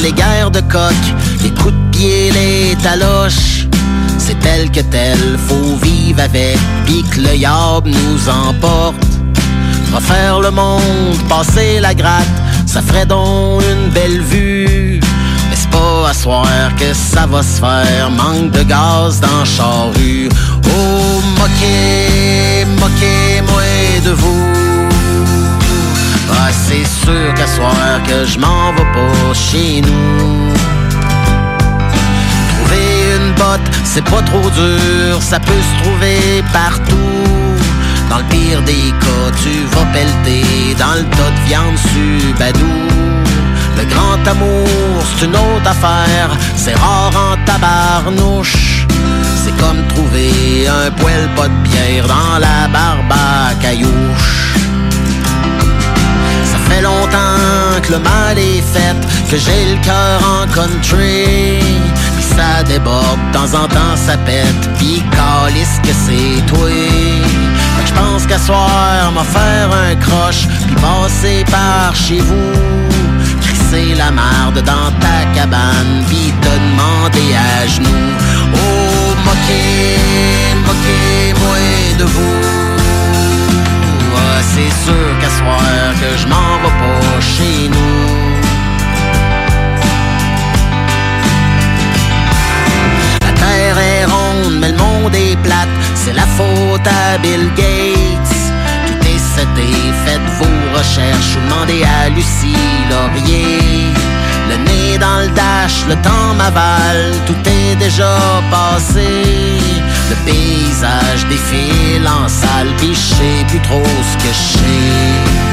Les guerres de coq, les coups de pied, les taloches. C'est tel que tel, faut vivre avec, puis que le yab nous emporte. Refaire le monde, passer la gratte, ça ferait donc une belle vue. Mais c'est pas à soir que ça va se faire, manque de gaz dans charrue. Oh, moquez, moquez-moi de vous. C'est sûr qu'à soir que je m'en vais pas chez nous. Trouver une botte, c'est pas trop dur, ça peut se trouver partout. Dans le pire des cas, tu vas pelleter dans le tas de viande subadou. Le grand amour, c'est une autre affaire, c'est rare en tabarnouche. C'est comme trouver un poêle pas de bière dans la barbe à caillouche. Fait longtemps que le mal est fait, que j'ai le cœur en country. Puis ça déborde, de temps en temps ça pète, puis calisse que c'est toi. Je pense qu'à soir, m'a faire un croche, puis passer par chez vous. Crisser la marde dans ta cabane, puis te demander à genoux. Oh, moquez, moquez-moi de vous. C'est sûr qu'à soir que je m'en vais pas chez nous. La terre est ronde, mais le monde est plate. C'est la faute à Bill Gates. Tout est seté, faites vos recherches. Ou demandez à Lucie Laurier. Le nez dans le dash, le temps m'avale. Tout est déjà passé. Le paysage défile en salle, puis je plus trop ce que je.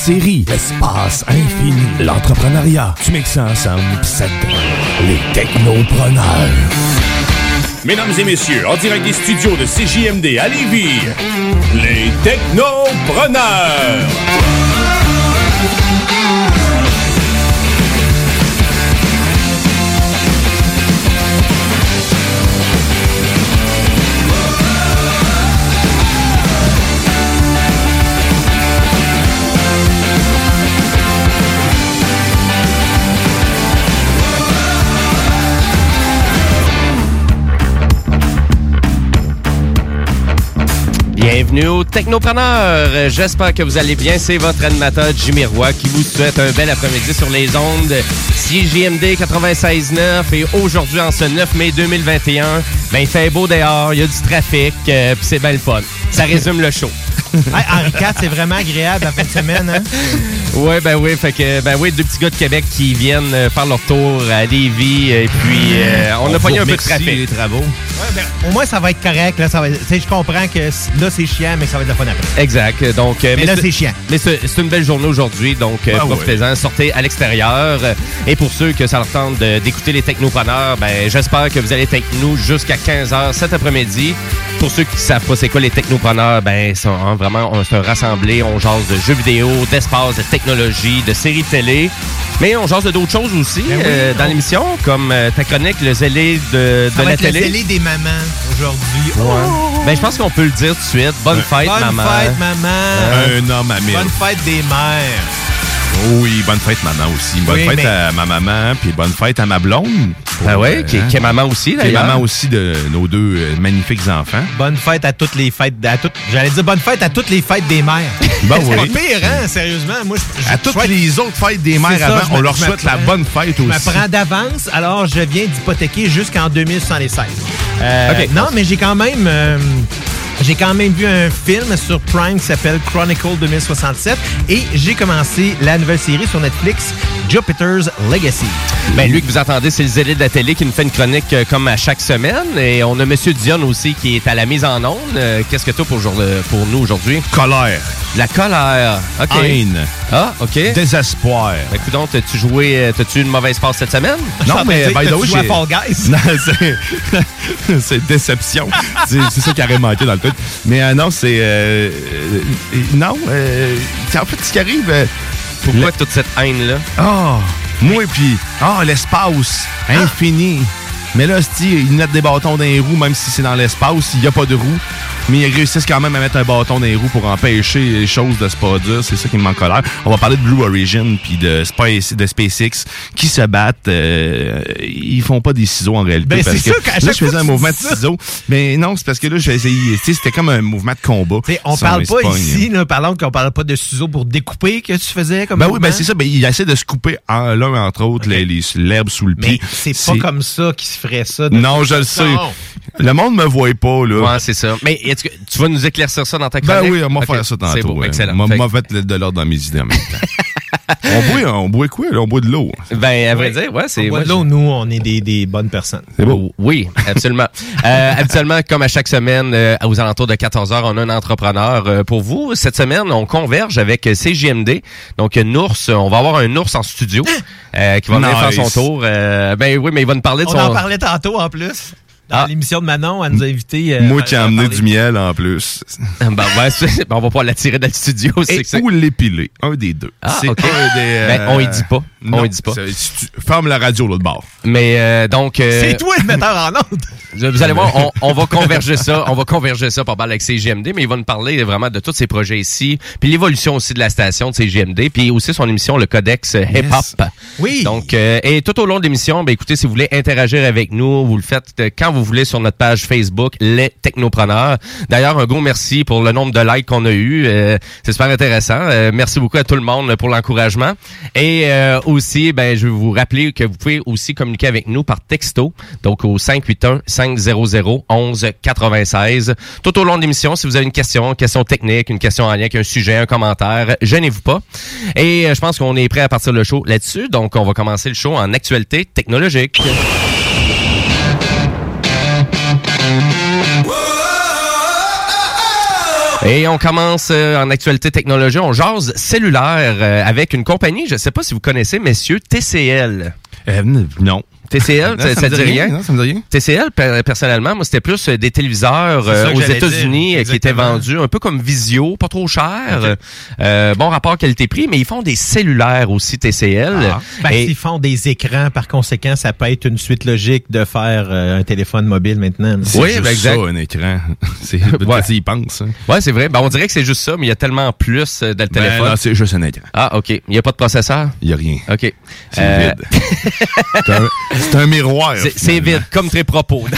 Séries, l'espace infini, l'entrepreneuriat. Tu mixes ça ensemble les technopreneurs. Mesdames et messieurs, en direct des studios de CJMD à Lévis, les technopreneurs. Bienvenue au Technopreneur. Euh, J'espère que vous allez bien. C'est votre animateur Jimmy Roy qui vous souhaite un bel après-midi sur les ondes CJMD 96.9 et aujourd'hui en ce 9 mai 2021, ben il fait beau dehors, il y a du trafic, euh, puis c'est bien le fun. Ça résume le show. Hey, Henri IV, c'est vraiment agréable la fin de semaine. Hein? Ouais, ben oui, fait que ben oui, deux petits gars de Québec qui viennent euh, faire leur tour à Lévis et puis euh, on, a pogné un peu de trafic. les travaux. Ouais, ben, au moins, ça va être correct. Là, ça va, je comprends que là, c'est chiant, mais ça va être le fun après. Exact. Donc, euh, Mais là, c'est chiant. Mais c'est une belle journée aujourd'hui, donc Ah profitez-en, sortez à l'extérieur. Et pour ceux que ça leur tente d'écouter les technopreneurs, ben j'espère que vous allez être avec nous jusqu'à 15h cet après-midi. Pour ceux qui ne savent pas c'est quoi les technopreneurs, ben c'est un- vraiment on se rassemblés, on jase de jeux vidéo, d'espace, de technologie, de séries télé. Mais on jase de d'autres choses aussi Ben oui, euh, dans on- l'émission, comme euh, ta chronique, le zélé de, la être le télé. zélé des mamans aujourd'hui. Ouais. Ben, je pense qu'on peut le dire tout de suite. Bonne fête, Bonne maman. fête, maman. Un homme à mille. Bonne fête des mères. Oui, bonne fête maman aussi. Bonne Oui, fête mais- à ma maman, puis bonne fête à ma blonde. Ah ouais, Euh, qui, hein, qui est maman aussi, qui est maman aussi de nos deux euh, magnifiques enfants. Bonne fête à toutes les fêtes. À toutes, j'allais dire bonne fête à toutes les fêtes des mères. Ben c'est oui. pas pire, hein? Sérieusement, moi, je, je- À je toutes souhaite- les autres fêtes des C'est mères ça, avant, je on leur je souhaite la bonne fête Je me aussi. prends d'avance, alors je viens d'hypothéquer jusqu'en 2076. Euh. Non, mais j'ai quand même... j'ai quand même vu un film sur Prime qui s'appelle Chronicle 2067 et j'ai commencé la nouvelle série sur Netflix, Jupiter's Legacy. Ben, lui que vous entendez, c'est le zélé de la télé qui nous fait une chronique euh, comme à chaque semaine. Et on a Monsieur Dion aussi qui est à la mise en onde. Euh, Qu'est-ce que tu as pour, jour- euh, pour nous aujourd'hui? Colère. La colère. OK. haine, Ah, OK. désespoir. Ben, écoute donc, t'as-tu joué, t'as-tu une mauvaise passe cette semaine? Non, mais by the way, tu joues à j'ai- Fall Guys? Non, c'est- c'est déception. C'est ça qui aurait manqué dans le tout. Mais euh, non, c'est... euh, euh, non, euh, en fait, ce qui arrive... Pourquoi toute cette haine-là? Ah, moi, puis... Ah, l'espace, infini. Mais là, c'ti, ils mettent des bâtons dans les roues, même si c'est dans l'espace, il n'y a pas de roues. Mais ils réussissent quand même à mettre un bâton dans les roues pour empêcher les choses de se produire. C'est ça qui me manque colère. On va parler de Blue Origin puis de, Space, de SpaceX qui se battent. euh, ils font pas des ciseaux en réalité. Ben, parce c'est que ça, qu'à là, je faisais un mouvement de ciseaux. Mais non, c'est parce que là, j'ai essayé. tu sais, C'était comme un mouvement de combat. T'sais, on parle pas Espagne. ici, là, parlons qu'on parle pas de ciseaux pour découper que tu faisais comme Ben oui, ben c'est ça. Ben, il essaie de se couper en l'un, entre autres, les- les- l'herbe sous le Mais pied. c'est pas comme ça qu'ils se ferait ça. Non, je le sais. Le monde me voit pas, là. Ouais, c'est ça. Mais est-ce que tu vas nous éclaircir ça dans ta Ben chronique? oui, on va faire ça tantôt. C'est beau, ouais. excellent. On Fait- m'a fait de l'ordre dans mes idées en même temps. on, boit, on boit quoi, là? On boit de l'eau. Ben, à vrai dire, ouais, c'est... Moi, moi, là, nous, on est des, des bonnes personnes. C'est beau. Oui, absolument. euh, habituellement, comme à chaque semaine, euh, aux alentours de 14 heures, on a un entrepreneur euh, pour vous. Cette semaine, on converge avec CJMD. Donc, une ours, on va avoir un ours en studio euh, qui va venir Nice. faire son tour. Euh, ben oui, mais il va nous parler de On son... en parlait tantôt, en plus. Dans Ah. l'émission de Manon, elle nous a invités. euh, Moi qui ai amené du miel en plus. Ben, c'est- ben, on va pouvoir l'attirer dans le studio. Et ou l'épiler. Un des deux. Ah, C'est ok. un des, euh, Ben, on y dit pas. On y dit pas. tu- Ferme la radio, l'autre bord. Mais euh, donc... C'est toi le metteur en onde. Vous allez voir, on, on va converger ça, on va converger ça pas mal avec CGMD, mais il va nous parler vraiment de tous ces projets ici, puis l'évolution aussi de la station de CGMD, puis aussi son émission le Codex Hip Hop. Oui. Donc, et tout au long de l'émission, ben écoutez, si vous voulez interagir avec nous, vous le faites quand vous voulez sur notre page Facebook, les Technopreneurs. D'ailleurs, un gros merci pour le nombre de likes qu'on a eu, euh, c'est super intéressant. Euh, merci beaucoup à tout le monde pour l'encouragement. Et euh, aussi, ben je vais vous rappeler que vous pouvez aussi communiquer avec nous par texto, donc au 581 500 11 96. Tout au long de l'émission, si vous avez une question, une question technique, une question en lien avec un sujet, un commentaire, gênez-vous pas. Et je pense qu'on est prêt à partir le show là-dessus, donc on va commencer le show en actualité technologique. Et on commence euh, en actualité technologique. On jase cellulaire euh, avec une compagnie, je ne sais pas si vous connaissez, messieurs, TCL. Euh, non. TCL, Non, ça, ça me dit rien? Non, ça me dit rien. TCL, per- personnellement, moi, c'était plus euh, des téléviseurs euh, aux États-Unis euh, qui étaient vendus un peu comme Visio, pas trop cher. Euh, bon rapport qualité-prix, mais ils font des cellulaires aussi, TCL. Ah. Ben, Et- s'ils font des écrans, par conséquent, ça peut être une suite logique de faire euh, un téléphone mobile maintenant. Oui, juste ben, exact. ça, un écran. C'est, Ouais. tu y penses. hein. Ouais, c'est vrai. Ben, on dirait que c'est juste ça, mais il y a tellement plus euh, dans le Ben, téléphone. non, c'est juste un écran. ah, OK. Il n'y a pas de processeur? Il n'y a rien. OK. C'est Euh, vide. c'est, un, miroir. C'est- vide, comme très propos.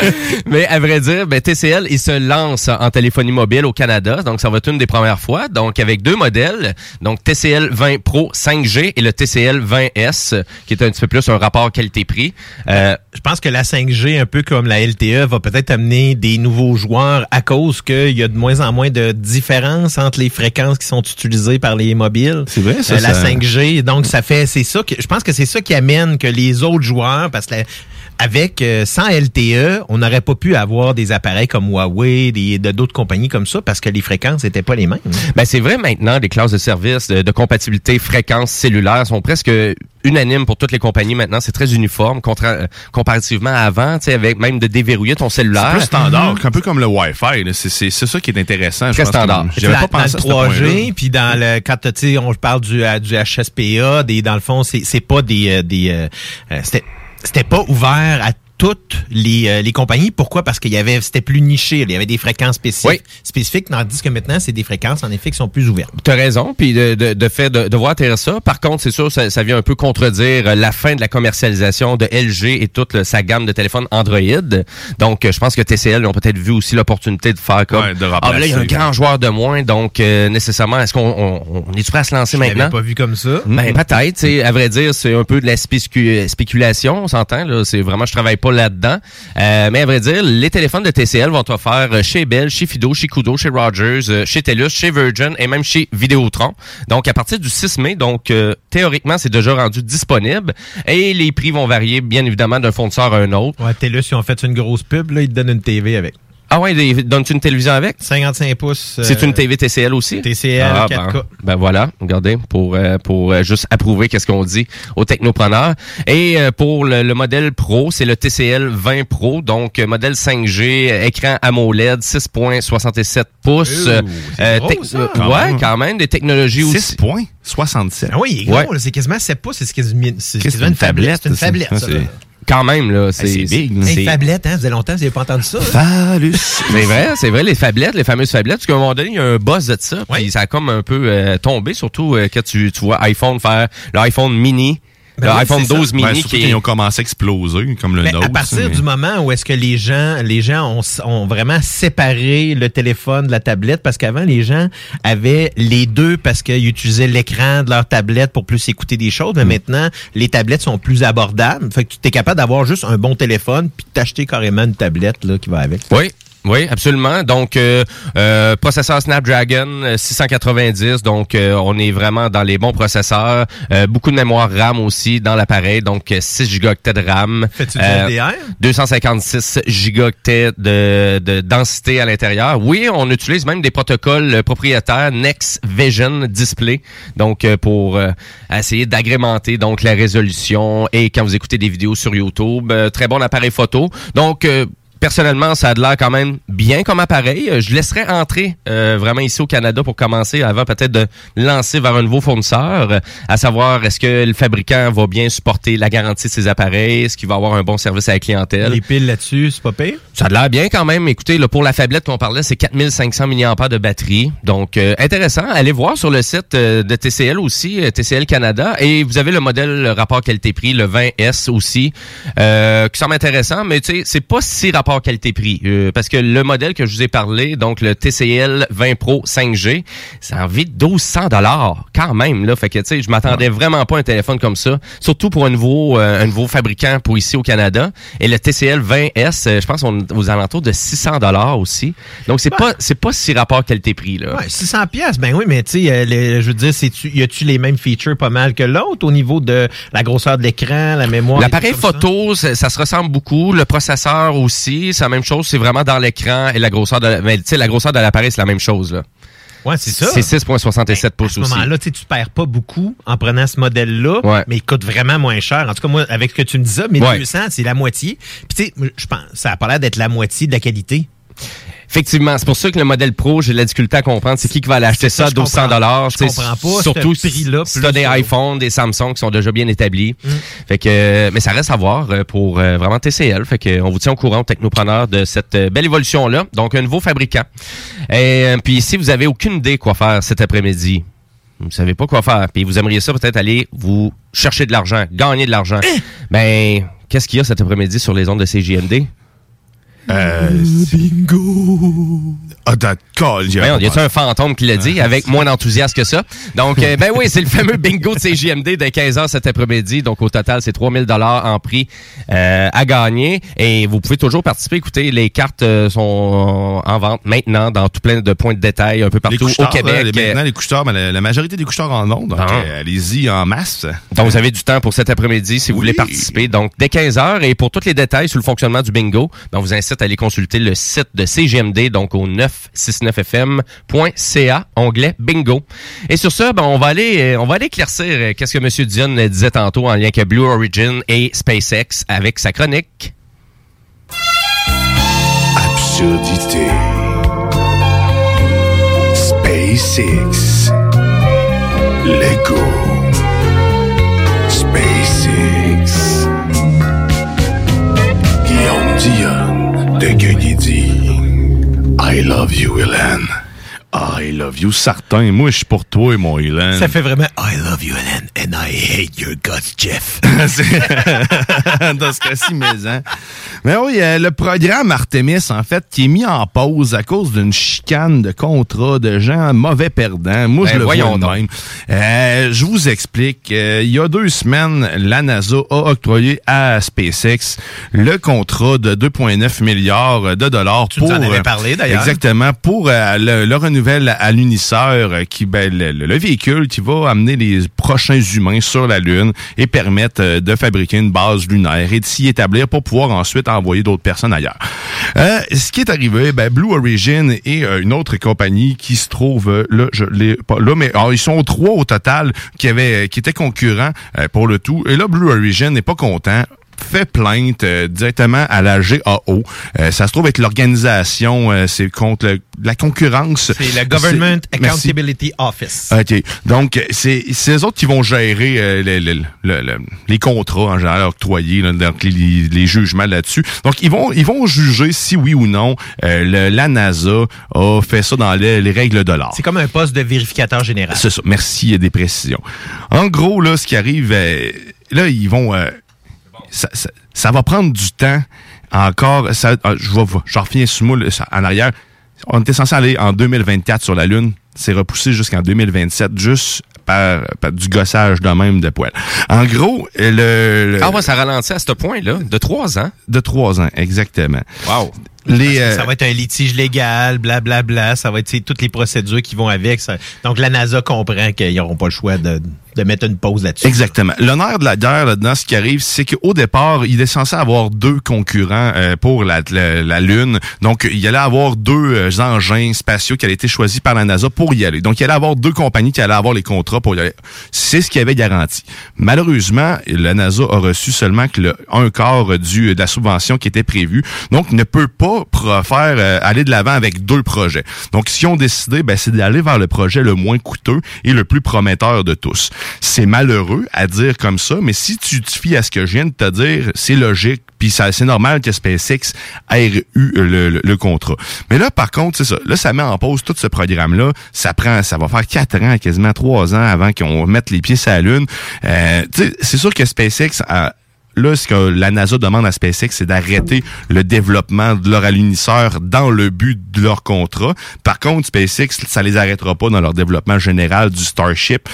Mais à vrai dire, ben, TCL, il se lance en téléphonie mobile au Canada. Donc, ça va être une des premières fois. Donc, avec deux modèles. Donc, TCL 20 Pro 5G et le TCL 20S, qui est un petit peu plus un rapport qualité-prix. Euh, Je pense que la 5G, un peu comme la LTE, va peut-être amener des nouveaux joueurs à cause qu'il y a de moins en moins de différence entre les fréquences qui sont utilisées par les mobiles. C'est vrai, ça, Euh, la ça- 5G, donc ça fait, c'est ça que, je pense que c'est ça qui amène que les autres joueurs, parce que la- avec, euh, sans LTE, on n'aurait pas pu avoir des appareils comme Huawei, des, de d'autres compagnies comme ça, parce que les fréquences n'étaient pas les mêmes. Ben c'est vrai maintenant, les classes de service de, de compatibilité fréquence cellulaire sont presque unanimes pour toutes les compagnies maintenant. C'est très uniforme contra- comparativement à avant, tu sais, avec même de déverrouiller ton C'est cellulaire. plus standard, un peu comme le Wi-Fi. là. C'est, c'est, c'est ça qui est intéressant. je Très pense que standard. J'avais pas pensé à ce dans le point-là. 3G, puis dans le quand tu sais, on parle du euh, du HSPA, des dans le fond, c'est c'est pas des euh, des euh, euh, c'était pas ouvert à toutes les, euh, les compagnies. Pourquoi? Parce qu'il y avait, c'était plus niché. Il y avait des fréquences spécifiques, Oui. spécifiques, tandis que maintenant, c'est des fréquences, en effet, qui sont plus ouvertes. T'as raison, puis de, de, de fait de, de voir ça. Par contre, c'est sûr, ça, ça vient un peu contredire la fin de la commercialisation de LG et toute le- sa gamme de téléphones Android. Donc, euh, je pense que TCL ont peut-être vu aussi l'opportunité de faire comme Ouais, de ah ben là il y a un grand joueur de moins, donc euh, nécessairement est-ce qu'on on, on est prêt à se lancer Je maintenant? pas vu comme ça. Ben peut-être, tu sais, à vrai dire, c'est un peu de la spécu- spéculation, on s'entend là, c'est vraiment je travaille pas là-dedans. Euh, mais à vrai dire, les téléphones de TCL vont être offerts chez Bell, chez Fido, chez Kudo, chez Rogers, euh, chez TELUS, chez Virgin et même chez Vidéotron. Donc à partir du 6 mai, donc euh, théoriquement, c'est déjà rendu disponible et les prix vont varier bien évidemment d'un fournisseur à un autre. Ouais, TELUS, ils ont fait une grosse pub, là, ils te donnent une TV avec. Ah ouais, donnes-tu une télévision avec? 55 pouces. C'est euh, une TV TCL aussi? TCL, Ah, 4K. Ben, ben voilà, regardez, pour, euh, pour euh, juste approuver qu'est-ce qu'on dit aux technopreneurs. Et euh, pour le, le modèle Pro, c'est le TCL 20 Pro, donc modèle 5G, euh, écran AMOLED, 6.67 pouces. Euh, c'est gros, ça. euh, Quand ouais, même. quand même, des technologies 6 aussi. points, 67. Ah oui, il est gros, Ouais. là, c'est quasiment 7 pouces, c'est quasiment, c'est une tablette. C'est une tablette, Ça, ça. c'est- là. Quand même, là, c'est... c'est big, là. Hey, c'est- tablette, hein, ça faisait longtemps que vous n'avez pas entendu ça. hein? Phallus. C'est vrai, c'est vrai, les phablettes, les fameuses phablettes, parce qu'à un moment donné, il y a un buzz de ça, puis ça a comme un peu euh, tombé, surtout euh, quand tu, tu vois iPhone faire le iPhone mini, Ben le oui, iPhone c'est ça. 12 mini surtout qui est... ils ont commencé à exploser, comme le Note. à partir mais- du moment où est-ce que les gens, les gens ont, ont vraiment séparé le téléphone de la tablette, parce qu'avant les gens avaient les deux parce qu'ils utilisaient l'écran de leur tablette pour plus écouter des choses, Mm. mais maintenant les tablettes sont plus abordables. Fait que tu es capable d'avoir juste un bon téléphone puis t'acheter carrément une tablette là qui va avec. Oui. Oui, absolument. Donc, euh, euh, processeur Snapdragon euh, 690. Donc, euh, on est vraiment dans les bons processeurs. Euh, beaucoup de mémoire RAM aussi dans l'appareil. Donc, euh, 6 gigaoctets de RAM. Fais-tu du Euh, LDR? 256 gigaoctets de, de densité à l'intérieur. Oui, on utilise même des protocoles euh, propriétaires Next Vision Display, donc euh, pour euh, essayer d'agrémenter donc la résolution et quand vous écoutez des vidéos sur YouTube, euh, très bon appareil photo. Donc euh, Personnellement, ça a de l'air quand même bien comme appareil. Euh, Je laisserai entrer euh, vraiment ici au Canada pour commencer avant peut-être de lancer vers un nouveau fournisseur, euh, à savoir est-ce que le fabricant va bien supporter la garantie de ses appareils, est-ce qu'il va avoir un bon service à la clientèle? Les piles là-dessus, c'est pas pire? Ça a l'air bien quand même. Écoutez, là, pour la fablette qu'on parlait, c'est 4500 mAh de batterie. Donc, euh, intéressant. Allez voir sur le site euh, de TCL aussi, TCL Canada. Et vous avez le modèle le rapport qualité-prix, le 20S aussi, qui semble intéressant. Mais tu sais, c'est pas si rapport qualité-prix. euh, parce que le modèle que je vous ai parlé, donc le TCL 20 Pro 5G, c'est en de 1200 dollars quand même. Là. Fait que, tu sais, je m'attendais vraiment pas à un téléphone comme ça. Surtout pour un nouveau, euh, un nouveau fabricant pour ici au Canada. Et le TCL 20S, euh, je pense qu'on est aux alentours de 600 dollars aussi. Donc c'est pas c'est pas si rapport qualité-prix là. Ouais, 600 pièces, ben oui, mais tu sais, je veux dire, c'est tu, y a-tu les mêmes features pas mal que l'autre au niveau de la grosseur de l'écran, la mémoire? L'appareil ça? photo, ça, ça se ressemble beaucoup. Le processeur aussi, c'est la même chose. C'est vraiment dans l'écran et la grosseur de la, mais tu sais la grosseur de l'appareil c'est la même chose là. Ouais, c'est ça. C'est 6.67 À pouces ce aussi. moment-là, tu sais, tu perds pas beaucoup en prenant ce modèle-là, Ouais. mais il coûte vraiment moins cher. En tout cas, moi, avec ce que tu me disais, 1200, c'est la moitié. Puis tu sais, je pense, ça a pas l'air d'être la moitié de la qualité. Effectivement, c'est pour ça que le modèle Pro, j'ai de la difficulté à comprendre. C'est qui qui va aller acheter C'est ça, ça à je 1200 comprends. dollars Je comprends pas, Surtout ce prix-là, si plus t'as des ça. iPhones, des Samsung qui sont déjà bien établis. Mm. Fait que, euh, mais ça reste à voir euh, pour euh, vraiment TCL. Fait que, euh, on vous tient au courant, technopreneurs, de cette euh, belle évolution là. Donc un nouveau fabricant. Et euh, puis si vous avez aucune idée quoi faire cet après-midi. Vous savez pas quoi faire, puis vous aimeriez ça peut-être aller vous chercher de l'argent, gagner de l'argent. Eh! Ben, qu'est-ce qu'il y a cet après-midi sur les ondes de CJMD? Euh, bingo! Ah, avais Voyons, y a-tu un fantôme qui l'a dit avec moins d'enthousiasme que ça? Donc, euh, ben oui, c'est le fameux bingo de CJMD de 15h cet après-midi. Donc, au total, c'est 3000 dollars en prix euh, à gagner. Et vous pouvez toujours participer. Écoutez, les cartes euh, sont en vente maintenant dans tout plein de points de détail un peu partout au Québec. les- maintenant, les couche-tards, ben, la, la majorité des couche-tards en ont. Donc, Bon. euh, allez-y en masse. Donc, vous avez du temps pour cet après-midi si vous Oui. voulez participer. Donc, dès 15h. Et pour tous les détails sur le fonctionnement du bingo, ben, on vous incite à aller consulter le site de CGMD, donc au 969fm.ca, onglet bingo. Et sur ça, ben, on va aller, euh, on va aller éclaircir euh, qu'est-ce que M. Dion disait tantôt en lien avec Blue Origin et SpaceX avec sa chronique. Absurdité. SpaceX. Lego. SpaceX. Guillaume Dion de Guigui I love you, Hélène. I love you, certain. Moi, je suis pour toi, mon Hélène. Ça fait vraiment I love you, Helen, and I hate your guts, Jeff. dans ce cas-ci, mais hein. Mais oui, euh, le programme Artemis, en fait, qui est mis en pause à cause d'une chicane de contrat de gens mauvais perdants. Moi, Ben, je le vois voyons même. Euh, je vous explique. Euh, il y a deux semaines, la NASA a octroyé à SpaceX le contrat de 2,9 milliards de dollars Tu nous pour... en avais parlé, d'ailleurs. Exactement, pour euh, le, le renouvellement nouvel alunisseur euh, qui, ben, le, le véhicule qui va amener les prochains humains sur la Lune et permettre euh, de fabriquer une base lunaire et de s'y établir pour pouvoir ensuite envoyer d'autres personnes ailleurs. Euh, ce qui est arrivé, ben, Blue Origin et une autre compagnie qui se trouve là, je l'ai pas là, mais alors, ils sont trois au total qui avaient, qui étaient concurrents pour le tout. Et là, Blue Origin n'est pas content fait plainte euh, directement à la GAO. Euh, ça se trouve être l'organisation, euh, c'est contre le- la concurrence. C'est le Government. Accountability Office. OK. Donc, c'est eux autres qui vont gérer euh, le- le- le- le- les contrats en général octroyés, là, donc les, les- jugements là-dessus. Donc, ils vont ils vont juger si oui ou non euh, le- la NASA a fait ça dans les, les règles de l'art. C'est comme un poste de vérificateur général. C'est ça. Merci, il y a des précisions. En gros, là, ce qui arrive, euh, là, ils vont... ça, ça- ça va prendre du temps encore. Ça, ah, je, vais, je reviens sous moi en arrière. On était censé aller en 2024 sur la Lune. C'est repoussé jusqu'en 2027, juste par, par du gossage de même de poils. En gros, le, le- Ah ouais, ça ralentit à ce point-là, de trois ans. de trois ans, exactement. Wow. Les, euh, Ça va être un litige légal, blablabla. Bla, bla, ça va être toutes les procédures qui vont avec. ça. Donc la NASA comprend qu'ils n'auront pas le choix de, de mettre une pause là-dessus. Exactement. L'honneur de la guerre là-dedans, ce qui arrive, c'est qu'au départ, il est censé avoir deux concurrents euh, pour la, la, la Lune. Donc, il allait avoir deux euh, engins spatiaux qui allaient été choisis par la NASA pour y aller. Donc, il allait avoir deux compagnies qui allaient avoir les contrats pour y aller. C'est ce qu'il avait garanti. Malheureusement, la NASA a reçu seulement que le un quart du, de la subvention qui était prévue. Donc, ne peut pas pro- faire euh, aller de l'avant avec deux projets. Donc, si on décidé, ben, c'est d'aller vers le projet le moins coûteux et le plus prometteur de tous. C'est malheureux à dire comme ça, mais si tu te fies à ce que je viens de te dire, c'est logique. Puis c'est normal que SpaceX ait eu le, le- contrat. Mais là, par contre, c'est ça. Là, ça met en pause tout ce programme-là. Ça prend, ça va faire quatre ans, quasiment trois ans avant qu'on mette les pieds sur la Lune. Euh, c'est sûr que SpaceX a Là, ce que la NASA demande à SpaceX, c'est d'arrêter le développement de leur alunisseur dans le but de leur contrat. Par contre, SpaceX, ça les arrêtera pas dans leur développement général du Starship.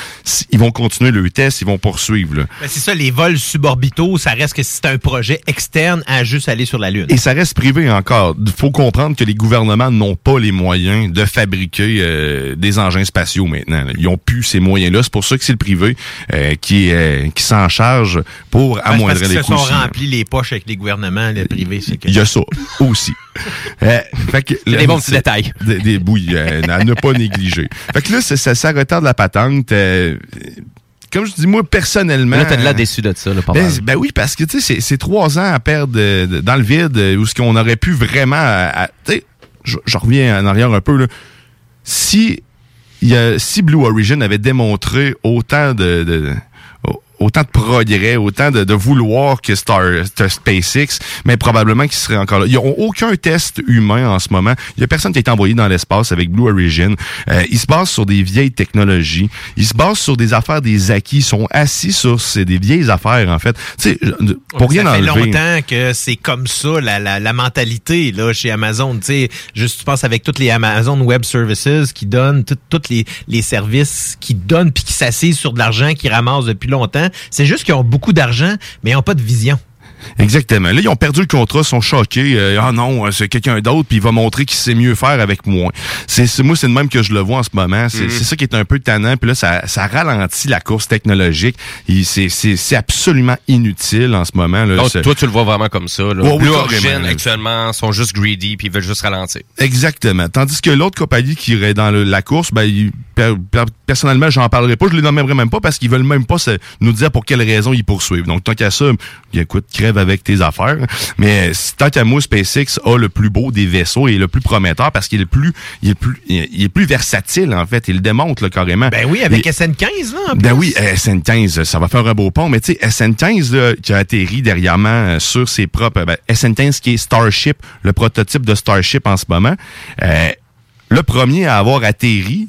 Ils vont continuer le test, ils vont poursuivre. Ben, c'est ça, les vols suborbitaux, ça reste que c'est un projet externe à juste aller sur la Lune. Et ça reste privé encore. Il faut comprendre que les gouvernements n'ont pas les moyens de fabriquer euh, des engins spatiaux maintenant. là. Ils ont plus ces moyens-là. C'est pour ça que c'est le privé euh, qui, euh, qui s'en charge pour Ben, amoindrir les se sont remplis les poches avec les gouvernements, les privés. c'est que- Il y a ça aussi. Euh, fait que, là, des bons petits détails. Des, des bouilles euh, à ne pas négliger. Fait que là, ça, ça, retarde la patente. euh, comme je dis, moi, personnellement... Là, t'as de là déçu de ça, là, pas Ben, mal. ben oui, parce que tu sais, c'est- trois ans à perdre de- dans le vide euh, où ce qu'on aurait pu vraiment. Tu sais, je reviens en arrière un peu là. Si il y a, si Blue Origin avait démontré autant de, autant de progrès, autant de, de vouloir que Star, SpaceX, mais probablement qu'ils seraient encore là. Ils n'ont aucun test humain en ce moment. Il y a personne qui a été envoyé dans l'espace avec Blue Origin. Euh, ils se basent sur des vieilles technologies. Ils se basent sur des affaires des acquis. Ils sont assis sur c'est des vieilles affaires en fait. Tu sais, pour rien ça fait enlever. longtemps que c'est comme ça la, la, la mentalité là chez Amazon. Tu sais, juste tu penses avec toutes les Amazon Web Services qui donnent tous les, les services qui donnent puis qui s'assisent sur de l'argent qu'ils ramassent depuis longtemps. C'est juste qu'ils ont beaucoup d'argent, mais ils n'ont pas de vision. Exactement. Là, ils ont perdu le contrat, sont choqués. Euh, ah non, euh, c'est quelqu'un d'autre, puis il va montrer qu'il sait mieux faire avec moins. C'est moi, c'est le même que je le vois en ce moment. C'est c'est ça qui est un peu tannant. Puis là, ça, ça ralentit la course technologique. C'est absolument inutile en ce moment. Là. Donc, toi, tu le vois vraiment comme ça. Là. Ouais, oui, actuellement, sont juste greedy puis ils veulent juste ralentir. Exactement. Tandis que l'autre compagnie qui irait dans le- la course, ben, il- per- per- personnellement, j'en parlerai pas. Je les nommerai même pas parce qu'ils veulent même pas nous dire pour quelles raisons ils poursuivent. Donc, tant qu'à ça, bien, écoute, crève avec tes affaires. Mais tant qu'à moi, SpaceX a le plus beau des vaisseaux et le plus prometteur parce qu'il est plus, il est plus, il est plus versatile, en fait. Il le démontre, là, carrément. Ben oui, avec Et- SN15 là. en ben plus. oui, euh, SN15, ça va faire un beau pont, mais tu sais, SN15 là, qui a atterri dernièrement euh, sur ses propres... ben, SN15 qui est Starship, le prototype de Starship en ce moment. euh, le premier à avoir atterri,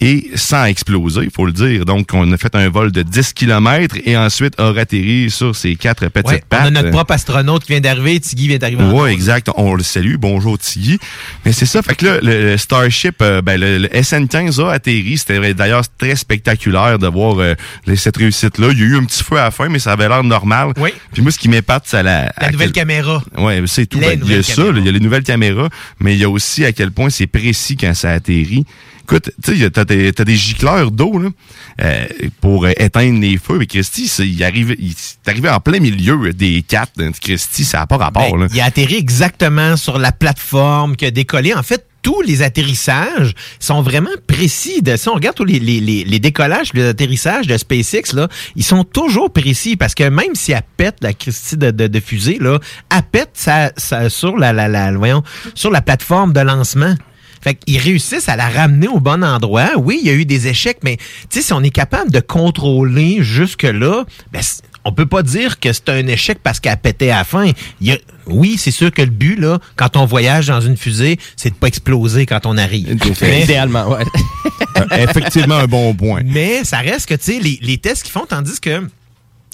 et sans exploser, il faut le dire. Donc, on a fait un vol de 10 km et ensuite a atterri sur ses quatre petites Ouais, pattes. on a notre propre astronaute qui vient d'arriver, Tiggy vient d'arriver. Oui, exact. On le salue. Bonjour, Tiggy. Mais c'est ça. Fait que là, le, Starship, euh, ben, le, le SN15 a atterri. C'était d'ailleurs très spectaculaire de voir euh, cette réussite-là. Il y a eu un petit feu à la fin, mais ça avait l'air normal. Oui. Puis moi, ce qui m'épate, c'est la... La nouvelle quel- caméra. Ouais, c'est tout. Ben, il y a ça, là, il y a les nouvelles caméras, mais il y a aussi à quel point c'est précis quand ça atterrit. Écoute, tu sais, t'as des, t'as des gicleurs d'eau là, euh, pour euh, éteindre les feux. Mais Christy, c'est- il arrive, il est arrivé en plein milieu des quatre. hein. Christy, ça n'a pas rapport. Ben, là. il a atterri exactement sur la plateforme qui a décollé. En fait, tous les atterrissages sont vraiment précis. De, si on regarde tous les, les, les, les décollages, les atterrissages de SpaceX, là, ils sont toujours précis parce que même si elle pète la Christie de, de, de fusée, là, elle pète ça, ça, sur la, la, la, voyons, sur la plateforme de lancement. Fait qu'ils réussissent à la ramener au bon endroit. Oui, il y a eu des échecs, mais tu sais, si on est capable de contrôler jusque-là, ben, on peut pas dire que c'est un échec parce qu'elle pétait à la fin. Il y a- oui, c'est sûr que le but, là, quand on voyage dans une fusée, c'est de pas exploser quand on arrive. Mais- Idéalement, ouais. Effectivement, un bon point. mais ça reste que, tu sais, les, les tests qu'ils font, tandis que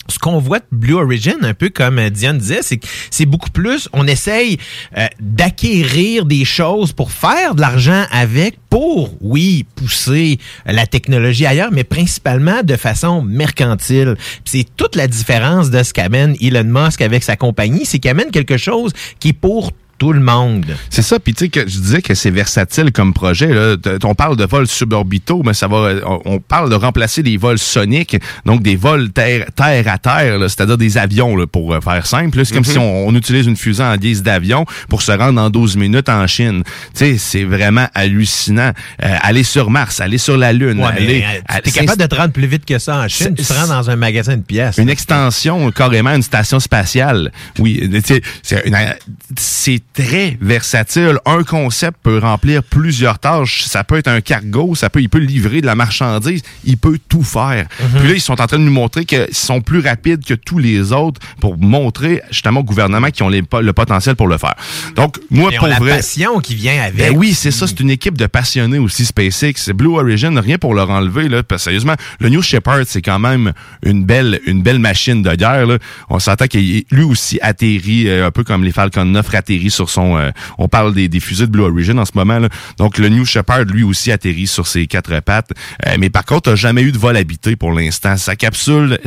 ce qu'on voit de Blue Origin, un peu comme euh, Diane disait, c'est que c'est beaucoup plus, on essaye euh, d'acquérir des choses pour faire de l'argent avec, pour, oui, pousser la technologie ailleurs, mais principalement de façon mercantile. C'est toute la différence de ce qu'amène Elon Musk avec sa compagnie, c'est qu'il amène quelque chose qui est pour tout le monde. C'est ça, puis tu sais que je disais que c'est versatile comme projet. Là. On parle de vols suborbitaux, mais ça va. On parle de remplacer des vols soniques, donc des vols terre, terre à terre, c'est-à-dire des avions, là, pour euh, faire simple. C'est comme si on, on utilise une fusée en guise d'avion pour se rendre en 12 minutes en Chine. Tu sais, c'est vraiment hallucinant. Euh, aller sur Mars, aller sur la Lune, Ouais, aller. euh, t'es capable de te rendre plus vite que ça en Chine, tu te rends dans un magasin de pièces. une extension, carrément, une station spatiale. Oui, c'est très versatile. Un concept peut remplir plusieurs tâches. Ça peut être un cargo, ça peut, il peut livrer de la marchandise, il peut tout faire. Puis là, ils sont en train de nous montrer qu'ils sont plus rapides que tous les autres pour montrer justement au gouvernement qu'ils ont les- le potentiel pour le faire. Donc, moi, pour la vrai... passion qui vient avec. Ben oui, c'est ça. C'est une équipe de passionnés aussi, SpaceX. Blue Origin, rien pour leur enlever. Là, parce que sérieusement, le New Shepard, c'est quand même une belle, une belle machine de guerre. Là. On s'entend qu'il est lui aussi atterri, euh, un peu comme les Falcon 9 atterri sur son... euh, on parle des, des fusées de Blue Origin en ce moment. Là. Donc, le New Shepard, lui aussi, atterri sur ses quatre pattes. Euh, mais par contre, n'a jamais eu de vol habité pour l'instant. Sa capsule,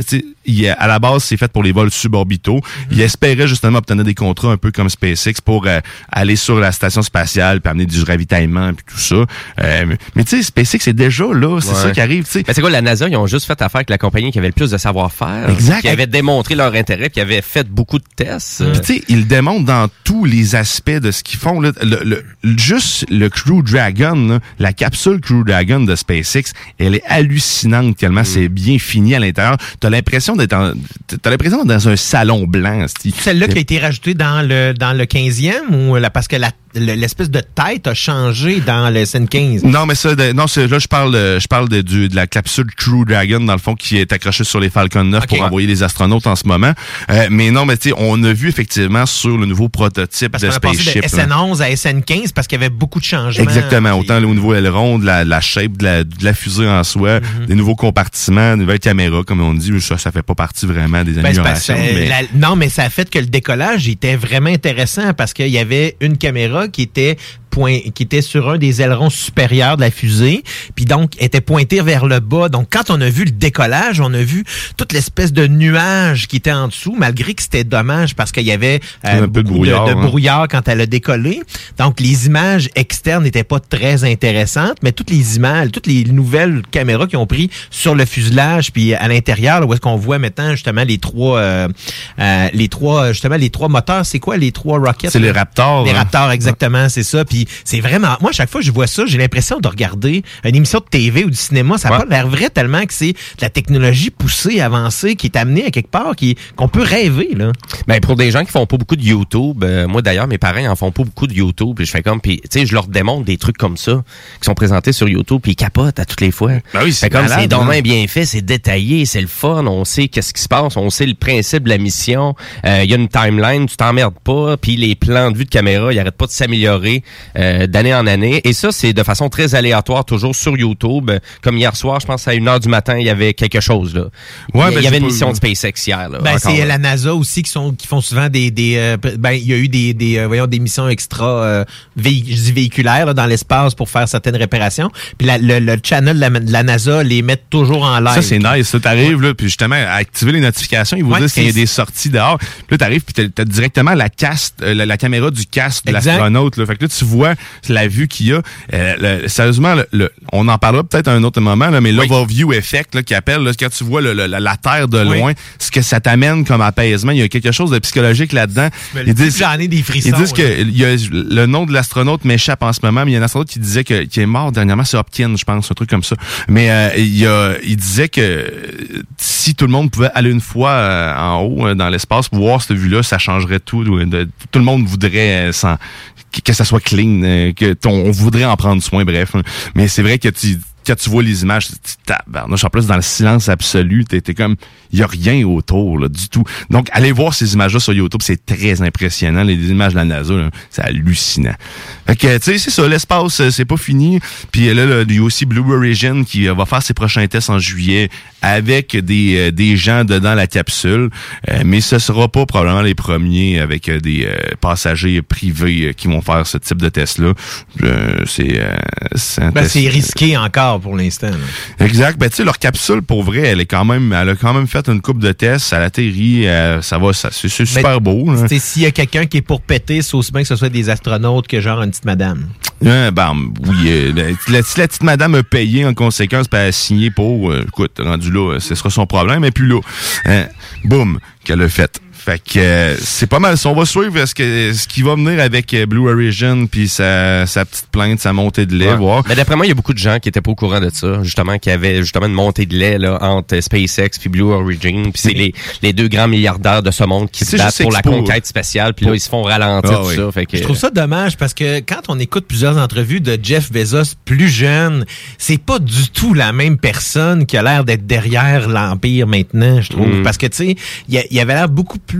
il, à la base, c'est fait pour les vols suborbitaux. Il espérait justement obtenir des contrats un peu comme SpaceX pour euh, aller sur la station spatiale puis amener du ravitaillement puis tout ça. Euh, mais tu sais, SpaceX est déjà là, c'est Ouais. ça qui arrive. Ben, c'est quoi, la NASA, ils ont juste fait affaire avec la compagnie qui avait le plus de savoir-faire. Exact. Qui avait démontré leur intérêt, qui avait fait beaucoup de tests. Tu sais, ils démontrent dans tous les aspects de ce qu'ils font. Là. Le, le- juste le Crew Dragon, là, la capsule Crew Dragon de SpaceX, elle est hallucinante tellement c'est bien fini à l'intérieur. T'as l'impression d'être t'as l'impression d'être dans un salon blanc. Celle-là qui a été rajoutée dans le dans le 15e ou la, parce que la- l'espèce de tête a changé dans le SN15. Non, mais ça, de- non, c'est, là, je parle, de, je parle de, du- de la capsule Crew Dragon, dans le fond, qui est accrochée sur les Falcon 9 Ok. pour envoyer les astronautes en ce moment. Euh, mais non, mais tu sais, on a vu effectivement sur le nouveau prototype Parce de Spaceship. de là. SN11 à SN15 parce qu'il y avait beaucoup de changements. Exactement, Puis- autant au niveau aileron, de la, la shape de la, de la fusée en soi, Mhm. des nouveaux compartiments, des nouvelles caméras, comme on dit, mais ça, ça fait pas partie vraiment des Ben, parce mais- la- non, mais ça a fait que le décollage était vraiment intéressant parce qu'il y avait une caméra qui était point, qui était sur un des ailerons supérieurs de la fusée, puis donc était pointée vers le bas. Donc quand on a vu le décollage, on a vu toute l'espèce de nuage qui était en dessous, malgré que c'était dommage parce qu'il y avait euh, Un peu de beaucoup brouillard, de, hein. brouillard quand elle a décollé. Donc les images externes n'étaient pas très intéressantes, mais toutes les images, toutes les nouvelles caméras qui ont pris sur le fuselage puis à l'intérieur, où est-ce qu'on voit maintenant justement les trois, euh, euh, les trois justement les trois moteurs, c'est quoi les trois rockets? C'est les? Raptors. Les hein. Raptors, exactement, c'est ça. Puis c'est vraiment, moi, à chaque fois que je vois ça, j'ai l'impression de regarder une émission de TV ou du cinéma. Ça Ouais. pas l'air vrai tellement que c'est de la technologie poussée, avancée, qui est amenée à quelque part, qui qu'on peut rêver, là. Ben pour des gens qui font pas beaucoup de YouTube, euh, moi d'ailleurs mes parents en font pas beaucoup de YouTube, puis je fais comme puis tu sais je leur démontre des trucs comme ça qui sont présentés sur YouTube puis ils capotent à toutes les fois. Ben oui, c'est comme c'est dommage hein. bien fait, c'est détaillé, c'est le fun, on sait qu'est-ce qui se passe, on sait le principe de la mission, Euh, il y a une timeline, tu t'emmerdes pas, puis les plans de vue de caméra, ils arrêtent pas de s'améliorer euh, d'année en année. Et ça, c'est de façon très aléatoire, toujours sur YouTube. Comme hier soir, je pense à 1h du matin, il y avait quelque chose. Là. Ouais, il y, ben, il y avait une mission de SpaceX hier. Là, Ben, c'est là. la NASA aussi qui sont qui font souvent des des euh, ben il y a eu des des euh, voyons des missions extra euh, véhiculaires là, dans l'espace pour faire certaines réparations. Puis la- le, le channel de la, de la NASA les met toujours en live. Ça, c'est nice. Ça, t'arrives, là, puis justement, à activer les notifications, ils vous Ouais, disent qu'il y a des sorties dehors. Puis là, t'arrives, puis t'as- t'as directement la cast, euh, la, la caméra du casque de Exact. l'astronaute. Là. Fait que là, tu vois la vue qu'il y a. Euh, le- sérieusement, le- le- on en parlera peut-être à un autre moment, là, mais Oui. l'overview effect, là, qui appelle, là, quand tu vois la, la Terre de Oui. loin, ce que ça t'amène comme apaisement, il y a quelque chose de psychologique là-dedans. Ils dis, disent, J'en ai des frissons. ils disent que il y a, le nom de l'astronaute m'échappe en ce moment, mais il y a un astronaute qui disait que qui est mort dernièrement, c'est Hopkins, je pense, un truc comme ça. Mais euh, il, y a, il disait que si tout le monde pouvait aller une fois euh, en haut dans l'espace pour voir cette vue-là, ça changerait tout. tout le monde voudrait s'en- que, ça soit clean, euh, que ton- on voudrait en prendre soin, bref. Mais c'est vrai que tu quand tu vois les images, tu tabarnouche, en plus, dans le silence absolu, t'es comme, il y a rien autour, là, du tout. Donc, allez voir ces images-là sur YouTube, c'est très impressionnant. Les images de la NASA, c'est hallucinant. Fait que, tu sais, c'est ça, l'espace, euh, c'est pas fini. Puis là, là, il y a aussi Blue Origin qui euh, va faire ses prochains tests en juillet avec des, euh, des gens dedans la capsule. Euh, mais ce sera pas probablement les premiers avec euh, des euh, passagers privés euh, qui vont faire ce type de test-là. Euh, c'est euh, c'est Ben, risqué encore pour l'instant. Exact. Ben, tu sais, leur capsule, pour vrai, elle est quand même, elle a quand même fait une coupe de tests. Elle atterrit, euh, ça va, ça, c'est super beau. S'il y a quelqu'un qui est pour péter, c'est aussi bien que ce soit des astronautes que genre une petite madame. Euh, ben, oui, euh, ben, la, si la petite madame a payé en conséquence, elle a signé pour, euh, écoute, rendu là, ce sera son problème, et puis là, hein, boum, qu'elle a fait. Fait que euh, c'est pas mal. ça. On va suivre ce, que, ce qui va venir avec euh, Blue Origin, puis sa, sa petite plainte, sa montée de lait, Ouais. voir. Mais d'après moi, il y a beaucoup de gens qui étaient pas au courant de ça, justement, qui avaient justement une montée de lait là, entre SpaceX puis Blue Origin. Puis c'est les, les deux grands milliardaires de ce monde qui se battent pour la conquête spatiale. Puis là, ils se font ralentir Ah tout oui. ça. Fait que, Je trouve ça dommage parce que quand on écoute plusieurs entrevues de Jeff Bezos plus jeune, c'est pas du tout la même personne qui a l'air d'être derrière l'empire maintenant, je trouve. Mm. Parce que tu sais, il, a- il avait l'air beaucoup plus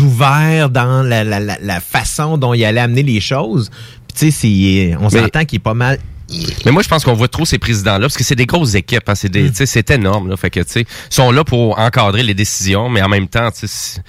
ouvert dans la, la, la, la façon dont il allait amener les choses. Puis tu sais, on s'entend qu'il est pas mal. Mais moi, je pense qu'on voit trop ces présidents-là parce que c'est des grosses équipes. Hein, c'est sais, c'est énorme. Là, fait que, sont là pour encadrer les décisions, mais en même temps, tu sais,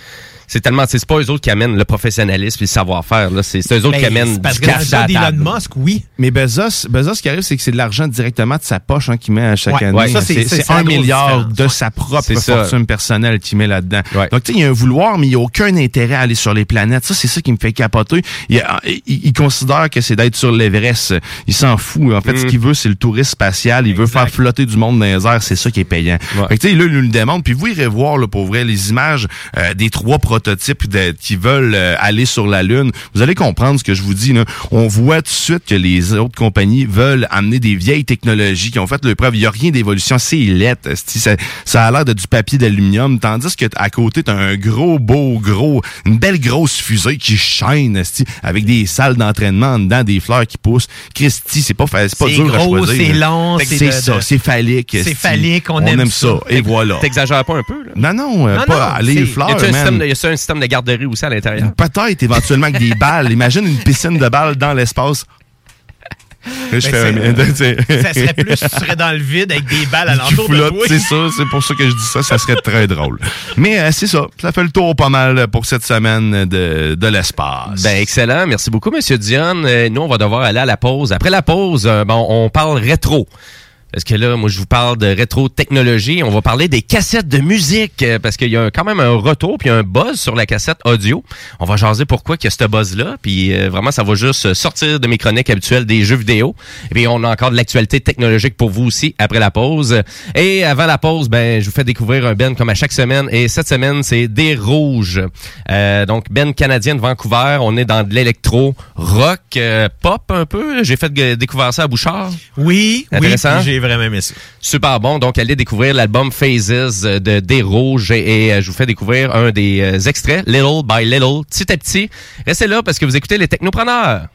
c'est- tellement, tu sais, c'est pas eux autres qui amènent le professionnalisme et le savoir-faire. Là, c'est c'est eux autres qui Ben, amènent parce du cash cas à la table. d'Elon Musk, oui. Mais Bezos, Bezos, ce qui arrive, c'est que c'est de l'argent directement de sa poche hein, qu'il met à chaque Ouais, année. ouais, ça, c'est- un milliard différence, de sa propre fortune personnelle qu'il met là-dedans. Ouais. Donc, tu sais, il y a un vouloir, mais il n'y a aucun intérêt à aller sur les planètes. Ça, c'est ça qui me fait capoter. Il, il- il considère que c'est d'être sur l'Everest. Il s'en fout. En fait, ce Mm. qu'il veut, c'est le tourisme spatial. Il veut faire flotter du monde dans les airs. C'est ça qui est payant. Ouais. Fait que, tu sais, là, il nous le demande. Puis vous irez voir, là, pour vrai, les images euh, des trois prototypes de- qui veulent euh, aller sur la Lune. Vous allez comprendre ce que je vous dis. Là. On voit tout de suite que les autres compagnies veulent amener des vieilles technologies qui ont fait le preuve. Il n'y a rien d'évolution. C'est lettre. Ça, ça a l'air de du papier d'aluminium. Tandis que à côté, t'as un gros, beau, gros, une belle grosse fusée qui chaîne, avec des salles d'entraînement en dedans, des fleurs qui poussent. Christy, c'est pas, pas dur à gros, choisir. c'est long, c'est ça, c'est phallique. C'est phallique, on aime ça. ça. Et voilà. T'exagères pas un peu, là? Non, non, euh, Non, pas non, les fleurs, Y un, système un système de garderie aussi à l'intérieur? Peut-être éventuellement avec des balles. Imagine une piscine de balles dans l'espace. Je Ben, fais sais. Ça serait plus, tu serais dans le vide avec des balles qui alentour de toi. c'est ça, c'est pour ça que je dis ça, ça serait très drôle. Mais euh, c'est ça, ça fait le tour pas mal pour cette semaine de, de l'espace. Ben excellent, merci beaucoup Monsieur Dion. Euh, nous on va devoir aller à la pause. Après la pause, euh, bon, on parle rétro. Parce que là, moi, je vous parle de rétro-technologie. On va parler des cassettes de musique, euh, parce qu'il y a quand même un retour, puis un buzz sur la cassette audio. On va jaser pourquoi qu'il y a ce buzz-là, puis euh, vraiment, ça va juste sortir de mes chroniques habituelles des jeux vidéo. Et puis, on a encore de l'actualité technologique pour vous aussi après la pause. Et avant la pause, ben, je vous fais découvrir un Ben comme à chaque semaine. Et cette semaine, c'est Des Rouges. Euh, donc, Ben canadien de Vancouver. On est dans de l'électro, rock, euh, pop un peu. J'ai fait découvrir ça à Bouchard. Oui, oui, Intéressant. j'ai Super bon. Donc, allez découvrir l'album Phases de Des Rouges et, et, euh, je vous fais découvrir un des euh, extraits, Little by Little, petit à petit. Restez là parce que vous écoutez les Technopreneurs.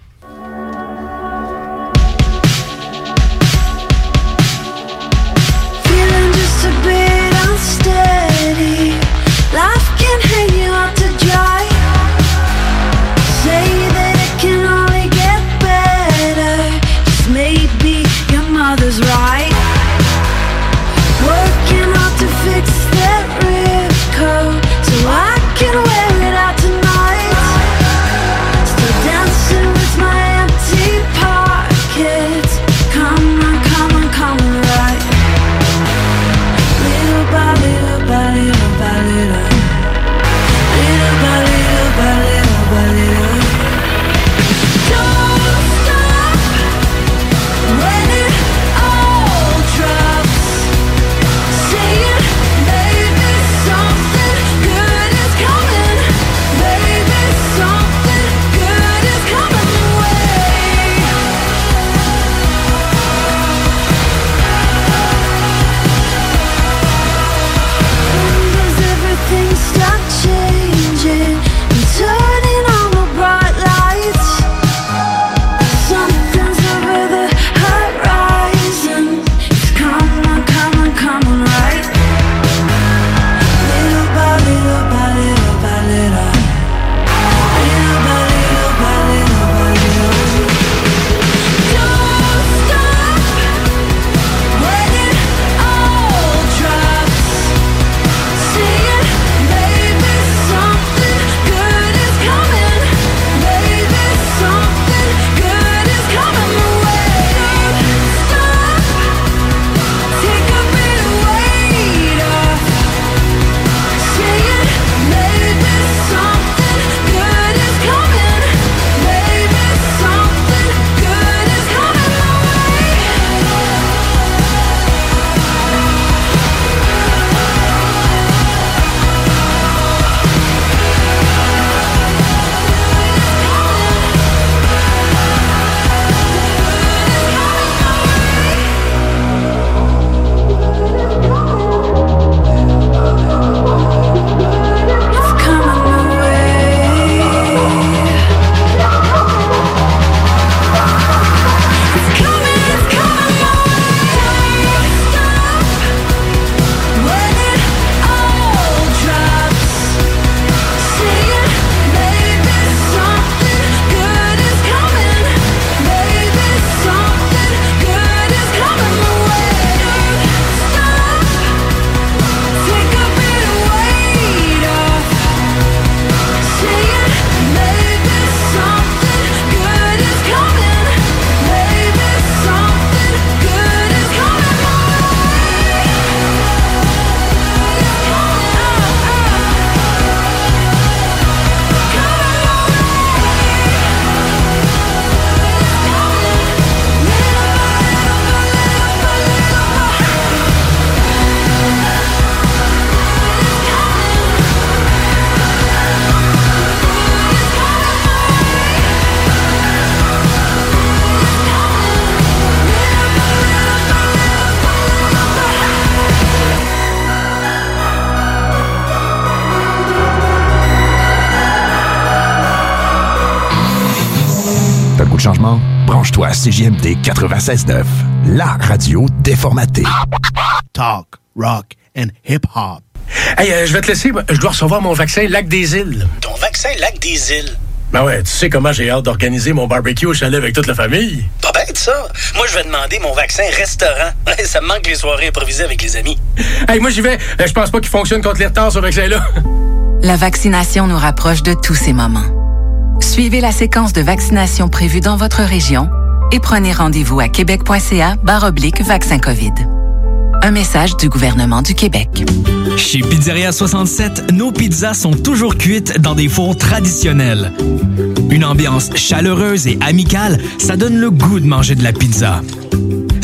Branche-toi à CJMD 96.9, la radio déformatée. Talk, rock and hip-hop. Hey, euh, je vais te laisser. Je dois recevoir mon vaccin Lac des Îles. Ton vaccin Lac des Îles? Ben ouais, tu sais comment j'ai hâte d'organiser mon barbecue au chalet avec toute la famille. Pas bête, ça. Moi, je vais demander mon vaccin restaurant. ça me manque les soirées improvisées avec les amis. Hey, moi, j'y vais. Euh, Je pense pas qu'il fonctionne contre les retards, ce vaccin-là. La vaccination nous rapproche de tous ces moments. Suivez la séquence de vaccination prévue dans votre région et prenez rendez-vous à québec.ca oblique vaccin COVID. Un message du gouvernement du Québec. Chez Pizzeria 67, nos pizzas sont toujours cuites dans des fours traditionnels. Une ambiance chaleureuse et amicale, ça donne le goût de manger de la pizza.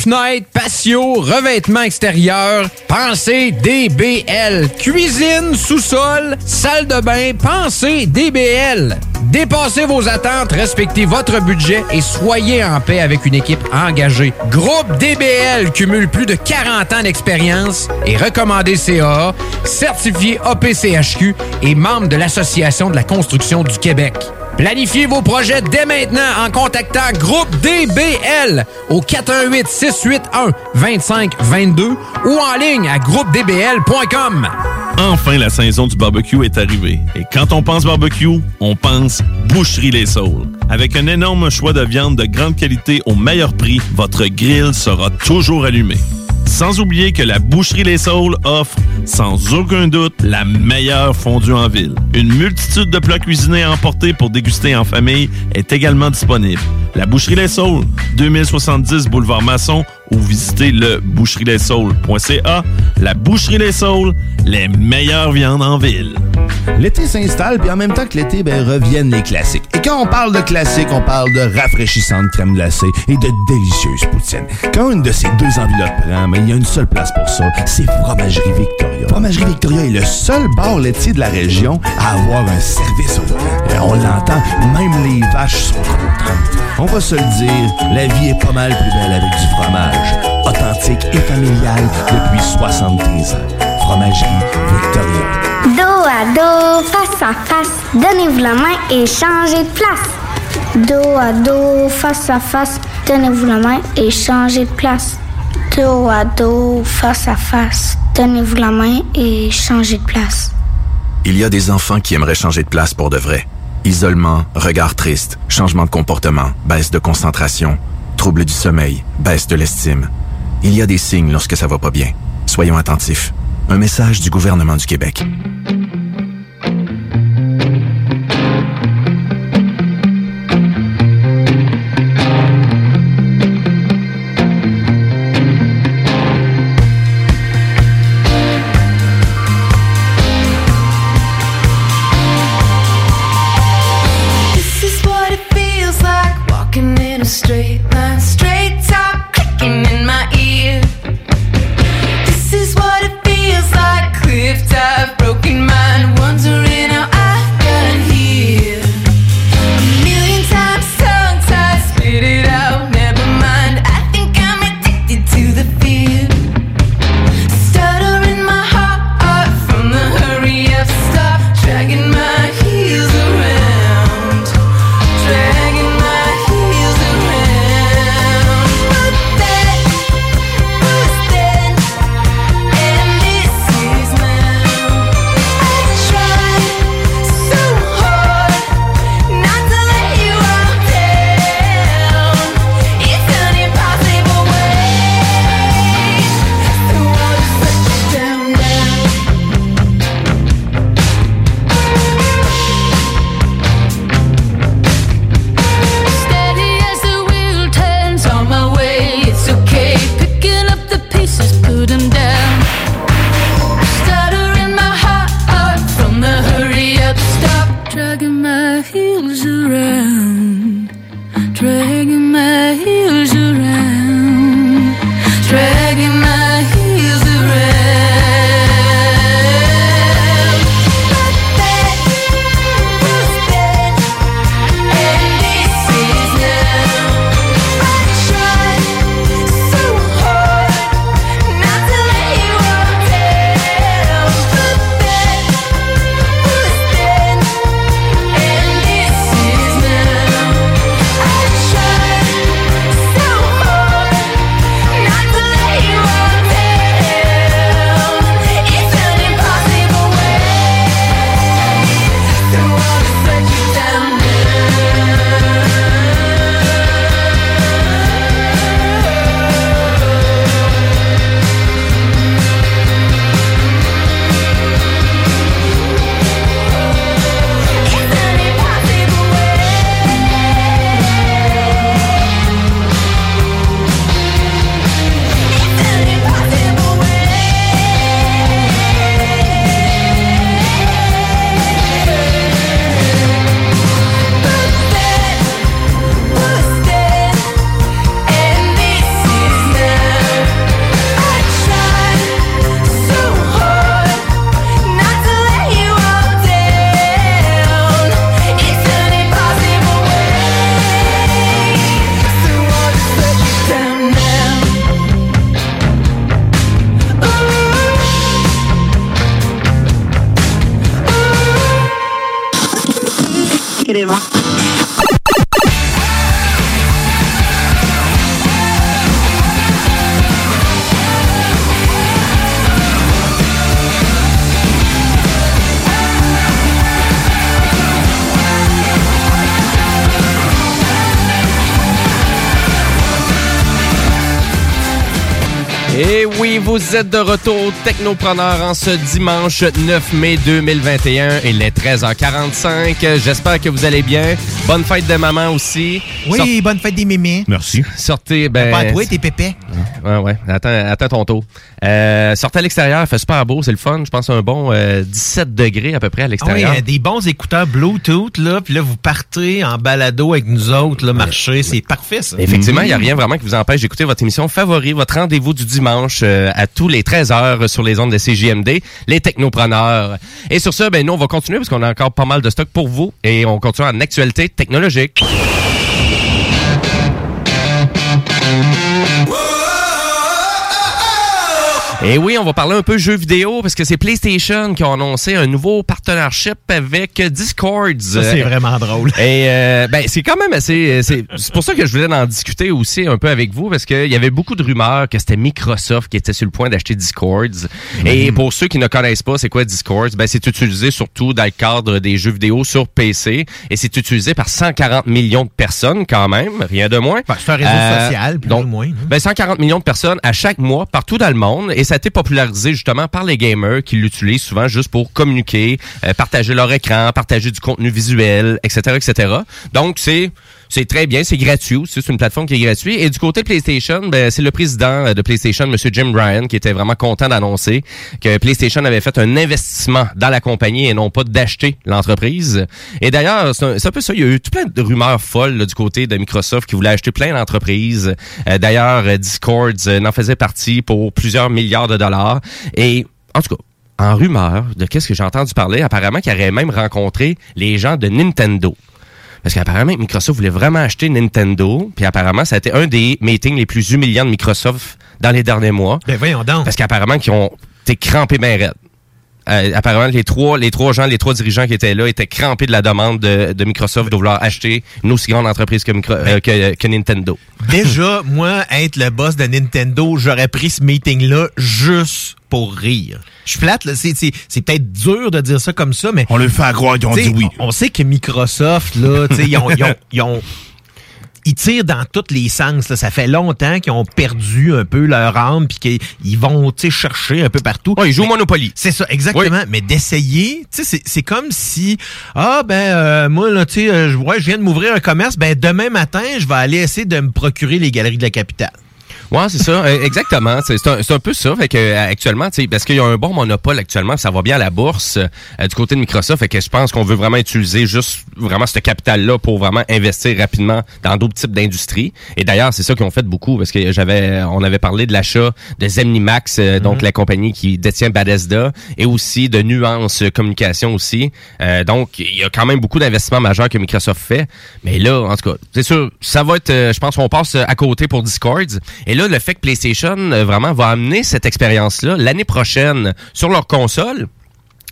fenêtres, patio, revêtement extérieur, pensez DBL. Cuisine, sous-sol, salle de bain, pensez DBL. Dépassez vos attentes, respectez votre budget et soyez en paix avec une équipe engagée. Groupe DBL cumule plus de 40 ans d'expérience et recommandé CAA, certifié APCHQ et membre de l'Association de la construction du Québec. Planifiez vos projets dès maintenant en contactant Groupe DBL au 418 681 2522 ou en ligne à groupedbl.com. Enfin, la saison du barbecue est arrivée. Et quand on pense barbecue, on pense Boucherie Les Saules. Avec un énorme choix de viande de grande qualité au meilleur prix, votre grill sera toujours allumé. Sans oublier que la Boucherie Les Saules offre, sans aucun doute, la meilleure fondue en ville. Une multitude de plats cuisinés à emporter pour déguster en famille est également disponible. La Boucherie Les Saules, 2070 Boulevard Masson ou visitez le boucherie-les-saules.ca. La Boucherie Les Saules, les meilleures viandes en ville. L'été s'installe, puis en même temps que l'été, ben, reviennent les classiques. Et quand on parle de classiques, on parle de rafraîchissantes crème glacée et de délicieuses poutines. Quand une de ces deux enveloppes prend, mais il y a une seule place pour ça, c'est Fromagerie Victoria. Fromagerie Victoria est le seul bar laitier de la région à avoir un service au volant. Et on l'entend, même les vaches sont contentes. On va se le dire, la vie est pas mal plus belle avec du fromage. Authentique et familial depuis 73 ans. Fromagerie Victoria. Dos à dos, face à face, donnez-vous la main et changez de place. Dos à dos, face à face, donnez-vous la main et changez de place. Dos à dos, face à face, donnez-vous la main et changez de place. Il y a des enfants qui aimeraient changer de place pour de vrai. Isolement, regard triste, changement de comportement, baisse de concentration, trouble du sommeil, baisse de l'estime. Il y a des signes lorsque ça va pas bien. Soyons attentifs. Un message du gouvernement du Québec. Vous êtes de retour Technopreneur en ce dimanche 9 mai 2021. Il est 13h45. J'espère que vous allez bien. Bonne fête de maman aussi. Oui, bonne fête des mémés. Merci. Sortez, ben... Pas à toi, tes pépés? Ouais, ouais. Attends, attends ton tour. Euh, sortez à l'extérieur, fait super beau, c'est le fun. Je pense un bon euh, 17 degrés à peu près à Ah oui, l'extérieur. euh, des bons écouteurs Bluetooth, là, puis là, vous partez en balado avec nous autres, là, marcher. C'est parfait, ça. Effectivement, il n'y a rien vraiment qui vous empêche d'écouter votre émission favorite, votre rendez-vous du dimanche euh, à tous les 13 heures sur les ondes de CJMD, les technopreneurs. Et sur ça, ben, nous, on va continuer parce qu'on a encore pas mal de stock pour vous et on continue en actualité technologique. Et oui, on va parler un peu jeux vidéo parce que c'est PlayStation qui a annoncé un nouveau partenariat avec Discord. Ça, c'est vraiment drôle. Et euh, ben c'est quand même assez. C'est pour ça que je voulais en discuter aussi un peu avec vous parce qu'il y avait beaucoup de rumeurs que c'était Microsoft qui était sur le point d'acheter Discord. Et pour ceux qui ne connaissent pas, c'est quoi Discord? Ben c'est utilisé surtout dans le cadre des jeux vidéo sur PC et c'est utilisé par 140 millions de personnes quand même, rien de moins. c'est un réseau social, plus donc, ou moins, ben 140 millions de personnes à chaque mois partout dans le monde et ça a été popularisé justement par les gamers qui l'utilisent souvent juste pour communiquer, euh, partager leur écran, partager du contenu visuel, etc., etc. Donc c'est c'est très bien, c'est gratuit aussi, c'est une plateforme qui est gratuite. Et du côté de PlayStation, ben, c'est le président euh, de PlayStation, M. Jim Ryan, qui était vraiment content d'annoncer que PlayStation avait fait un investissement dans la compagnie et non pas d'acheter l'entreprise. Et d'ailleurs, c'est un, peu ça, il y a eu tout plein de rumeurs folles là, du côté de Microsoft qui voulait acheter plein d'entreprises. Euh, d'ailleurs, euh, Discord n'en faisait partie pour plusieurs milliards de dollars. Et en tout cas, en rumeur de qu'est-ce que j'ai entendu parler, apparemment qu'il aurait même rencontré les gens de Nintendo. Parce qu'apparemment, Microsoft voulait vraiment acheter Nintendo. Puis apparemment, ça a été un des meetings les plus humiliants de Microsoft dans les derniers mois. Ben voyons donc. Parce qu'apparemment, qu'ils ont été crampés bien raides. Euh, apparemment, les trois, les trois gens, les trois dirigeants qui étaient là étaient crampés de la demande de, de Microsoft de vouloir acheter une aussi grande entreprise que, Micro- euh, que, que Nintendo. Déjà, moi, être le boss de Nintendo, j'aurais pris ce meeting-là juste pour rire. Je suis plate, là. C'est, c'est, c'est peut-être dur de dire ça comme ça, mais. On le fait croire qu'ils ont dit oui. On, on sait que Microsoft, là, tu sais, ils ont, ils ont- ils ont- ils tirent dans tous les sens. Là. Ça fait longtemps qu'ils ont perdu un peu leur âme puis qu'ils vont tu sais, chercher un peu partout. ils jouent au Monopoly. C'est ça, exactement. Mais d'essayer, tu sais, c'est- c'est comme si ah ben euh, moi là, tu sais, euh, je ouais, je viens de m'ouvrir un commerce, ben demain matin, je vais aller essayer de me procurer les galeries de la capitale. Ouais, c'est ça, euh, exactement. C'est un, peu ça. Fait que euh, actuellement, tu sais, parce qu'il y a un bon monopole actuellement, ça va bien à la bourse euh, du côté de Microsoft. Fait que je pense qu'on veut vraiment utiliser juste vraiment ce capital-là pour vraiment investir rapidement dans d'autres types d'industries. Et d'ailleurs, c'est ça qu'ils ont fait beaucoup parce que j'avais, on avait parlé de l'achat de Zemnimax, euh, donc la compagnie qui détient Bethesda, et aussi de Nuance Communication aussi. Euh, donc, il y a quand même beaucoup d'investissements majeurs que Microsoft fait. Mais là, en tout cas, c'est sûr, ça va être, je pense qu'on passe à côté pour Discord. Et là, le fait que PlayStation euh, vraiment va amener cette expérience-là l'année prochaine sur leur console.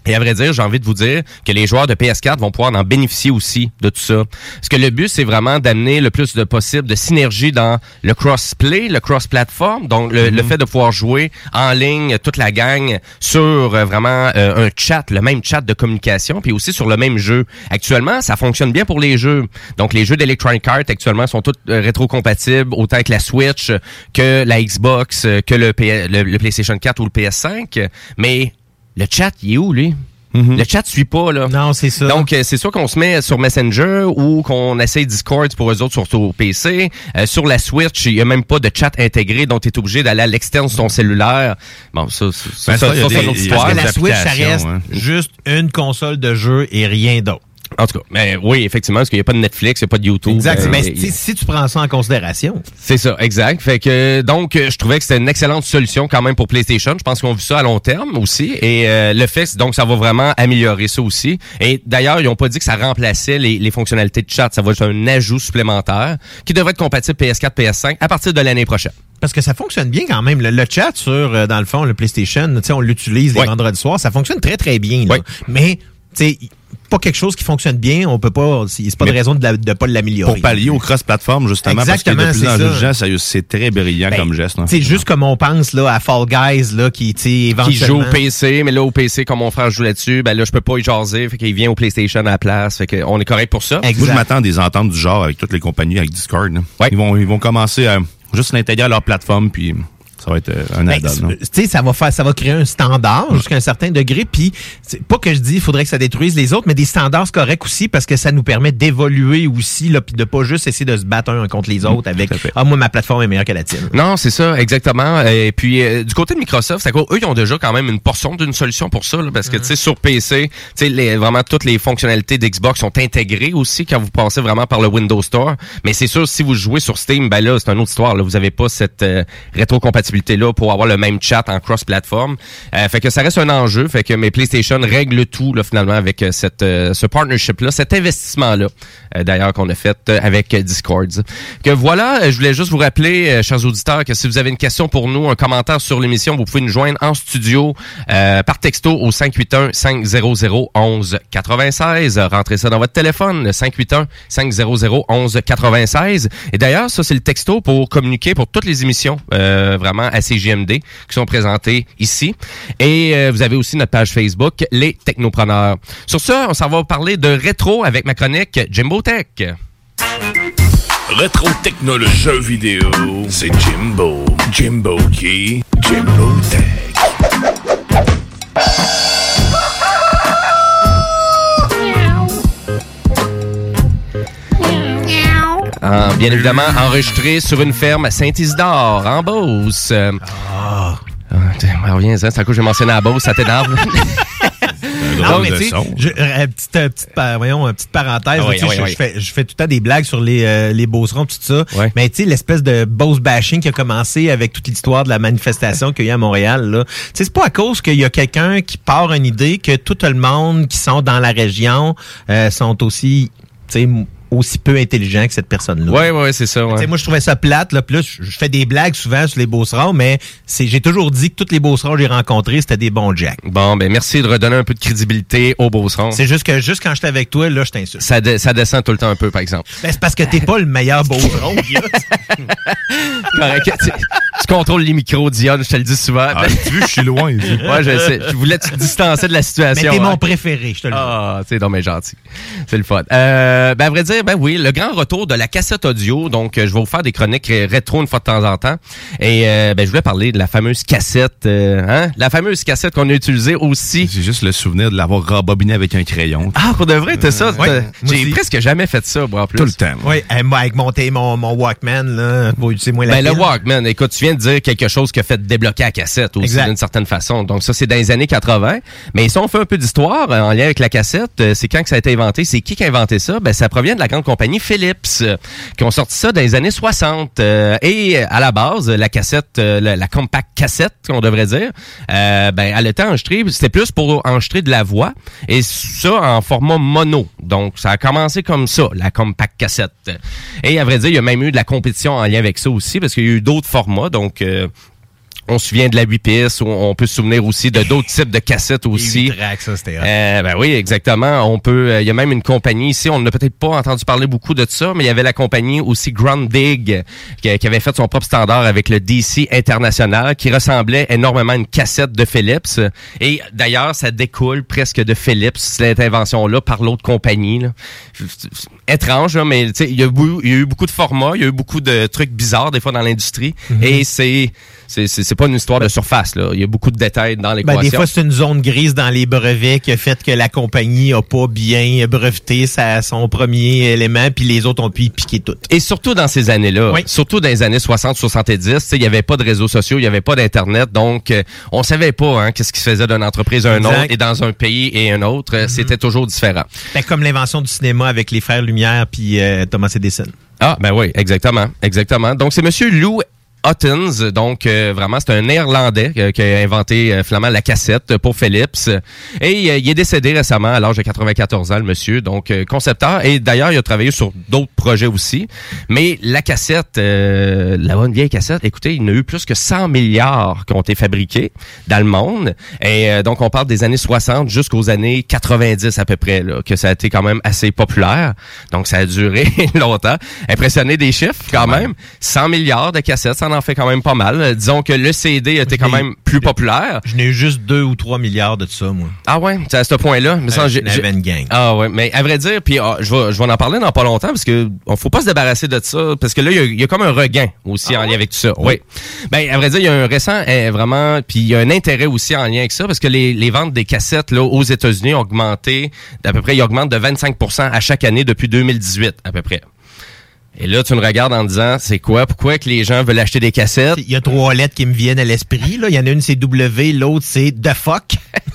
Et à vrai dire, j'ai envie de vous dire que les joueurs de PS4 vont pouvoir en bénéficier aussi de tout ça. Parce que le but, c'est vraiment d'amener le plus de possible de synergie dans le cross-play, le cross-platform. Donc, le, le fait de pouvoir jouer en ligne, toute la gang, sur euh, vraiment euh, un chat, le même chat de communication, puis aussi sur le même jeu. Actuellement, ça fonctionne bien pour les jeux. Donc, les jeux d'Electronic Arts, actuellement, sont tous euh, rétrocompatibles, autant avec la Switch que la Xbox, euh, que le, P- le- le PlayStation 4 ou le PS5. Mais le chat, il est où, lui? Le chat suit pas, là. Non, c'est ça. Donc, euh, c'est soit qu'on se met sur Messenger ou qu'on essaye Discord pour eux autres sur ton PC. Euh, sur la Switch, il y a même pas de chat intégré, donc tu es obligé d'aller à l'externe sur ton cellulaire. Bon, ça, ça, ça, Ben, ça, c'est une autre histoire. Parce que la Switch, ça reste hein. juste une console de jeu et rien d'autre. En tout cas, mais oui, effectivement, parce qu'il n'y a pas de Netflix, il n'y a pas de YouTube. Exact. Euh, Mais il- si, si tu prends ça en considération. C'est ça, exact. Fait que donc euh, je trouvais que c'était une excellente solution quand même pour PlayStation. Je pense qu'on vu ça à long terme aussi. Et euh, le fait, donc ça va vraiment améliorer ça aussi. Et d'ailleurs, ils ont pas dit que ça remplaçait les, les fonctionnalités de chat. Ça va être un ajout supplémentaire qui devrait être compatible PS4, PS5 à partir de l'année prochaine. Parce que ça fonctionne bien quand même. Le, le chat sur, euh, dans le fond, le PlayStation, tu sais, on l'utilise les Ouais. vendredis soirs. Ça fonctionne très, très bien. là. Mais, tu sais, pas quelque chose qui fonctionne bien, on peut pas, c'est pas de raison de, la- de pas l'améliorer. Pour pallier au cross-platform, justement, Exactement, parce que de plus en c'est plus de gens, c'est très brillant Ben, comme geste. C'est juste comme on pense là à Fall Guys là qui tu sais, qui joue éventuellement au PC, mais là au PC, comme mon frère joue là-dessus, ben là je peux pas y jaser, fait qu'il vient au PlayStation à la place, fait qu'on est correct pour ça. Moi, je m'attends à des ententes du genre avec toutes les compagnies, avec Discord. là. Ils, vont, ils vont commencer à juste l'intégrer à leur plateforme, puis ça va être euh, un Ben, add-on. tu sais, ça va faire, ça va créer un standard jusqu'à un certain degré. Puis, c'est pas que je dis, il faudrait que ça détruise les autres, mais des standards corrects aussi parce que ça nous permet d'évoluer aussi, là, puis de pas juste essayer de se battre un contre les autres avec, ah moi ma plateforme est meilleure que la tienne. Non, c'est ça, exactement. Et puis euh, du côté de Microsoft, c'est quoi eux ils ont déjà quand même une portion d'une solution pour ça là, parce que tu sais sur PC, tu sais les- vraiment toutes les fonctionnalités d'Xbox sont intégrées aussi quand vous passez vraiment par le Windows Store, mais c'est sûr si vous jouez sur Steam, ben là c'est une autre histoire là, vous avez pas cette euh, rétrocompatibilité là pour avoir le même chat en cross-platform. Euh, fait que ça reste un enjeu, fait que mes PlayStation règle tout là finalement avec euh, cette euh, ce partnership là, cet investissement là d'ailleurs qu'on a fait euh, avec euh, Discord. Que voilà, euh, je voulais juste vous rappeler euh, chers auditeurs que si vous avez une question pour nous, un commentaire sur l'émission, vous pouvez nous joindre en studio euh, par texto au 581 500 11 96. Rentrez ça dans votre téléphone, le 581 500 11 96. Et d'ailleurs, ça c'est le texto pour communiquer pour toutes les émissions euh, vraiment à CGMD qui sont présentées ici. Et euh, vous avez aussi notre page Facebook, les Technopreneurs. Sur ce, on s'en va parler de rétro avec ma chronique Jimbo Tech. Rétro technologie jeux vidéo, c'est Jimbo. Jimbo qui? Jimbo Tech. Euh, bien évidemment, enregistré sur une ferme à Saint-Isidore, en Beauce. Ah. ah, tiens, reviens, hein, c'est à cause que j'ai mentionné à Beauce, ça t'énerve. Non, mais tu sais, euh, petite, euh, petite, pa- voyons, euh, petite parenthèse, Ah oui, ah oui, je, oui. je fais, je fais tout le temps des blagues sur les, euh, les beaucerons, tout ça. Mais tu sais, l'espèce de Beauce bashing qui a commencé avec toute l'histoire de la manifestation qu'il y a eu à Montréal, là. Tu sais, c'est pas à cause qu'il y a quelqu'un qui part une idée que tout le monde qui sont dans la région euh, sont aussi, tu sais, aussi peu intelligents que cette personne-là. Ouais, ouais, c'est ça. Ouais. moi, je trouvais ça plate. Là, puis là, je, fais des blagues souvent sur les beaucerons, mais c'est, j'ai toujours dit que tous les beaucerons que j'ai rencontrés, c'était des bons jacks. Bon, ben merci de redonner un peu de crédibilité au Beauceron. C'est juste que juste quand j'étais avec toi, là, je t'insulte. Ça, de- ça descend tout le temps un peu, par exemple. Ben, c'est parce que t'es pas le meilleur beauceron, Guillaume. Correct. tu, tu contrôles les micros, Dion, je te le dis souvent. Ah, tu veux, je suis loin. ici. ouais, je sais. Je voulais te distancer de la Mais situation. t'es hein. mon préféré, je te le dis. Ah, c'est donc bien gentil. C'est le fun. Euh, ben, à vrai dire, ben oui, le grand retour de la cassette audio. Donc, euh, je vais vous faire des chroniques ré- rétro une fois de temps en temps. Et euh, ben, je voulais parler de la fameuse cassette, euh, hein? La fameuse cassette qu'on a utilisée aussi. J'ai juste le souvenir de l'avoir rembobiné avec un crayon. Ah, pour de vrai, t'as ça? J'ai presque jamais fait ça, moi, en plus. Tout le temps. Oui, avec mon, mon, mon Walkman, là, pour utiliser moins la Ben, le. Walkman, écoute, tu viens de dire quelque chose qui a fait débloquer la cassette aussi d'une certaine façon. Donc ça, c'est dans les années 80. Mais si on fait un peu d'histoire en lien avec la cassette, c'est quand que ça a été inventé? C'est qui qui a inventé ça? Ben, ça provient de la grande compagnie Philips, euh, qui ont sorti ça dans les années 60. Euh, et euh, à la base, la cassette, la, compact cassette, qu'on devrait dire, ben, elle était enregistrée, c'était plus pour enregistrer de la voix. Et ça en format mono. Donc, ça a commencé comme ça, la compact cassette. Et à vrai dire, il y a même eu de la compétition en lien avec ça aussi, parce qu'il y a eu d'autres formats. Donc, on se souvient de la 8 pistes, ou on peut se souvenir aussi de d'autres types de cassettes aussi. tracks, ça. Euh, ben oui, exactement. On peut. euh, Il y a même une compagnie ici. On n'a peut-être pas entendu parler beaucoup de ça, mais il y avait la compagnie aussi Grand Dig qui, qui avait fait son propre standard avec le DC International, qui ressemblait énormément à une cassette de Philips. Et d'ailleurs, ça découle presque de Philips cette invention-là par l'autre compagnie. là. Étrange, là, mais tu sais, il y, a bou- il y a eu beaucoup de formats, il y a eu beaucoup de trucs bizarres des fois dans l'industrie. Mhm. Et c'est c'est pas une histoire de surface là. Il y a beaucoup de détails dans Ben, l'équation. des fois, c'est une zone grise dans les brevets qui a fait que la compagnie a pas bien breveté sa, son premier élément, puis les autres ont pu y piquer tout. Et surtout dans ces années-là, surtout dans les années 60-70, tu sais, il n'y avait pas de réseaux sociaux, il n'y avait pas d'Internet, donc euh, on savait pas hein, qu'est-ce qui se faisait d'une entreprise à un Exact. autre et dans un pays et un autre, euh, c'était toujours différent. Ben, comme l'invention du cinéma avec les frères Lumière puis euh, Thomas Edison. Ah, ben oui, exactement, exactement. Donc c'est Monsieur Lou Huttons. Donc, euh, vraiment, c'est un Néerlandais euh, qui a inventé euh, finalement la cassette pour Philips. Et euh, il est décédé récemment à l'âge de 94 ans, le monsieur. Donc, euh, concepteur. Et d'ailleurs, il a travaillé sur d'autres projets aussi. Mais la cassette, euh, la bonne vieille cassette, écoutez, il y en a eu plus que 100 milliards qui ont été fabriqués dans le monde. Et euh, donc, on parle des années 60 jusqu'aux années 90 à peu près, là, que ça a été quand même assez populaire. Donc, ça a duré longtemps. Impressionné des chiffres, quand même. 100 milliards de cassettes, ça en fait quand même pas mal. Euh, Disons que le CD était quand même plus populaire. Je n'ai eu juste 2 ou 3 milliards de ça, moi. Ah ouais, c'est à ce point-là? Mais Euh, j'ai- une gang. Ah ouais, mais à vrai dire, puis ah, je vais je vais en parler dans pas longtemps parce que on faut pas se débarrasser de ça parce que là il y a- il y, a comme un regain aussi en lien avec tout ça. Oui. Ben à vrai dire, il y a un récent euh, vraiment puis il y a un intérêt aussi en lien avec ça parce que les, les ventes des cassettes là aux États-Unis ont augmenté d'à peu près ils augmentent de 25% à chaque année depuis 2018 à peu près. Et là, tu me regardes en disant, c'est quoi? Pourquoi que les gens veulent acheter des cassettes? Il y a trois lettres qui me viennent à l'esprit. là. Il y en a une, c'est W, l'autre, c'est The fuck.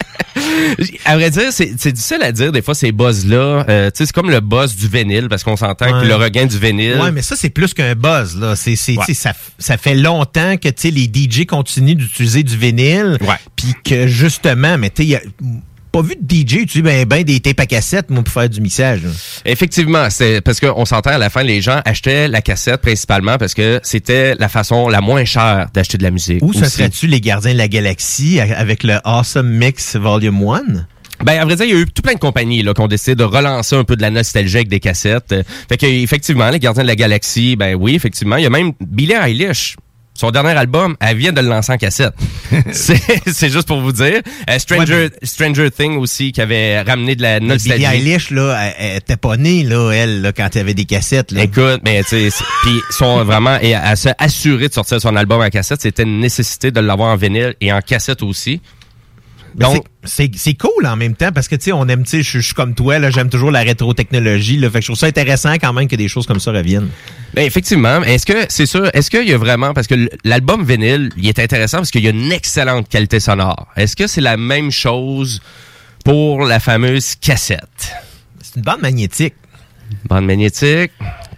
À vrai dire, c'est difficile à dire des fois ces buzz-là. Euh, tu sais, c'est comme le buzz du vinyle parce qu'on s'entend que le regain du vinyle. Ouais, mais ça, c'est plus qu'un buzz, là. C'est, Ouais. ça, fait longtemps que, tu sais, les DJ continuent d'utiliser du vinyle. Puis que, justement, mais tu sais, y a pas vu de DJ utiliser ben, ben des tapes à cassette, moi, pour faire du mixage. là. Effectivement, c'est parce qu'on s'entend à la fin, les gens achetaient la cassette principalement parce que c'était la façon la moins chère d'acheter de la musique. Ça aussi. serait-tu les gardiens de la galaxie avec le Awesome Mix Volume 1? Ben, à vrai dire, il y a eu tout plein de compagnies là, qui ont décidé de relancer un peu de la nostalgie avec des cassettes. Euh, Fait que, effectivement, les Gardiens de la Galaxie, ben oui, effectivement. Il y a même Billie Eilish. Son dernier album, elle vient de le lancer en cassette. c'est juste pour vous dire. Euh, Stranger, Stranger Thing aussi, qui avait ramené de la nostalgie. Billie Eilish, là, elle, elle était pas née, là, elle, là, quand il y avait des cassettes. Là. Écoute, mais tu sais, puis sont vraiment et à se assurer de sortir son album en cassette, c'était une nécessité de l'avoir en vinyle et en cassette aussi. C'est- cool en même temps parce que tu sais on aime tu sais je suis comme toi là j'aime toujours la rétro-technologie là fait que je trouve ça intéressant quand même que des choses comme ça reviennent. Ben effectivement, est-ce que c'est sûr, est-ce qu'il y a vraiment parce que l'album vinyle, il est intéressant parce qu'il y a une excellente qualité sonore. Est-ce que c'est la même chose pour la fameuse cassette? C'est une bande magnétique. Bande magnétique.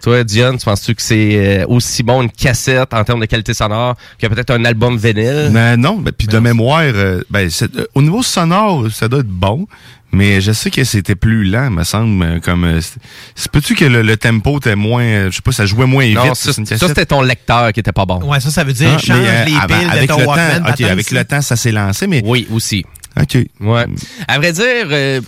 Toi, Dion, tu penses-tu que c'est euh, aussi bon une cassette en termes de qualité sonore que peut-être un album vinyle? Ben non, ben, puis de mémoire, euh, ben, c'est- euh, au niveau sonore, ça doit être bon, mais je sais que c'était plus lent, me semble, comme... peux-tu que le, le tempo était moins... je sais pas, ça jouait moins Non, vite ça, c'était ton lecteur qui était pas bon. Ouais ça ça veut dire Ah, change mais, euh, les avant- piles de avec ton le Walkman. temps, ok, avec le temps, ça s'est lancé, mais... Oui, aussi. OK. Ouais. À vrai dire, euh,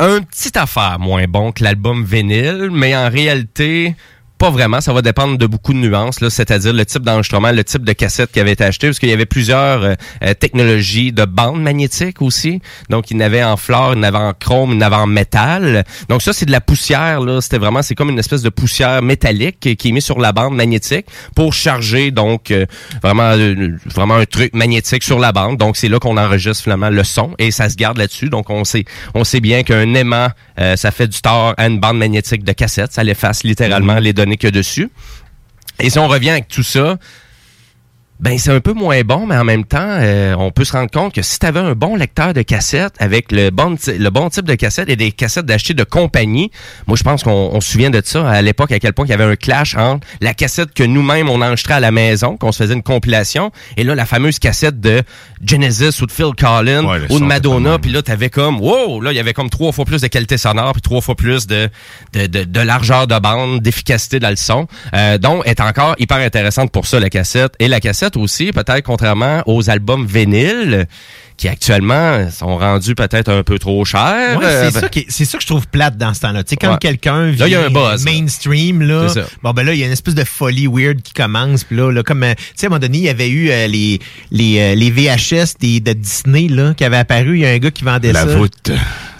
un petit affaire moins bon que l'album vinyle, mais en réalité, pas vraiment. Ça va dépendre de beaucoup de nuances, là, c'est-à-dire le type d'enregistrement, le type de cassette qui avait été acheté, parce qu'il y avait plusieurs euh, euh, technologies de bandes magnétiques aussi. Donc, il y en avait en flore, il y en avait en chrome, il y en avait en métal. Donc, ça, c'est de la poussière, là. C'était vraiment, c'est comme une espèce de poussière métallique qui est mise sur la bande magnétique pour charger, donc, euh, vraiment, euh, vraiment un truc magnétique sur la bande. Donc, c'est là qu'on enregistre finalement le son et ça se garde là-dessus. Donc, on sait, on sait bien qu'un aimant, euh, ça fait du tort à une bande magnétique de cassette. Ça l'efface littéralement les données a dessus. Et si on revient avec tout ça, ben c'est un peu moins bon, mais en même temps, euh, on peut se rendre compte que si tu avais un bon lecteur de cassette avec le bon, le bon type de cassette et des cassettes d'acheter de compagnie, moi je pense qu'on on se souvient de ça à l'époque, à quel point il y avait un clash entre la cassette que nous-mêmes on enregistrait à la maison, qu'on se faisait une compilation, et là la fameuse cassette de Genesis ou de Phil Collins Ouais, ou de Madonna, puis là t'avais comme, wow, là il y avait comme trois fois plus de qualité sonore, puis trois fois plus de, de, de, de largeur de bande, d'efficacité dans le son. Euh, donc, est encore hyper intéressante pour ça, la cassette. Et la cassette aussi, peut-être contrairement aux albums vinyles, qui actuellement sont rendus peut-être un peu trop chers. Ouais, Euh, c'est ça, qui- c'est ça que je trouve plate dans ce temps-là. Tu sais, quand Ouais. quelqu'un Là, vient il y a un buzz, là. mainstream, là, C'est bon ben là, il y a une espèce de folie weird qui commence. Puis là, là, comme, euh, tu sais, à un moment donné, il y avait eu euh, les, les, euh, les VHS des, de Disney là, qui avaient apparu. Il y a un gars qui vendait La ça. voûte.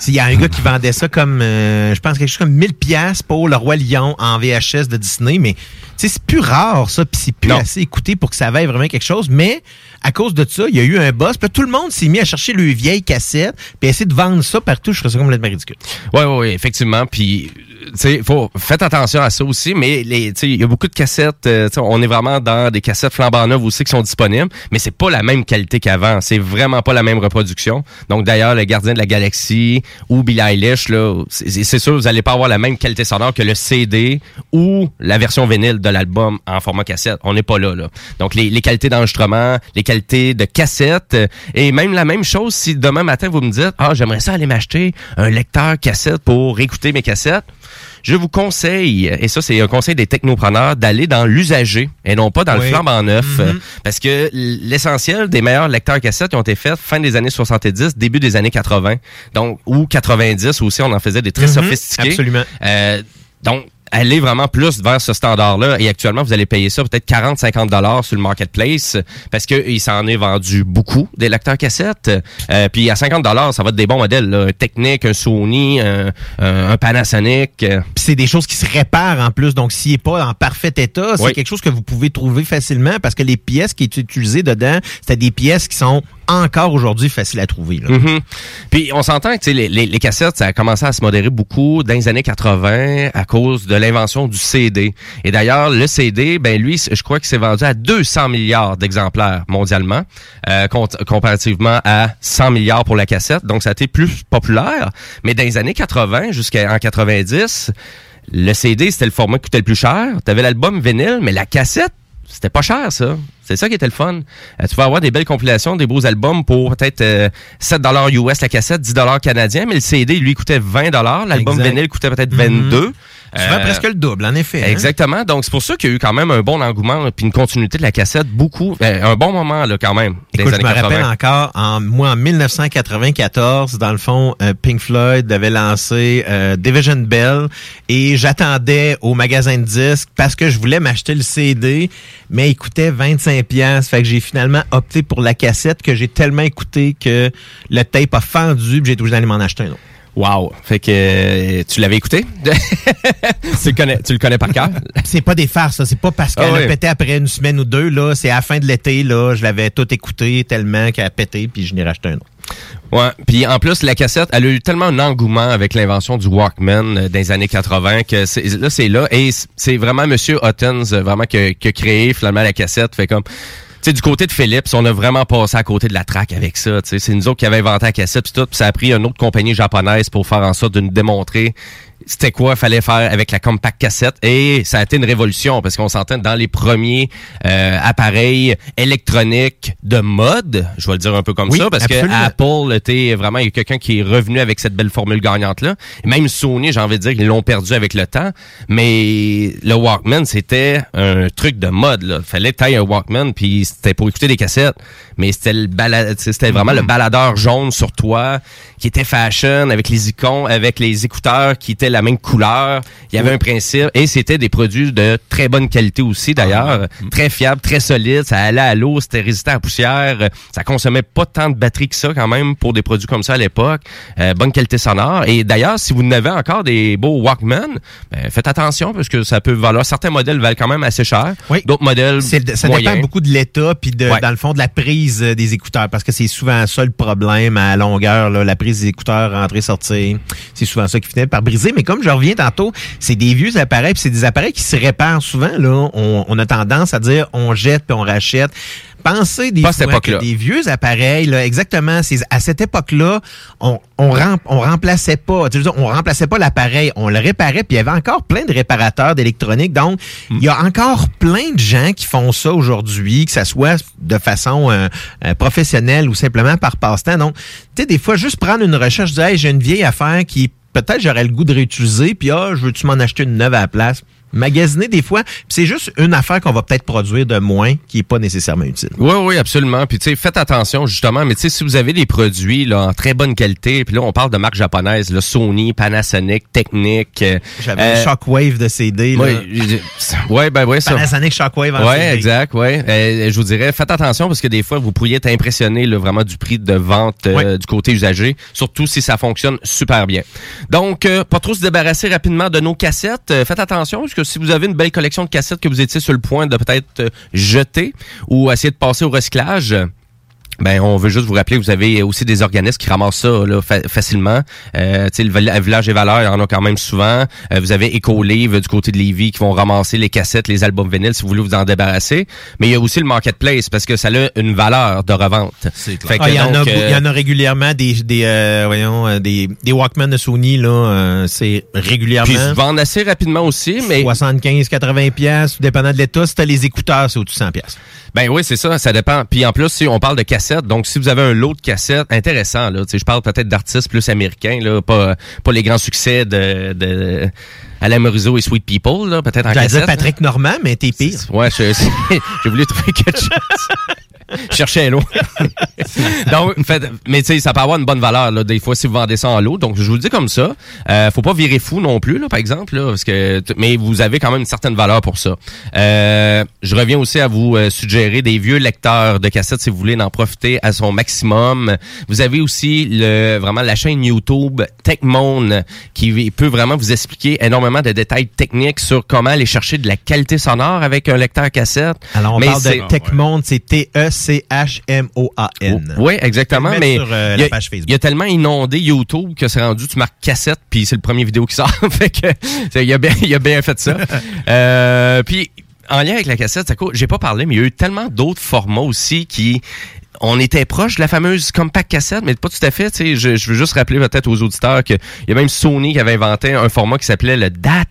Il y a un gars qui vendait ça comme, euh, je pense, quelque chose comme 1000 pièces pour le Roi Lion en VHS de Disney. Mais, c'est plus rare, ça, puis c'est plus assez écouté pour que ça vaille vraiment quelque chose. Mais, à cause de ça, il y a eu un boss. Puis tout le monde s'est mis à chercher le vieille cassette, puis essayer de vendre ça partout. Je trouve ça complètement ridicule. Ouais, ouais, ouais, effectivement. Puis faut faites attention à ça aussi, mais il y a beaucoup de cassettes. euh, on est vraiment dans des cassettes flambant neuves aussi qui sont disponibles, mais c'est pas la même qualité qu'avant. C'est vraiment pas la même reproduction. Donc d'ailleurs, le Gardien de la Galaxie ou Billie Eilish, c'est sûr, vous allez pas avoir la même qualité sonore que le CD ou la version vinyle de l'album en format cassette. On n'est pas là, là. Donc les, les qualités d'enregistrement, les qualités de cassette, euh, et même la même chose si demain matin vous me dites, ah j'aimerais ça aller m'acheter un lecteur cassette pour écouter mes cassettes je vous conseille, et ça c'est un conseil des technopreneurs, d'aller dans l'usager et non pas dans le Oui. flambant neuf. Mhm. Parce que l'essentiel des meilleurs lecteurs cassettes ont été faits fin des années 70, début des années 80. Donc, ou 90 aussi, on en faisait des très Mhm, sophistiqués. absolument. Euh, donc, allez vraiment plus vers ce standard-là. Et actuellement, vous allez payer ça peut-être 40-50 dollars sur le marketplace parce que il s'en est vendu beaucoup des lecteurs cassettes. Euh, puis à 50 dollars, ça va être des bons modèles. Là. Un Technic, un Sony, un, un- Panasonic. Puis c'est des choses qui se réparent en plus. Donc, s'il n'est pas en parfait état, c'est Oui. quelque chose que vous pouvez trouver facilement parce que les pièces qui étaient utilisées dedans, c'était des pièces qui sont encore aujourd'hui faciles à trouver. Mhm. Puis on s'entend que les, cassettes, ça a commencé à se modérer beaucoup dans les années 80 à cause de l'invention du CD. Et d'ailleurs, le CD, ben lui, je crois qu'il s'est vendu à 200 milliards d'exemplaires mondialement, euh, comparativement à 100 milliards pour la cassette. Donc ça a été plus populaire. Mais dans les années 80 jusqu'en 90, le CD, c'était le format qui coûtait le plus cher. Tu avais l'album vinyle, mais la cassette, c'était pas cher, ça. C'est ça qui était le fun. Euh, tu vas avoir des belles compilations, des beaux albums pour peut-être euh, 7 US la cassette, 10 canadiens, mais le CD, lui, coûtait 20 L'album vinyle coûtait peut-être Mhm. 22 Souvent Euh, presque le double, en effet. hein? Exactement. Donc, c'est pour ça qu'il y a eu quand même un bon engouement puis une continuité de la cassette. Beaucoup. euh, un bon moment, là, quand même. Écoute, je me 80. rappelle encore, en, moi, en 1994, dans le fond, euh, Pink Floyd avait lancé euh, Division Bell et j'attendais au magasin de disques parce que je voulais m'acheter le CD, mais il coûtait 25 pièces. Fait que j'ai finalement opté pour la cassette que j'ai tellement écouté que le tape a fendu puis j'ai été obligé d'aller m'en acheter un autre. Wow. Fait que euh, tu l'avais écouté? tu, le connais, tu le connais par cœur? C'est pas des farces, ça. C'est pas parce qu'elle Ah a pété après une semaine ou deux, là. C'est à la fin de l'été, là. Je l'avais tout écouté tellement qu'elle a pété puis je n'ai racheté un autre. Ouais. Puis en plus, la cassette, elle a eu tellement un engouement avec l'invention du Walkman euh, dans les années 80 que c'est, là, c'est là. Et c'est vraiment Monsieur Huttons, euh, vraiment, qui a, qui a créé finalement la cassette. Fait comme... Sais, du côté de Philips, on a vraiment passé à côté de la traque avec ça. C'est nous autres qui avons inventé la cassette puis tout. Puis ça a pris une autre compagnie japonaise pour faire en sorte de nous démontrer c'était quoi fallait faire avec la compact cassette et ça a été une révolution parce qu'on s'entend dans les premiers euh, appareils électroniques de mode, je vais le dire un peu comme Oui, ça parce absolument. que Apple était vraiment il y a quelqu'un qui est revenu avec cette belle formule gagnante là. Et même Sony, j'ai envie de dire qu'ils l'ont perdu avec le temps, mais le Walkman c'était un truc de mode là, fallait tailler un Walkman puis c'était pour écouter des cassettes, mais c'était le balade, c'était vraiment Mm-hmm. le baladeur jaune sur toi qui était fashion avec les icônes, avec les écouteurs qui étaient la même couleur. Il y avait un principe et c'était des produits de très bonne qualité aussi d'ailleurs, très fiable, très solide. Ça allait à l'eau, c'était résistant à la poussière. Ça consommait pas tant de batterie que ça quand même pour des produits comme ça à l'époque. Euh, bonne qualité sonore. Et d'ailleurs, si vous n'avez encore des beaux Walkman, ben, faites attention parce que ça peut valoir. Certains modèles valent quand même assez cher. D'autres modèles ça moyens. dépend beaucoup de l'état puis de Ouais. dans le fond de la prise euh, des écouteurs parce que c'est souvent ça le problème à longueur là, la prise des écouteurs rentrer sortir c'est souvent ça qui finit par briser mais comme je reviens tantôt c'est des vieux appareils puis c'est des appareils qui se réparent souvent là. On, on a tendance à dire on jette puis on rachète. Pensez des fois que vieux appareils, là, exactement, c'est à cette époque-là, on, on, rem- on remplaçait pas, on remplaçait pas l'appareil, on le réparait, puis il y avait encore plein de réparateurs d'électronique. Donc, il y a encore plein de gens qui font ça aujourd'hui, que ça soit de façon euh, euh, professionnelle ou simplement par passe-temps. Donc, tu sais, des fois, juste prendre une recherche, dire, hey, j'ai une vieille affaire qui peut-être j'aurais le goût de réutiliser, puis ah, je veux-tu m'en acheter une neuve à la place? Magasiner des fois, c'est juste une affaire qu'on va peut-être produire de moins qui est pas nécessairement utile. Oui, oui, absolument. Puis, tu sais, faites attention, justement. Mais, tu sais, si vous avez des produits là, en très bonne qualité, puis là, on parle de marques japonaises, là, Sony, Panasonic, Technic. euh, J'avais euh, Shockwave de CD. Ouais, ouais, ben ouais, ça. Panasonic Shockwave en Ouais, CD. exact, ouais. Euh, je vous dirais, faites attention parce que des fois, vous pourriez être impressionné là, vraiment du prix de vente euh, du côté usager, surtout si ça fonctionne super bien. Donc, euh, pas trop se débarrasser rapidement de nos cassettes. Euh, faites attention parce que si vous avez une belle collection de cassettes que vous étiez sur le point de peut-être euh, jeter ou essayer de passer au recyclage, ben on veut juste vous rappeler que vous avez aussi des organismes qui ramassent ça là, fa- facilement. Euh, tu sais, le Village et Valeurs, il y en a quand même souvent. Euh, vous avez Éco-Livre du côté de Lévis qui vont ramasser les cassettes, les albums vinyles si vous voulez vous en débarrasser. Mais il y a aussi le marketplace parce que ça a une valeur de revente. Fait que Ah, il, y en a, euh, il y en a régulièrement des des euh, voyons euh, des, des Walkman de Sony là, euh, c'est régulièrement. Puis ils se vendent assez rapidement aussi, mais 75 80 pièces, dépendant de l'état, si t'as les écouteurs, c'est au-dessus de 100 pièces. Ben oui, c'est ça, ça dépend. Puis en plus, si on parle de cassettes, donc si vous avez un lot de cassettes intéressant, là, je parle peut-être d'artistes plus américains, là, pas, pas les grands succès de Alain Morisot et Sweet People, là, peut-être en J'allais dire cassette. Patrick Normand, mais t'es pire. Ouais, je- j'ai voulu trouver quelque chose. Je cherchais un lot. donc, fait, mais tu sais, ça peut avoir une bonne valeur, là, des fois, si vous vendez ça en lot. Donc, je vous le dis comme ça. Euh, faut pas virer fou non plus, là, par exemple, là, parce que, mais vous avez quand même une certaine valeur pour ça. Euh, je reviens aussi à vous euh, suggérer des vieux lecteurs de cassettes si vous voulez en profiter à son maximum. Vous avez aussi le, vraiment la chaîne YouTube TechMone qui peut vraiment vous expliquer énormément de détails techniques sur comment aller chercher de la qualité sonore avec un lecteur cassette. Alors on Mais parle de Techmonde, c'est T E oui, exactement. Mais euh, il, y a, y tellement inondé YouTube que c'est rendu, tu marques cassette, puis c'est le premier vidéo qui sort. fait que il a bien, il a bien fait ça. euh, puis en lien avec la cassette, j'ai pas parlé, mais il y a eu tellement d'autres formats aussi qui on était proche de la fameuse compact cassette, mais pas tout à fait. tu sais, Je, je veux juste rappeler peut-être aux auditeurs qu'il y a même Sony qui avait inventé un format qui s'appelait le DAT.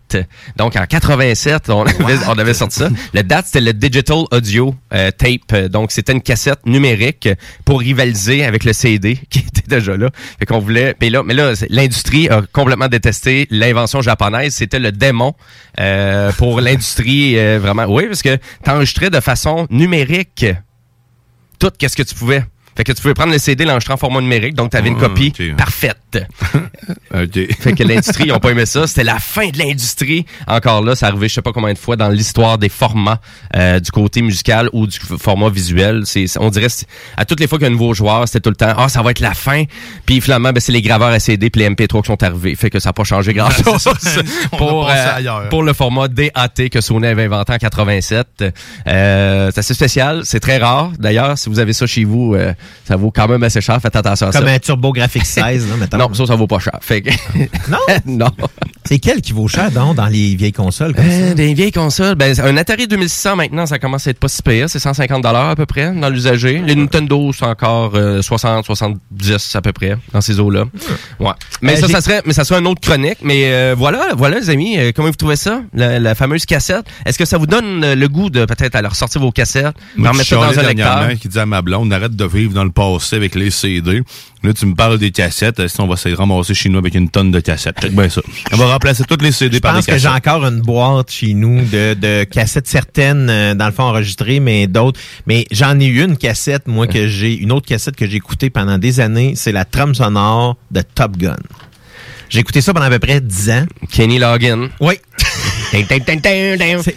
Donc en 87, on avait, on avait sorti ça. Le DAT, c'était le Digital Audio euh, Tape. Donc c'était une cassette numérique pour rivaliser avec le CD qui était déjà là. Fait qu'on voulait. Mais là, mais là, c'est- l'industrie a complètement détesté l'invention japonaise. C'était le démon euh, pour l'industrie euh, vraiment. Oui, parce que t'enregistrais de façon numérique tout qu'est-ce que tu pouvais? Fait que tu pouvais prendre le CD, l'enregistrer en format numérique, donc tu avais une Ah, copie parfaite. OK. Fait que l'industrie, ils ont pas aimé ça. C'était la fin de l'industrie. Encore là, ça arrivait je sais pas combien de fois dans l'histoire des formats euh, du côté musical ou du format visuel. C'est, on dirait, à toutes les fois qu'il y a un nouveau joueur, c'était tout le temps, ah, ça va être la fin. Puis finalement, ben, c'est les graveurs à CD puis les MP3 qui sont arrivés. Fait que ça n'a pas changé grand chose pour, euh, pour le format DAT que Sony avait inventé en 87. Euh, c'est assez spécial. C'est très rare. D'ailleurs, si vous avez ça chez vous, euh, ça vaut quand même assez cher. Faites attention à Comme ça. un Turbo Graphics 16, là, mettons. Non, ça, ça vaut pas cher. Fait que- Non? non. C'est quel qui vaut cher, donc, dans les vieilles consoles? Comme Euh, ça? des vieilles consoles, ben, un Atari 2600 maintenant, ça commence à être pas si pire. C'est 150 à peu près dans l'usager. Les Nintendo, c'est encore euh, 60, 70 à peu près dans ces eaux-là. Ouais. Mais Euh, ça, ça serait, mais ça serait une autre chronique. Mais euh, voilà, voilà les amis, euh, comment vous trouvez ça, la, la fameuse cassette Est-ce que ça vous donne euh, le goût de peut-être aller ressortir vos cassettes, Moi, en je mettre ça dans un lecteur? qui disait à ma blonde, arrête de vivre dans le passé avec les CD. Là, tu me parles des cassettes. Sinon, on va se ramasser chez nous avec une tonne de cassettes? Check bien ça. On va remplacer toutes les CD Je par des pense que j'ai cassettes. encore une boîte chez nous de, de cassettes certaines, euh, dans le fond enregistrées, mais d'autres. Mais j'en ai eu une cassette, moi, que j'ai, une autre cassette que j'ai écoutée pendant des années, c'est la trame sonore de Top Gun. J'ai écouté ça pendant à peu près 10 ans. Kenny Loggin. Oui.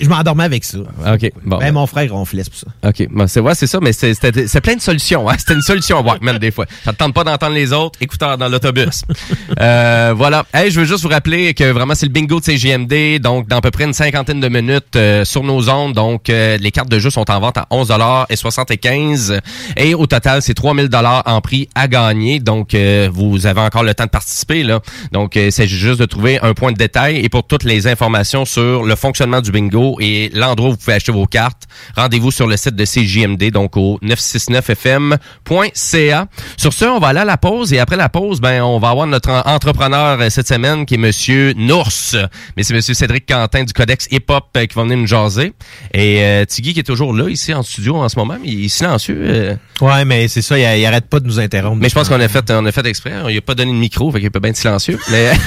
Je m'endormais avec ça. OK, bon. Ben, mon frère ronflait c'est pour ça. OK. Bon, c'est ouais, c'est ça, mais c'est- plein de solutions. Hein? C'était une solution Walkman des fois. Ça te tente pas d'entendre les autres, écouteurs dans l'autobus. euh, voilà. Hey, je veux juste vous rappeler que vraiment c'est le bingo de CGMD, donc dans à peu près une cinquantaine de minutes euh, sur nos ondes. Donc euh, les cartes de jeu sont en vente à 11 et 75 et au total c'est 3000 dollars en prix à gagner. Donc euh, vous avez encore le temps de participer là. Donc euh, il s'agit juste de trouver un point de détail et pour toutes les informations sur le fonctionnement du bingo et l'endroit où vous pouvez acheter vos cartes, rendez-vous sur le site de CJMD, donc au 969fm.ca. Sur ce, on va aller à la pause et après la pause, ben on va avoir notre en- entrepreneur euh, cette semaine qui est Monsieur Nours. Mais c'est Monsieur Cédric Quentin du Codex Hip Hop euh, qui va venir nous jaser. Et euh, Tiggy qui est toujours là ici en studio en ce moment, mais il est silencieux. euh. Ouais, mais c'est ça, il, il arrête pas de nous interrompre. Mais je pense qu'on a fait, on a fait exprès. On lui a pas donné de micro, fait qu'il peut bien être silencieux. Mais,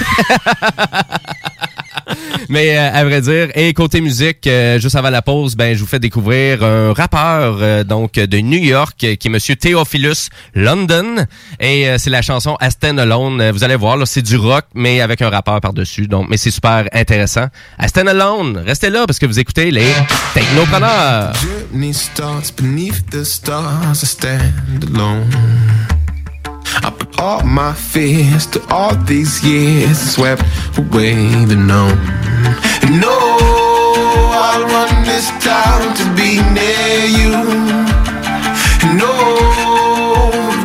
mais euh, à vrai dire, et côté musique, euh, juste avant la pause, ben je vous fais découvrir un rappeur euh, donc de New York euh, qui est Monsieur Theophilus London. Et euh, c'est la chanson A Stand Alone. Euh, Vous allez voir, là, c'est du rock, mais avec un rappeur par-dessus. Donc, mais c'est super intéressant. A Stand Alone, restez là parce que vous écoutez les Technopreneurs. I put all my fears to all these years swept away the known. And no, I'll run this town to be near you. And no,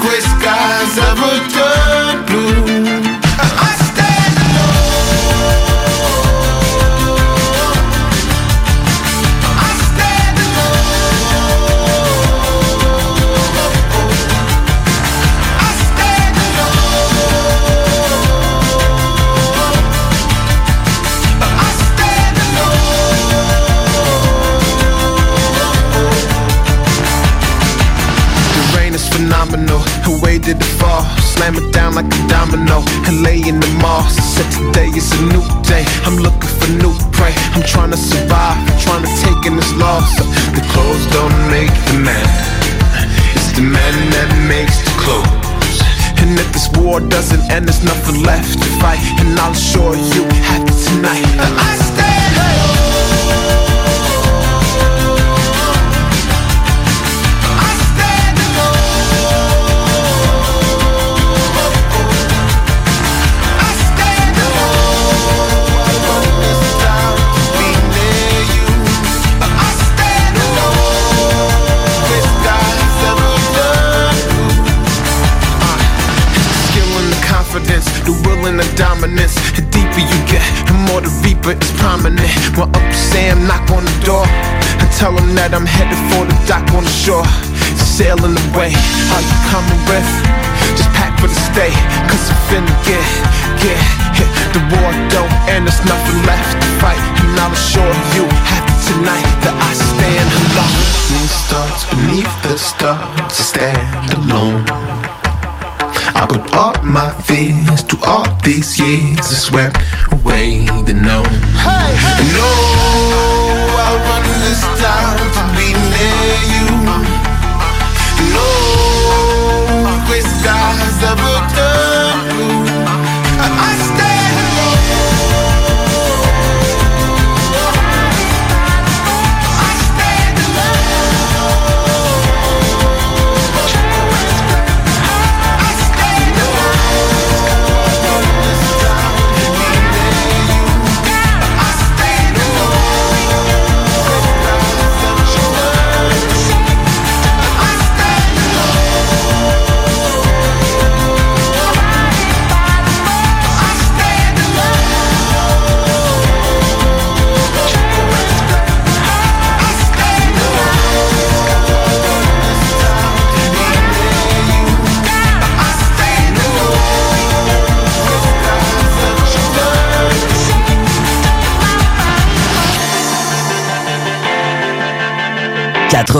gray skies ever turn. Away did it fall, slam it down like a domino, and lay in the moss. Said today is a new day. I'm looking for new prey. I'm trying to survive, trying to take in this loss. The clothes don't make the man. It's the man that makes the clothes. And if this war doesn't end, there's nothing left to fight. And I'll assure you, happy tonight. I stand the will and the dominance. The deeper you get, the more the reaper is prominent. When up Sam knock on the door, I tell him that I'm headed for the dock on the shore. Sailing away, are you coming with? Just pack for the stay, cause I'm finna get, get hit. The war don't end, there's nothing left to fight. And I'll assure you, happy tonight that I stand alone. Me starts beneath the stars to stand alone. I put all my fears to all these years and swept away the known. Hey, hey. No, I run this town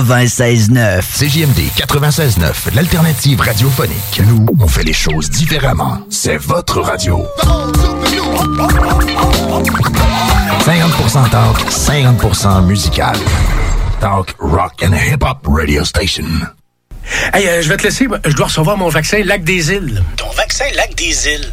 CJMD 96.9, l'alternative radiophonique. Nous, on fait les choses différemment. C'est votre radio. 50% talk, 50% musical. Talk, rock and hip-hop radio station. Hey, euh, je vais te laisser. Je dois recevoir mon vaccin Lac des Îles. Ton vaccin Lac des Îles.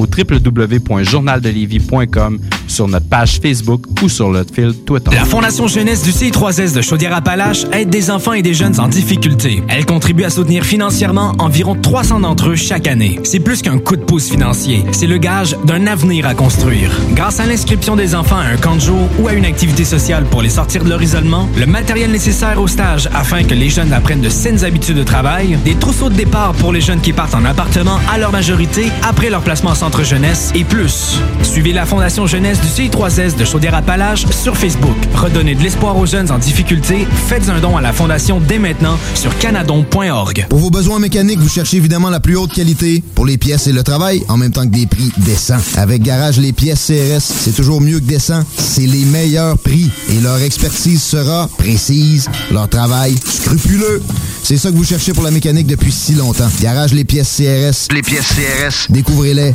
au www.journaldelévis.com, sur notre page Facebook ou sur notre fil Twitter. La Fondation Jeunesse du CI3S de Chaudière-Appalaches aide des enfants et des jeunes en difficulté. Elle contribue à soutenir financièrement environ 300 d'entre eux chaque année. C'est plus qu'un coup de pouce financier, c'est le gage d'un avenir à construire. Grâce à l'inscription des enfants à un camp de jour ou à une activité sociale pour les sortir de leur isolement, le matériel nécessaire au stage afin que les jeunes apprennent de saines habitudes de travail, des trousseaux de départ pour les jeunes qui partent en appartement à leur majorité après leur placement en centre jeunesse et plus. Suivez la Fondation Jeunesse du CI3S de Chaudière-Appalaches sur Facebook. Redonnez de l'espoir aux jeunes en difficulté. Faites un don à la Fondation dès maintenant sur canadon.org. Pour vos besoins mécaniques, vous cherchez évidemment la plus haute qualité pour les pièces et le travail, en même temps que des prix décents. Avec Garage Les Pièces CRS, c'est toujours mieux que décent. C'est les meilleurs prix et leur expertise sera précise, leur travail scrupuleux. C'est ça que vous cherchez pour la mécanique depuis si longtemps. Garage les pièces CRS. Les pièces CRS. Découvrez-les,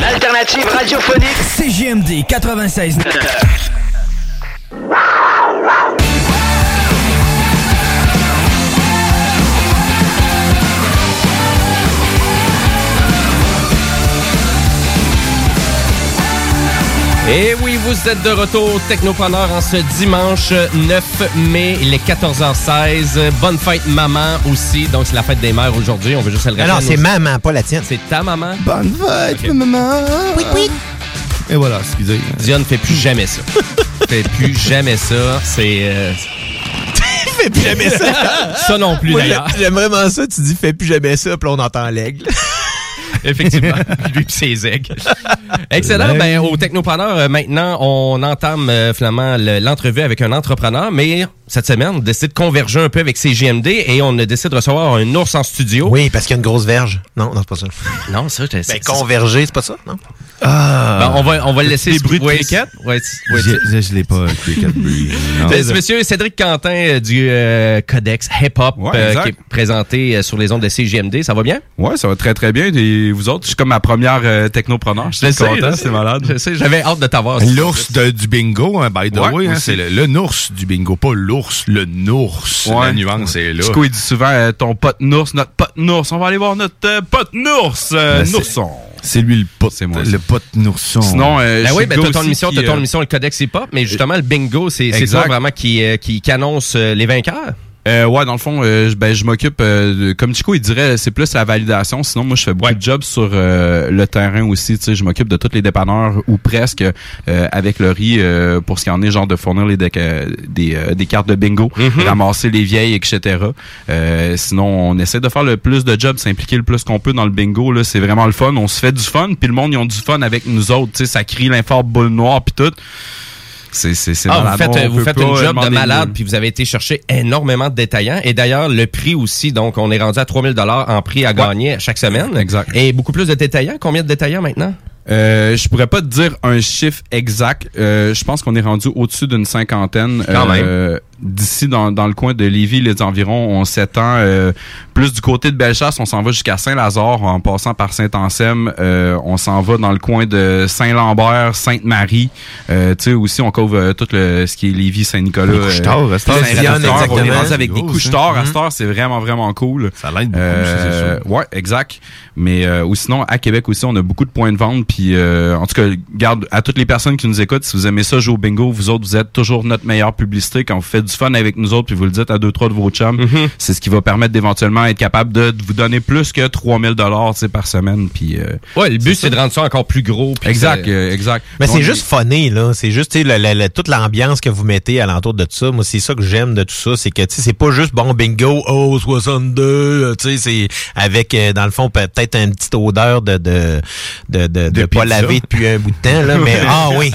L'alternative radiophonique CGMD 96. Et oui, vous êtes de retour Technopreneur en ce dimanche 9 mai, il est 14h16. Bonne fête maman aussi, donc c'est la fête des mères aujourd'hui, on veut juste le Ah non, rappeler. c'est maman, pas la tienne. C'est ta maman? Bonne fête, maman! Oui, oui. Et voilà, excusez. Dion ne fait plus jamais ça. fait plus jamais ça. C'est. euh, Fais plus jamais ça. Ça non plus, d'ailleurs. J'aime vraiment ça. Tu dis fais plus jamais ça, puis là, on entend l'aigle. Effectivement, lui et ses aigles. Excellent. Ben, au Technopreneur, euh, maintenant, on entame euh, finalement le- l'entrevue avec un entrepreneur, mais cette semaine, on décide de converger un peu avec CGMD et on a décidé de recevoir un ours en studio. Oui, parce qu'il y a une grosse verge. Non, non, c'est pas ça. Non, ça, je Ben, converger, c'est pas ça, non? Ben, on va, on va le laisser Des bruits de ouais, cricket? Ouais, ouais, Je, je l'ai pas, cricket bruit. C'est monsieur Cédric Quentin euh, du euh, Codex Hip Hop euh, qui est présenté sur les ondes de CGMD. Ça va bien? Ouais, ça va très très bien. Et vous autres, je suis comme ma première euh, technopreneur. Je suis content, c'est malade. Je sais, j'avais hâte de t'avoir. L'ours de- du bingo, hein, by the Ouais, way, hein, c'est le, le nours du bingo, pas l'ours, le nours. La nuance est là. Chico, il dit souvent euh, ton pote nours, notre pote nours. On va aller voir notre euh, pote nours, euh, Ben, c'est- nourson. C'est lui le pote, C'est moi. le pote nourson. Sinon, euh, Ben oui, ben t'as ton émission, t'as ton émission le Codex Hip Hop, mais justement le bingo, c'est toi vraiment qui, euh, qui, qui annonce euh, les vainqueurs. Euh, ouais, dans le fond, euh, je- ben, je m'occupe, euh, comme Chico, il dirait, c'est plus la validation. Sinon, moi, je fais beaucoup de jobs sur euh, le terrain aussi. Tu sais, je m'occupe de tous les dépanneurs ou presque euh, avec le riz euh, pour ce qui en est, genre de fournir les des, euh, des cartes de bingo, Mhm. ramasser les vieilles, etc. Euh, sinon, on essaie de faire le plus de jobs, s'impliquer le plus qu'on peut dans le bingo. Là, c'est vraiment le fun. On se fait du fun, puis le monde, ils ont du fun avec nous autres. Tu sais, ça crie l'infort boule noire, puis tout. C'est, c'est, c'est Ah, vous faites, On vous faites une job de malade, puis vous avez été chercher énormément de détaillants. Et d'ailleurs, le prix aussi, donc on est rendu à 3000 dollars en prix à gagner chaque semaine. Exact. Et beaucoup plus de détaillants. Combien de détaillants maintenant? Euh, je pourrais pas te dire un chiffre exact. Euh, je pense qu'on est rendu au-dessus d'une cinquantaine. Quand Euh, D'ici, dans, dans le coin de Lévis, les environs, on s'étend euh, plus du côté de Bellechasse, on s'en va jusqu'à Saint-Lazare en passant par Saint-Anselme. Euh, on s'en va dans le coin de Saint-Lambert, Sainte-Marie. Euh, tu sais, aussi, on couvre euh, tout le, ce qui est Lévis, Saint-Nicolas. Les couches-tard, à cette heure. Saint-Raphaël. Dionne, On est rendu avec des couches-tard ça. à c'est vraiment, vraiment cool. Ça l'aide beaucoup, Euh, c'est sûr. Ouais, exact. Mais euh, ou sinon, à Québec aussi, on a beaucoup de points de vente. Puis, euh, en tout cas, garde à toutes les personnes qui nous écoutent, si vous aimez ça, jouer au bingo, vous autres, vous êtes toujours notre meilleure publicité quand vous faites du du fun avec nous autres, puis vous le dites à deux, trois de vos chums, Mm-hmm. c'est ce qui va permettre d'éventuellement être capable de, vous donner plus que 3000 dollars par semaine. Puis, euh, Ouais, le but, c'est de rendre ça encore plus gros. puis Exact, euh, exact. Mais c'est est- juste funné, là. C'est juste, tu sais, le- le- le- toute l'ambiance que vous mettez alentour de tout ça. Moi, c'est ça que j'aime de tout ça. C'est que, tu sais, c'est pas juste, bon, bingo, oh, 62, euh, tu sais, c'est avec, euh, dans le fond, peut- peut-être une petite odeur de, de, de, de, de pas laver depuis un bout de temps, là. Mais, ah oui.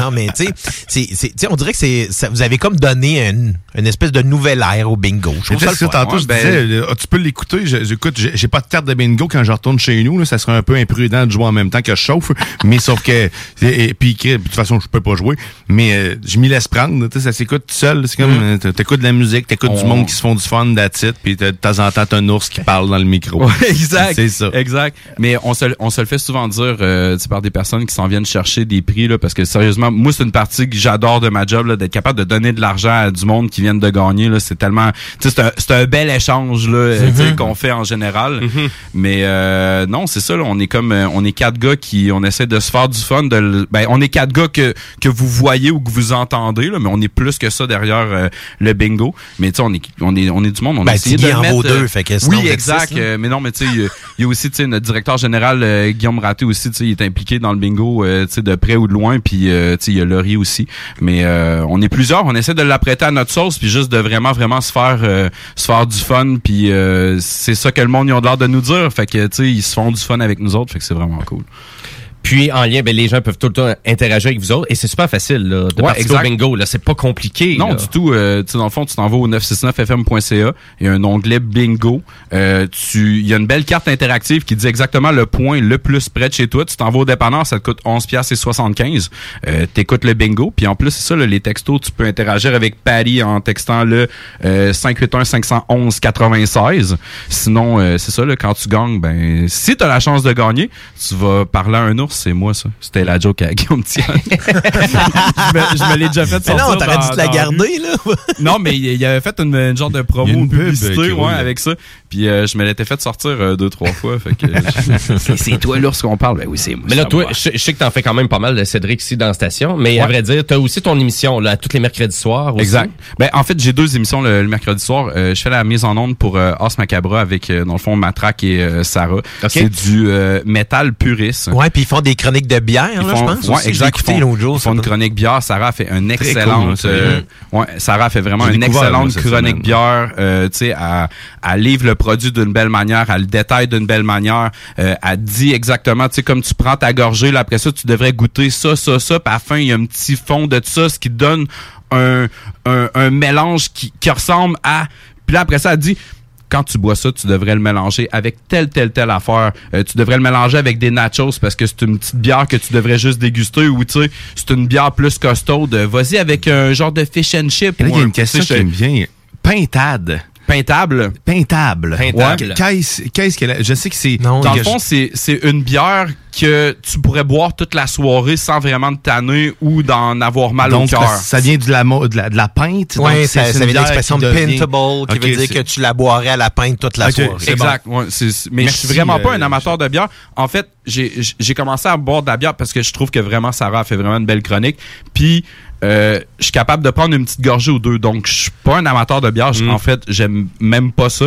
Non, mais, tu sais, on dirait que c'est, vous avez comme donné une, une espèce de nouvelle ère au bingo. Je trouve ça le fun. tantôt, Ouais, je ben, disais, là, tu peux l'écouter. J'écoute, j'ai pas de carte de bingo quand je retourne chez nous. Là, ça serait un peu imprudent de jouer en même temps que je chauffe. Mais sauf que, et, et puis, de toute façon, je peux pas jouer. Mais euh, je m'y laisse prendre. tu sais, Ça s'écoute tout seul. C'est comme, Mm. euh, t'écoutes de la musique, t'écoutes du On- monde qui se font du fun, d'attitude, puis de temps en temps, t'as un ours qui parle dans le micro. Ouais, exact. C'est ça. Exact. Mais on se, on se le fait souvent dire euh, tu sais, par des personnes qui s'en viennent chercher des prix là, parce que sérieusement, moi c'est une partie que j'adore de ma job d'être capable de donner de l'argent à du monde qui viennent de gagner là, c'est tellement c'est un, c'est un bel échange là, euh, Mhm. qu'on fait en général. Mais euh, non, c'est ça là, on est comme euh, on est quatre gars qui on essaie de se faire du fun de ben on est quatre gars que que vous voyez ou que vous entendez là, mais on est plus que ça derrière euh, le bingo. Mais tu sais on est on est on est du monde, on Ben, a essayé Tiggy de en mettre, vaut euh, deux, fait que Oui, exact. six, mais non, mais tu sais, il y a- il y, a aussi, tu sais, notre directeur général, euh, Guillaume Raté aussi, tu sais, il est impliqué dans le bingo, euh, tu sais, de près ou de loin, puis, euh, tu sais, il y a Laurie aussi. Mais euh, on est plusieurs, on essaie de l'apprêter à notre sauce, puis juste de vraiment, vraiment se faire euh, se faire du fun, puis euh, c'est ça que le monde, ils ont l'air de nous dire. Fait que, tu sais, ils se font du fun avec nous autres, fait que c'est vraiment cool. Puis en lien, ben, les gens peuvent tout le temps interagir avec vous autres et c'est super facile là, de Ouais, participer au bingo. Là, c'est pas compliqué. Non, là. du tout. Euh, tu dans le fond, tu t'en vas au 969fm.ca. Il y a un onglet bingo. Euh, tu, il y a une belle carte interactive qui dit exactement le point le plus près de chez toi. Tu t'en vas au dépanneur, ça te coûte 11 pièces et 75. Euh, t'écoutes le bingo. Puis en plus, c'est ça, là, les textos, tu peux interagir avec Paris en textant le euh, 581 511 96. Sinon, euh, c'est ça, là, quand tu gagnes, ben, si t'as la chance de gagner, tu vas parler à un C'est moi, ça. C'était la joke à Guillaume Thian. je me, je me l'ai déjà fait Mais non, sortir t'aurais dû te la garder, là. non, mais il, il avait fait une, une genre de promo, une, une pub, publicité, roule, ouais, avec ça. Puis euh, je me l'étais fait sortir euh, deux, trois fois. Fait que c'est- c'est toi l'ours qu'on parle. Ben oui, c'est moi. Mais là, toi, je, je sais que t'en fais quand même pas mal de Cédric ici dans la station, mais à vrai dire, t'as aussi ton émission là, tous les mercredis soirs. Aussi. Exact. Ben en fait, j'ai deux émissions le, le mercredi soir. Euh, je fais la mise en onde pour euh, Os Macabra avec euh, dans le fond Matraque et euh, Sarah. C'est du euh, métal puriste. Ouais, puis ils font des chroniques de bière, Ils là, font- je pense. ouais, aussi. Exact. l'autre jour. Ils font une chronique bière. Sarah a fait une excellente. cool, euh, ouais, Sarah a fait vraiment une moi, excellente chronique semaine. bière. Euh, tu sais, elle, elle livre le produit d'une belle manière, elle le détaille d'une belle manière. Euh, elle dit exactement, tu sais, comme tu prends ta gorgée, là, après ça, tu devrais goûter ça, ça, ça. Puis à la fin, il y a un petit fond de ça, ce qui donne un, un, un mélange qui, qui ressemble à. Puis là, après ça, elle dit quand tu bois ça, tu devrais le mélanger avec telle, telle, telle affaire. Euh, tu devrais le mélanger avec des nachos parce que c'est une petite bière que tu devrais juste déguster ou tu sais, c'est une bière plus costaude. Euh, Vas-y avec un genre de fish and chip. Il y a un- une question tu sais, qui me vient. Pintade. Pintable. Pintable. Pintable. Ouais. Qu'est-ce qu'est-ce qu'elle a- Je sais que c'est. Dans le je- fond, c'est c'est une bière que tu pourrais boire toute la soirée sans vraiment te tanner ou d'en avoir mal donc, au cœur. ça, vient de la, mo- de la, de la pinte? Ouais, donc ça, c'est ça une vient l'expression qui de pintable, qui veut dire que tu la boirais à la pinte toute la soirée. Exact. ouais, mais Merci, je suis vraiment pas euh, un amateur de bière. En fait, j'ai j'ai commencé à boire de la bière parce que je trouve que vraiment Sarah a fait vraiment une belle chronique. Puis euh, je suis capable de prendre une petite gorgée ou deux. Donc je suis pas un amateur de bière. Mm. En fait, j'aime même pas ça.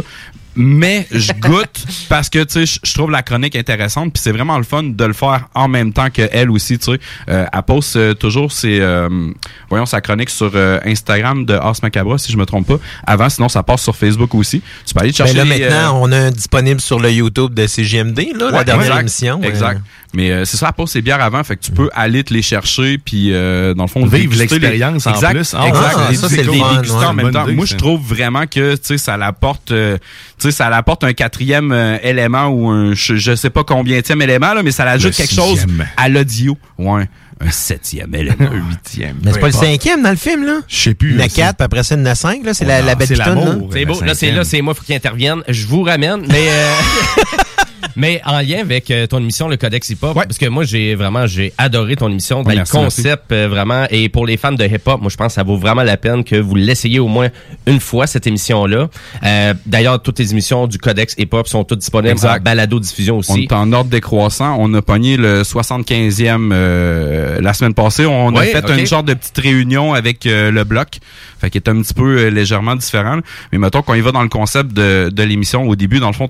Mais je goûte parce que tu sais, je- trouve la chronique intéressante. Puis c'est vraiment le fun de le faire en même temps que elle aussi. Tu sais, euh, elle poste euh, toujours ses, euh, voyons sa chronique sur euh, Instagram de Ars Macabra si je me trompe pas. Avant, sinon ça passe sur Facebook aussi. Tu peux aller chercher. Ben là, les, euh, maintenant, on a un disponible sur le YouTube de CGMD, là, la Ouais, dernière exact, émission. Exact. Mais euh, c'est ça, pose ses bières avant, fait que tu peux aller te les chercher, puis euh, dans le fond... Vivre les- l'expérience en Exact, plus. Ah, exact. ça, c'est le ouais, en même bonne temps. idée, Moi, je trouve vraiment que, tu sais, ça l'apporte... euh, tu sais, ça l'apporte un quatrième euh, élément ou un... Je, je sais pas combienième élément, là, mais ça l'ajoute Le quelque chose à l'audio. Ouais. Un septième élément. un huitième. Mais c'est pas le cinquième dans le film, là? Je sais plus. Il y en a quatre, puis après ça, il y en a cinq, là. C'est la, la belle c'est la beau. Là, c'est là, c'est moi, faut qu'il intervienne. Je vous ramène, mais euh, Mais en lien avec euh, ton émission, le Codex Hip Hop, parce que moi, j'ai vraiment, j'ai adoré ton émission, Ouais, le concept, euh, vraiment. Et pour les fans de hip hop, moi, je pense que ça vaut vraiment la peine que vous l'essayiez au moins une fois, cette émission-là. Euh, D'ailleurs, toutes les émissions du Codex Hip Hop sont toutes disponibles Exact. en balado-diffusion aussi. On est en ordre décroissant. On a pogné le 75e euh, la semaine passée. On a fait ok. une genre de petite réunion avec euh, le bloc. Fait qu'il est un petit peu euh, légèrement différent. Mais mettons qu'on y va dans le concept de, de l'émission. Au début, dans le fond,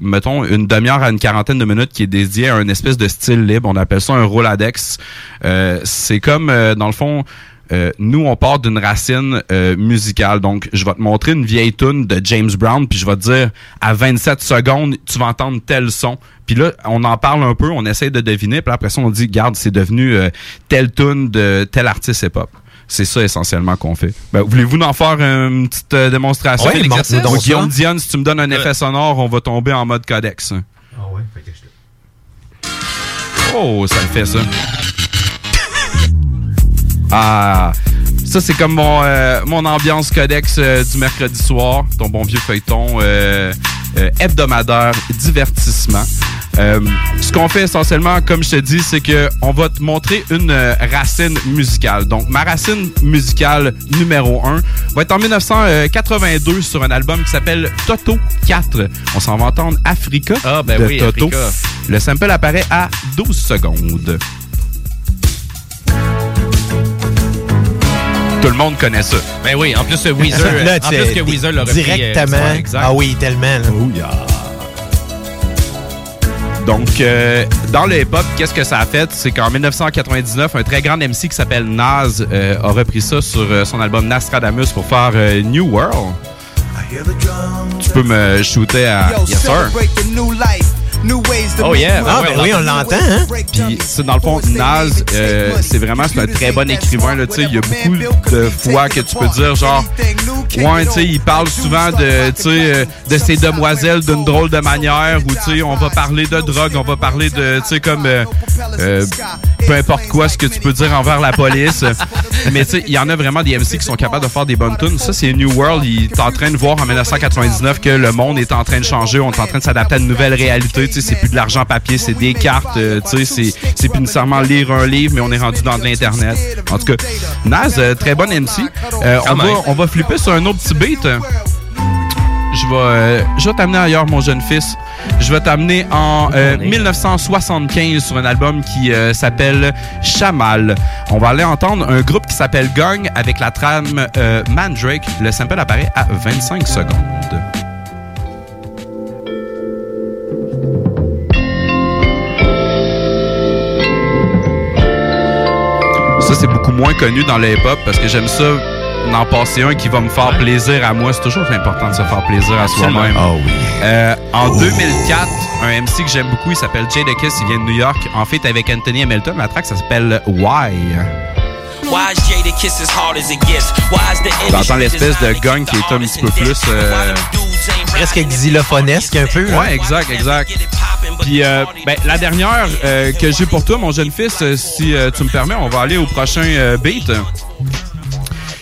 mettons une demi-heure à une quarantaine de minutes qui est dédiée à un espèce de style libre. On appelle ça un Roladex. Euh, c'est comme, euh, dans le fond, euh, nous, on part d'une racine euh, musicale. Donc, je vais te montrer une vieille tune de James Brown, puis je vais te dire, à 27 secondes, tu vas entendre tel son. Puis là, on en parle un peu, on essaie de deviner, puis après ça, on dit, garde, c'est devenu euh, telle tune de tel artiste hip-hop. C'est ça essentiellement qu'on fait. Ben, Voulez-vous en faire une petite euh, démonstration? Ouais, montre-nous donc Donc, Guillaume. Dion, si tu me donnes un effet sonore, on va tomber en mode codex. Ah ouais, fait que je te- Oh, ça le fait ça. Ah, ça c'est comme mon, euh, mon ambiance codex euh, du mercredi soir, ton bon vieux feuilleton euh, euh, hebdomadaire divertissement. Euh, ce qu'on fait essentiellement, comme je te dis, c'est que on va te montrer une euh, racine musicale. Donc, ma racine musicale numéro 1 va être en 1982 sur un album qui s'appelle Toto 4. On s'en va entendre Africa Ah, ben de oui, Toto. Africa. Le sample apparaît à 12 secondes. Tout le monde connaît ça. Ben oui, en plus, euh, Weezer, Là, en tu plus que Weezer l'a repris. euh, Directement. ah oui, tellement. là. Donc, euh, dans le hip-hop, qu'est-ce que ça a fait? C'est qu'en 1999, un très grand MC qui s'appelle Nas euh, a repris ça sur euh, son album Nostradamus pour faire euh, New World. Tu peux me shooter à... Yes, sir. Oh yeah, Ah, ben oui, on l'entend, hein? Puis, c'est dans le fond, Nas, euh, c'est vraiment c'est un très bon écrivain. Là, tu sais, il y a beaucoup de fois que tu peux dire, genre, ouais, tu sais, il parle souvent de, tu sais, euh, de ces demoiselles d'une drôle de manière, ou tu sais, on va parler de drogue, on va parler de, tu sais, comme, euh, euh, peu importe quoi, ce que tu peux dire envers la police. Mais tu sais, il y en a vraiment des MC qui sont capables de faire des bonnes tunes. Ça, c'est New World. Il est en train de voir en 1999 que le monde est en train de changer. On est en train de s'adapter à une nouvelle réalité. Tu sais, c'est plus de l'argent papier, c'est des cartes. euh, tu sais, c'est, c'est plus nécessairement lire un livre, mais on est rendu dans de l'Internet. En tout cas, Naz, euh, très bon MC. Euh, on, va, on va flipper sur un autre petit beat. Je vais, je vais t'amener ailleurs, mon jeune fils. Je vais t'amener en euh, 1975 sur un album qui euh, s'appelle Chamal. On va aller entendre un groupe qui s'appelle Gang avec la trame euh, Mandrake. Le sample apparaît à 25 secondes. Beaucoup moins connu dans le hip-hop parce que j'aime ça d'en passer un qui va me faire plaisir à moi. C'est toujours important de se faire plaisir à soi-même. Ah oui. Euh, en 2004, un MC que j'aime beaucoup, il s'appelle Jadakiss, il vient de New York. En fait, avec Anthony Hamilton, la track, ça s'appelle Why. Why is Jada Kiss as hard as it gets? Why is the T'entends l'espèce de gang qui est un petit peu plus... euh, Presque xylophonesque un peu. Ouais, exact, exact. Puis euh, ben, la dernière euh, que j'ai pour toi, mon jeune fils, euh, si euh, tu me permets, on va aller au prochain euh, beat.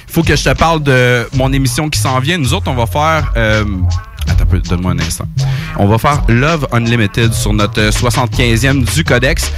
Faut que je te parle de mon émission qui s'en vient. Nous autres, on va faire. euh, Attends donne-moi un instant. On va faire Love Unlimited sur notre euh, 75e du Codex.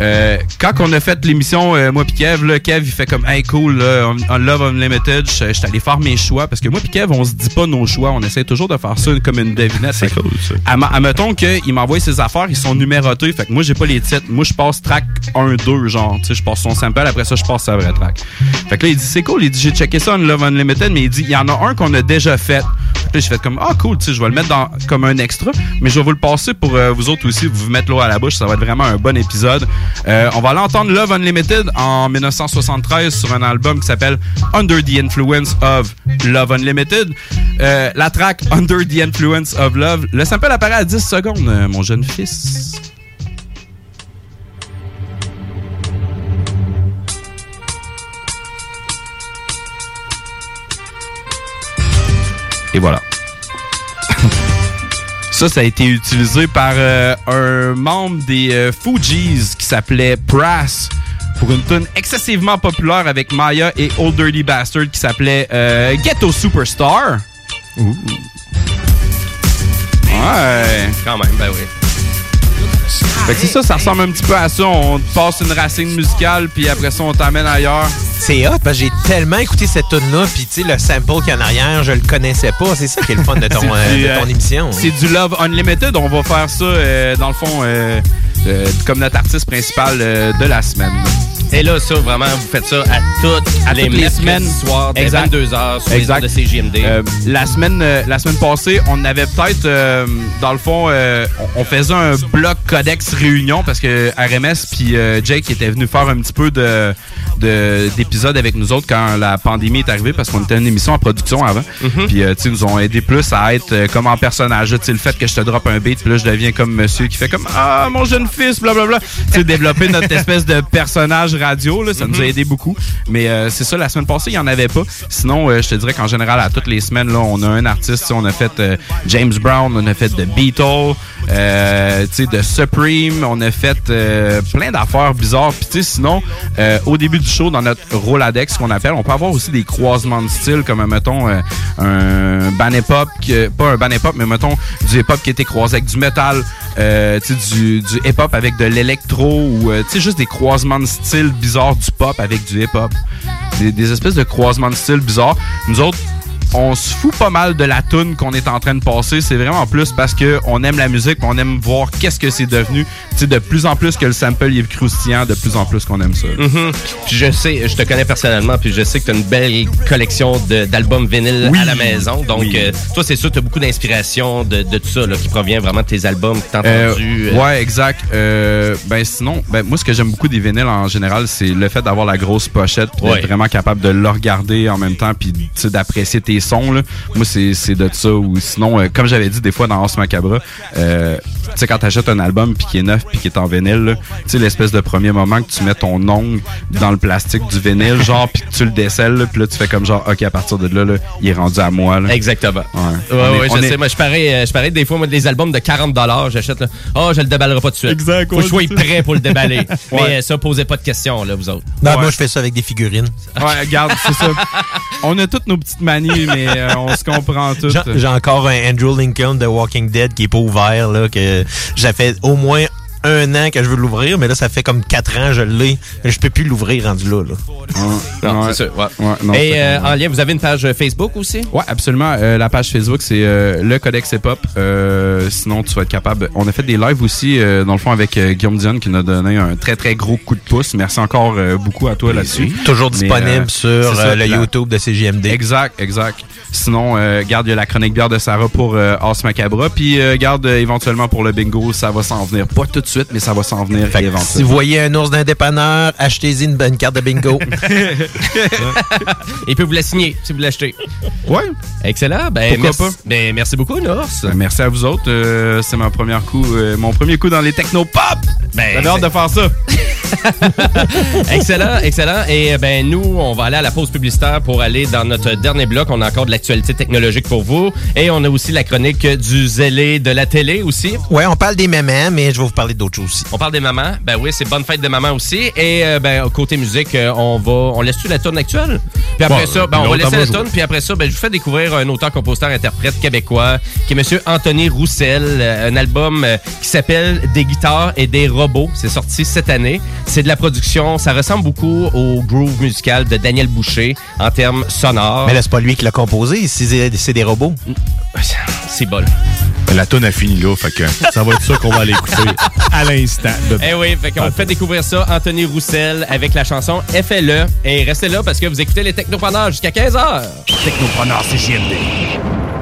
Euh, quand on a fait l'émission, euh, moi pis Kev, là, Kev, il fait comme Hey cool, là, on, on Love Unlimited, je suis allé faire mes choix. Parce que moi pis Kev, on se dit pas nos choix. On essaie toujours de faire ça comme une devinette. C'est cool, ça. Admettons qu'il m'envoie ses affaires, ils sont numérotés. Fait que moi, j'ai pas les titres. Moi, je passe track 1, 2, genre. Tu sais, je passe son sample, après ça, je passe sa vraie track. Fait que là, il dit C'est cool. Il dit J'ai checké ça en Love Unlimited, mais il dit Il y en a un qu'on a déjà fait. Là, j'ai fait comme Ah, cool, tu sais, je vais le mettre dans, comme un extra, mais je vais vous le passer pour euh, vous autres aussi, vous mettre l'eau à la bouche. Ça va être vraiment un bon épisode. Euh, on va aller entendre Love Unlimited en 1973 sur un album qui s'appelle Under the Influence of Love Unlimited. Euh, la track Under the Influence of Love. Le sample apparaît à 10 secondes, mon jeune fils. Et voilà. Ça, ça a été utilisé par euh, un membre des euh, Fugees qui s'appelait Brass pour une tune excessivement populaire avec Maya et Old Dirty Bastard qui s'appelait euh, Ghetto Superstar. Ouais. Quand même, ben oui. Fait que c'est ça, ça ressemble un petit peu à ça. On te passe une racine musicale, puis après ça, on t'amène ailleurs. C'est hot, parce que j'ai tellement écouté cette tune-là, puis tu sais, le sample qu'il y a en arrière, je le connaissais pas. C'est ça qui est le fun de ton, euh, du, de ton euh, émission. C'est du Love Unlimited. On va faire ça, euh, dans le fond, euh, euh, comme notre artiste principal euh, de la semaine. Et là, ça, vraiment, vous faites ça à toutes, À les, toutes les semaines. soirs, dès Exact. 22h, sur les Exact. ondes de CJMD. Euh, la semaine euh, la semaine passée, on avait peut-être euh, dans le fond on, faisait un bloc codex réunion parce que RMS puis Jake étaient venus faire un petit peu de de- d'épisodes avec nous autres quand la pandémie est arrivée parce qu'on était une émission en production avant. Puis euh, tu sais nous ont aidé plus à être comme en personnage, tu sais le fait que je te drop un beat puis là je deviens comme monsieur qui fait comme ah mon jeune fils blablabla. Tu sais développer notre espèce de personnage radio là, ça nous a aidé beaucoup. Mais euh, c'est ça la semaine passée, il y en avait pas. Sinon euh, je te dirais qu'en général à toutes les semaines là, on a un artiste, on a fait euh, James Brown, on a fait The Beatles, de Supreme, on a fait plein d'affaires bizarres. Puis sinon au début du show dans notre Roladex qu'on appelle, on peut avoir aussi des croisements de style comme mettons un ban hip-hop que- pas un ban hip-hop mais mettons du hip-hop qui était croisé avec du métal, du, du hip-hop avec de l'électro ou juste des croisements de style bizarres du pop avec du hip-hop. Des, des espèces de croisements de style bizarres. Nous autres on se fout pas mal de la tune qu'on est en train de passer. C'est vraiment plus parce que on aime la musique, on aime voir qu'est-ce que c'est devenu. Tu sais, de plus en plus que le sample est croustillant, de plus en plus qu'on aime ça. Mhm. Puis je sais, je te connais personnellement, puis je sais que tu as une belle collection d'albums vinyles Oui. à la maison. Donc, Oui. euh, toi, c'est sûr, tu as beaucoup d'inspiration de, de tout ça, là, qui provient vraiment de tes albums que tu as Euh, entendus. euh. ouais, exact. Euh, ben sinon, ben moi ce que j'aime beaucoup des vinyles en général, c'est le fait d'avoir la grosse pochette, puis Ouais. d'être vraiment capable de le regarder en même temps, puis tu sais, d'apprécier tes sons. Là. Moi c'est c'est de ça. Ou sinon, euh, comme j'avais dit des fois dans Os Macabra, euh, tu sais quand t'achètes un album puis qui est neuf puis qui est en vinyle, tu sais l'espèce de premier moment que tu mets ton ongle dans le plastique du vinyle, genre puis que tu le décèles, puis là tu fais comme genre, ok à partir de là, là il est rendu à moi. Là. Exactement. Ouais. Ouais, est- ouais, je est- sais. Moi, je parais, euh, je parais des fois, moi, des albums de 40 j'achète, là. Oh, je le déballerai pas tout de suite. Exact, Faut que je sois prêt pour le déballer. Ouais. Mais ça, posez pas de questions, là, vous autres. Non, moi, je fais ça avec des figurines. Ouais, regarde, c'est ça. On a toutes nos petites manies, mais euh, on se comprend toutes. J'ai j'ai encore un Andrew Lincoln de Walking Dead qui est pas ouvert, là, que ça fait au moins un an que je veux l'ouvrir, mais là, ça fait comme quatre ans que je l'ai. Je peux plus l'ouvrir rendu là, là. Non, Ouais. c'est sûr. Ouais. Ouais, non, Et euh, en lien, vous avez une page Facebook aussi? Ouais, absolument. Euh, la page Facebook, c'est euh, le Codex Hip Hop. Euh, sinon, tu vas être capable. On a fait des lives aussi, euh, dans le fond, avec euh, Guillaume Dion qui nous a donné un très très gros coup de pouce. Merci encore euh, beaucoup à toi là-dessus. Toujours Mais, disponible euh, sur ça, euh, le la- YouTube de CGMD. Exact, exact. Sinon, euh, garde il y a la chronique bière de Sarah pour euh, As Macabra. Puis euh, garde euh, éventuellement pour le bingo, ça va s'en venir. Pas tout de suite, mais ça va s'en venir Fait éventuellement. si vous voyez un ours d'un dépanneur, achetez-y une bonne carte de bingo. Il peut vous la signer si vous l'achetez. Ouais. Excellent. Ben, Pourquoi merci, pas? Ben, merci beaucoup, Nours. Ben, merci à vous autres. Euh, c'est ma première coup, euh, mon premier coup dans les techno-pop. Ben, J'avais hâte de faire ça. excellent, excellent. Et ben nous, on va aller à la pause publicitaire pour aller dans notre dernier bloc. On a encore de l'actualité technologique pour vous. Et on a aussi la chronique du zélé de la télé aussi. ouais, on parle des mamans, mais je vais vous parler d'autres choses aussi. On parle des mamans. Ben oui, c'est bonne fête des mamans aussi. Et euh, ben côté musique, euh, on va, on laisse-tu la tonne actuelle? Puis après Bon, ça, ben on va laisser la jouer. tonne. Puis après ça, ben je vous fais découvrir un auteur, compositeur, interprète québécois qui est Monsieur Anthony Roussel, euh, un album euh, qui s'appelle Des guitares et des robots. C'est sorti cette année. C'est de la production. Ça ressemble beaucoup au groove musical de Daniel Boucher en termes sonores. Mais là, c'est pas lui qui l'a composé, c'est c'est des robots. C'est bol. La tonne a fini là, fait que ça va être ça qu'on va aller écouter à l'instant. Eh oui, fait qu'on fait découvrir ça, Anthony Roussel, avec la chanson FLE. Et restez là parce que vous écoutez les Technopreneurs jusqu'à 15h. Technopreneur CGMD. Fais-le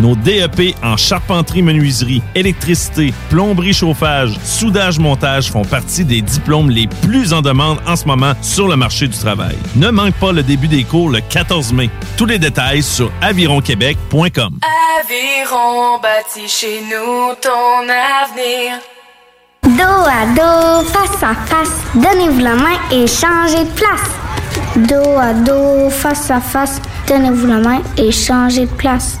Nos DEP en charpenterie, menuiserie, électricité, plomberie, chauffage, soudage, montage font partie des diplômes les plus en demande en ce moment sur le marché du travail. Ne manque pas le début des cours le 14 mai. Tous les détails sur avironquebec.com. Aviron bâti chez nous ton avenir. Dos à dos, face à face, donnez-vous la main et changez de place. Dos à dos, face à face, donnez-vous la main et changez de place.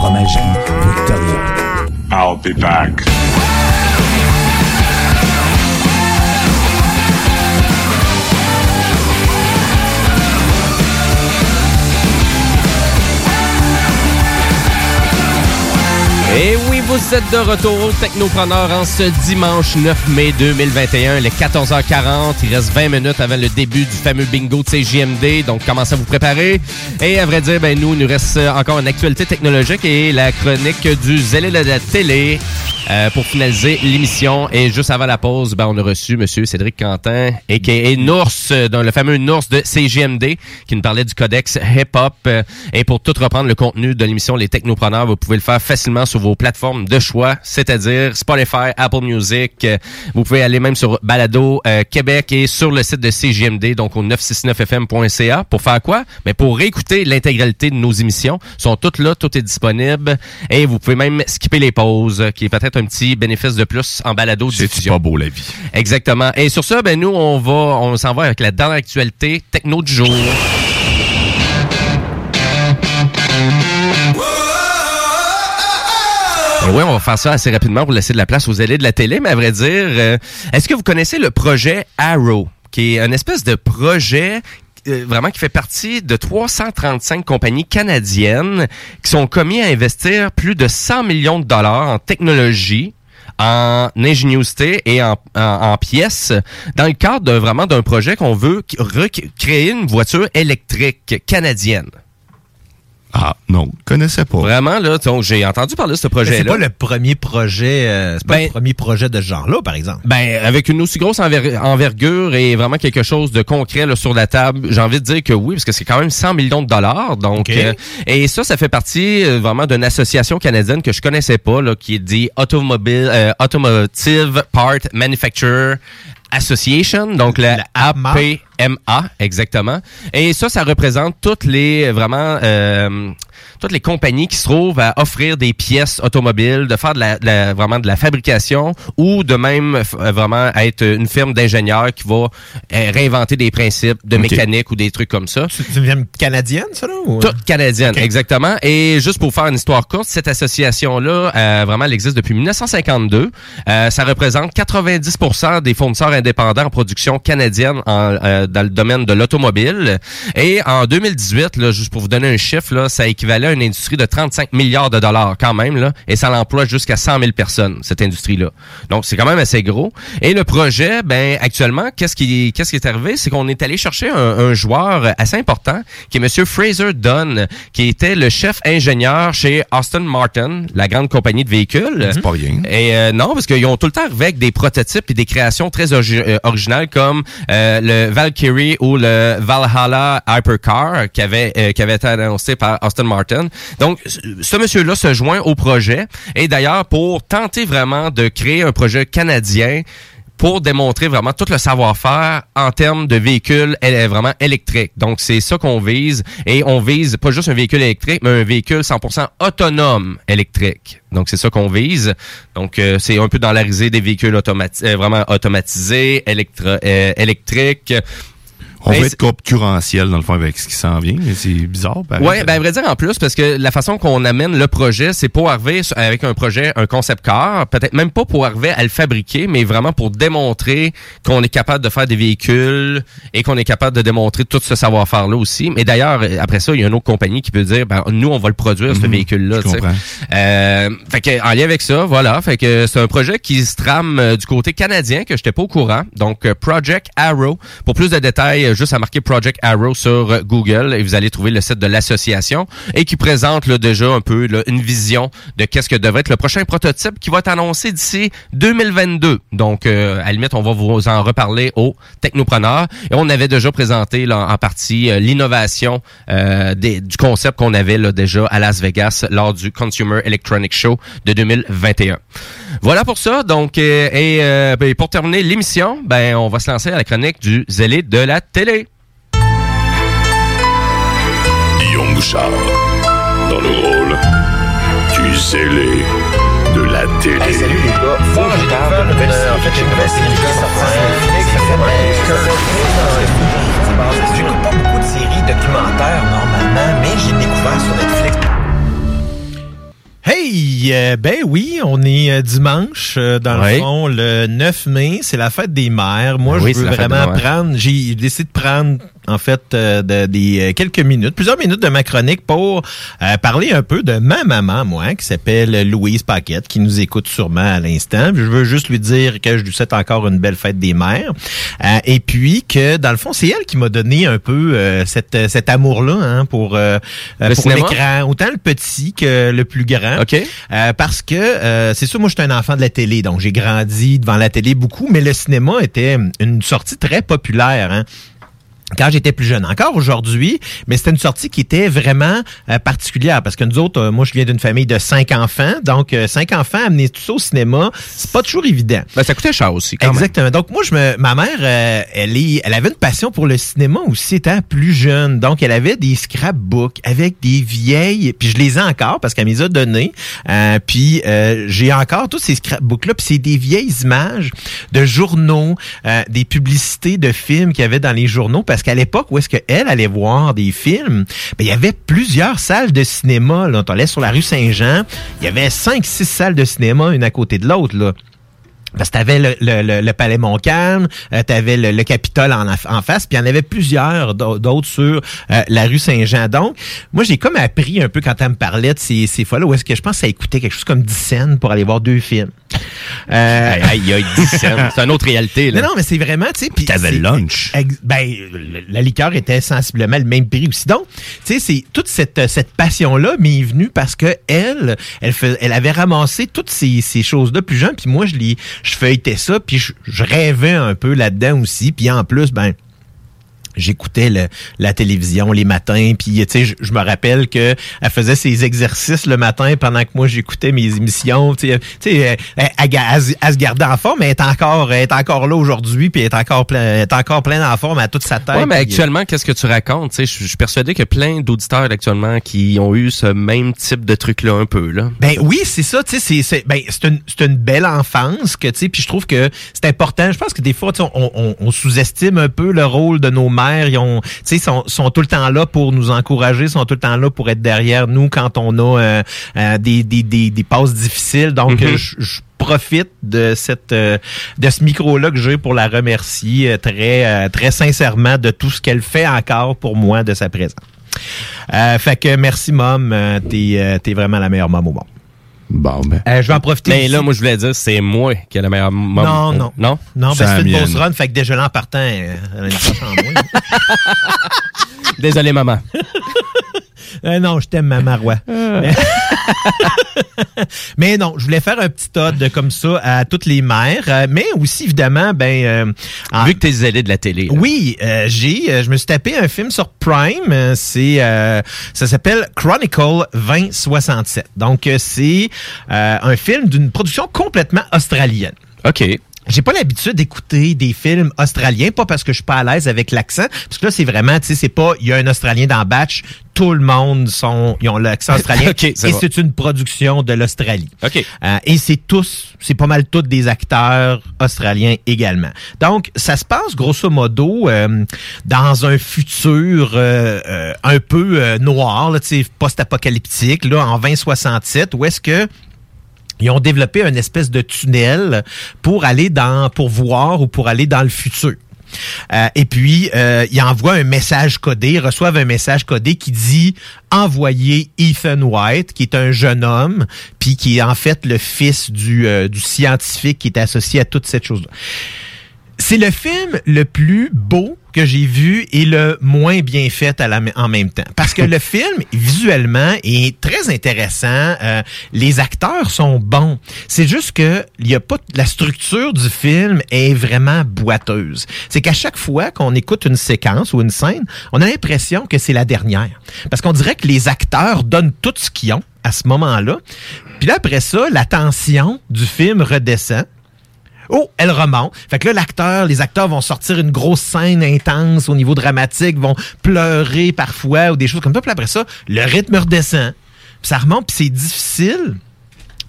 Fromagerie Victoria. I'll be back. Et oui, vous êtes de retour au Technopreneur en ce dimanche 9 mai 2021, les 14h40. Il reste 20 minutes avant le début du fameux bingo de CJMD, donc commencez à vous préparer. Et à vrai dire, ben nous, il nous reste encore une actualité technologique et la chronique du zélé de la télé euh, pour finaliser l'émission. Et juste avant la pause, ben, on a reçu Monsieur Cédric Quentin, a.k.a. Nours, euh, dans le fameux Nours de CJMD, qui nous parlait du codex hip-hop. Euh, Et pour tout reprendre le contenu de l'émission Les Technopreneurs, vous pouvez le faire facilement sur vos plateformes de choix, c'est-à-dire Spotify, Apple Music. Euh, Vous pouvez aller même sur Balado euh, Québec et sur le site de CGMD, donc au 969fm.ca. Pour faire quoi? Mais pour réécouter l'intégralité de nos émissions. sont toutes là, tout est disponible. Et vous pouvez même skipper les pauses, qui est peut-être un petit bénéfice de plus en balado C'est pas beau la vie? Exactement. Et sur ça, ben nous, on va, on s'en va avec la dernière actualité techno du jour. Et oui, on va faire ça assez rapidement pour laisser de la place aux allées de la télé, mais à vrai dire, euh, est-ce que vous connaissez le projet Arrow, qui est un espèce de projet euh, vraiment qui fait partie de 335 compagnies canadiennes qui sont commis à investir plus de 100 millions de dollars en technologie en ingéniosité et en, en, en pièces dans le cadre de, vraiment d'un projet qu'on veut recréer une voiture électrique canadienne. Ah, non, connaissais pas. Vraiment, là, donc, j'ai entendu parler de ce projet-là. C'est pas le premier projet, euh, c'est pas Ben- le premier projet de ce genre-là, par exemple. Ben, avec une aussi grosse enver- envergure et vraiment quelque chose de concret là, sur la table, j'ai envie de dire que oui, parce que c'est quand même 100 millions de dollars. Donc, euh, et ça, ça fait partie euh, vraiment d'une association canadienne que je connaissais pas, là, qui est dit Automobile, euh, Automotive Part Manufacturer Association, donc la, APMA, exactement. Et ça, ça représente toutes les vraiment euh, toutes les compagnies qui se trouvent à offrir des pièces automobiles, de faire de la, de la- vraiment de la fabrication ou de même euh, vraiment être une firme d'ingénieurs qui va euh, réinventer des principes de mécanique ou des trucs comme ça. C'est une firme canadienne, ça, là? ou- Toute canadienne, exactement. Et juste pour faire une histoire courte, cette association-là, euh, vraiment, elle existe depuis 1952. Euh, ça représente 90% des fournisseurs indépendants en production canadienne en, euh, dans le domaine de l'automobile. Et en 2018, là, juste pour vous donner un chiffre, là, ça équivalait à une industrie de 35 milliards de dollars quand même, là, et ça l'emploie jusqu'à 100 000 personnes, cette industrie-là. Donc, c'est quand même assez gros. Et le projet, ben, actuellement, qu'est-ce qui, qu'est-ce qui est arrivé? C'est qu'on est allé chercher un, un joueur assez important, qui est Monsieur Fraser Dunn, qui était le chef ingénieur chez Austin Martin, la grande compagnie de véhicules. C'est pas rien. Et euh, non, parce qu'ils ont tout le temps avec des prototypes et des créations très orgi- euh, originales comme euh, le Valkyrie ou le Valhalla Hypercar qui avait euh, qui avait été annoncé par Austin Martin. Donc ce- monsieur-là se joint au projet et d'ailleurs pour tenter vraiment de créer un projet canadien pour démontrer vraiment tout le savoir-faire en termes de véhicules vraiment électriques. Donc, c'est ça qu'on vise. Et on vise pas juste un véhicule électrique, mais un véhicule 100% autonome électrique. Donc, c'est ça qu'on vise. Donc, euh, c'est un peu dans la risée des véhicules euh, vraiment automatisés, euh, électriques. On Ben, veut être concurrentiel, dans le fond, avec ce qui s'en vient, c'est bizarre. Ouais, ben à vrai dire en plus parce que la façon qu'on amène le projet, c'est pour arriver avec un projet, un concept car, peut-être même pas pour arriver à le fabriquer, mais vraiment pour démontrer qu'on est capable de faire des véhicules et qu'on est capable de démontrer tout ce savoir-faire là aussi. Mais d'ailleurs, après ça, il y a une autre compagnie qui peut dire ben nous on va le produire ce Mhm, véhicule là, je comprends. euh, fait que, en lien avec ça, voilà. Fait que c'est un projet qui se trame euh, du côté canadien que j'étais pas au courant. Donc euh, Project Arrow. Pour plus de détails, euh, juste à marquer Project Arrow sur euh, Google et vous allez trouver le site de l'association et qui présente là, déjà un peu là, une vision de qu'est-ce que devrait être le prochain prototype qui va être annoncé d'ici 2022. Donc euh, à la limite, on va vous en reparler aux technopreneurs. Et on avait déjà présenté là, en partie euh, l'innovation euh, du concept qu'on avait là, déjà à Las Vegas lors du Consumer Electronic Show de 2021. Voilà pour ça. Donc, euh, et euh, ben, pour terminer l'émission, ben on va se lancer à la chronique du zélé de la télé. Guillaume Bouchard, dans le rôle du zélé de la télé. salut les gars, faut que je parle de nouvelle série. En fait, j'ai une nouvelle série qui est sortie sur Netflix, ça s'appelle J'écoute pas beaucoup de séries documentaires normalement, mais j'ai découvert sur Netflix. Hey, euh, ben oui, on est euh, dimanche, euh, dans le fond, le 9 mai, c'est la fête des mères. Moi, Oui, je veux vraiment prendre, j'ai décidé de prendre, en fait, euh, de- des euh, quelques minutes, plusieurs minutes de ma chronique pour euh, parler un peu de ma maman, moi, qui s'appelle Louise Paquette, qui nous écoute sûrement à l'instant. Je veux juste lui dire que je lui souhaite encore une belle fête des mères. Euh, et puis que, dans le fond, c'est elle qui m'a donné un peu euh, cette, cet amour-là hein, pour, pour l'écran, autant le petit que le plus grand. OK. Euh, parce que euh, c'est sûr, moi, je suis un enfant de la télé, donc j'ai grandi devant la télé beaucoup, mais le cinéma était une sortie très populaire. Hein quand j'étais plus jeune. Encore aujourd'hui, mais c'était une sortie qui était vraiment euh, particulière parce que nous autres, euh, moi, je viens d'une famille de cinq enfants, donc euh, cinq enfants amener tout ça au cinéma, c'est pas toujours évident. Ben, ça coûtait cher aussi. Quand même. Exactement. Donc moi, je me, ma mère, euh, elle est, elle avait une passion pour le cinéma aussi étant plus jeune. Donc elle avait des scrapbooks avec des vieilles, puis je les ai encore parce qu'elle me les a donnés. Euh, puis euh, j'ai encore tous ces scrapbooks là, puis c'est des vieilles images de journaux, euh, des publicités de films qu'il y avait dans les journaux parce qu'à l'époque où est-ce qu'elle allait voir des films, ben, il y avait plusieurs salles de cinéma. Là. On allait sur la rue Saint-Jean, il y avait cinq, six salles de cinéma une à côté de l'autre. Parce que t'avais le, le, le, le Palais Montcalm, euh, t'avais le, le Capitole en, en face, puis il y en avait plusieurs d'au- d'autres sur euh, la rue Saint-Jean. Donc, moi, j'ai comme appris un peu quand elle me parlait de ces, ces fois-là, où est-ce que je pense que ça coûtait quelque chose comme 10 cents pour aller voir deux films. Euh, Aïe, aïe, aïe, 10 cents. C'est une autre réalité. Là. non, non, mais c'est vraiment, tu sais. puis T'avais le lunch. Ben, la liqueur était sensiblement le même prix aussi. Donc, tu sais, c'est toute cette, cette passion-là m'est venue parce que elle, elle, fais- elle avait ramassé toutes ces, ces choses-là plus jeune, puis moi, je les, je feuilletais ça, puis je, je rêvais un peu là-dedans aussi, puis en plus, ben. J'écoutais la télévision les matins puis tu sais je, je me rappelle que elle faisait ses exercices le matin pendant que moi j'écoutais mes émissions tu sais tu sais, elle, elle- elle se- gardait en forme mais elle est encore elle est encore là aujourd'hui puis elle est encore plein elle est encore pleine en forme à toute sa tête Ouais, mais actuellement, qu'est-ce que tu racontes? Tu sais, Je suis persuadé qu'il y a plein d'auditeurs actuellement qui ont eu ce même type de truc-là un peu. Là. Ben oui, c'est ça, tu sais, c'est ben c'est une c'est une belle enfance que tu sais, puis je trouve que c'est important. Je pense que des fois, tu sais, on, on, on sous-estime un peu le rôle de nos mères. Ils ont, sont sont tout le temps là pour nous encourager, sont tout le temps là pour être derrière nous quand on a euh, euh, des, des des des passes difficiles. Donc Mhm. euh, je je profite de cette de ce micro là que j'ai pour la remercier très très sincèrement de tout ce qu'elle fait encore pour moi de sa présence. Euh, fait que merci mom, t'es t'es vraiment la meilleure mom au monde. Bon, ben. Euh, je vais en profiter. Mais aussi. là, moi, je voulais dire, c'est moi qui ai la meilleure mom. Non, non. Non? Non, C'est ben, la c'est une grosse run, fait que déjà là, en partant, euh, elle a une coche en moins. Désolé, maman. Euh, non, je t'aime, ma marois. Mais... mais non, je voulais faire un petit ode comme ça à toutes les mères, euh, mais aussi, évidemment, ben... euh, en- Vu que t'es zélé de la télé. là. Oui, euh, j'ai, euh, je me suis tapé un film sur Prime. C'est, euh, ça s'appelle Chronicle 2067. Donc c'est euh, un film d'une production complètement australienne. Ok. J'ai pas l'habitude d'écouter des films australiens, pas parce que je suis pas à l'aise avec l'accent, parce que là c'est vraiment, tu sais, c'est pas, il y a un Australien dans Batch, tout le monde sont, ils ont l'accent australien, Ok, c'est et c'est une production de l'Australie. Euh, et c'est tous, c'est pas mal tous des acteurs australiens également. Donc, ça se passe grosso modo euh, dans un futur euh, euh, un peu euh, noir, tu sais, post-apocalyptique, là, en 2067, où est-ce que ils ont développé une espèce de tunnel pour aller dans, pour voir ou pour aller dans le futur. Euh, et puis, euh, ils envoient un message codé, ils reçoivent un message codé qui dit envoyer Ethan White, qui est un jeune homme, puis qui est en fait le fils du, euh, scientifique qui est associé à toute cette chose-là. C'est le film le plus beau que j'ai vu et le moins bien fait à la, en même temps. Parce que le film, visuellement, est très intéressant. Euh, les acteurs sont bons. C'est juste que y a pas la structure du film est vraiment boiteuse. C'est qu'à chaque fois qu'on écoute une séquence ou une scène, on a l'impression que c'est la dernière. Parce qu'on dirait que les acteurs donnent tout ce qu'ils ont à ce moment-là. Puis là, après ça, la tension du film redescend. Oh, elle remonte. Fait que là, l'acteur, les acteurs vont sortir une grosse scène intense au niveau dramatique, vont pleurer parfois ou des choses comme ça. Puis après ça, le rythme redescend. Puis ça remonte, puis c'est difficile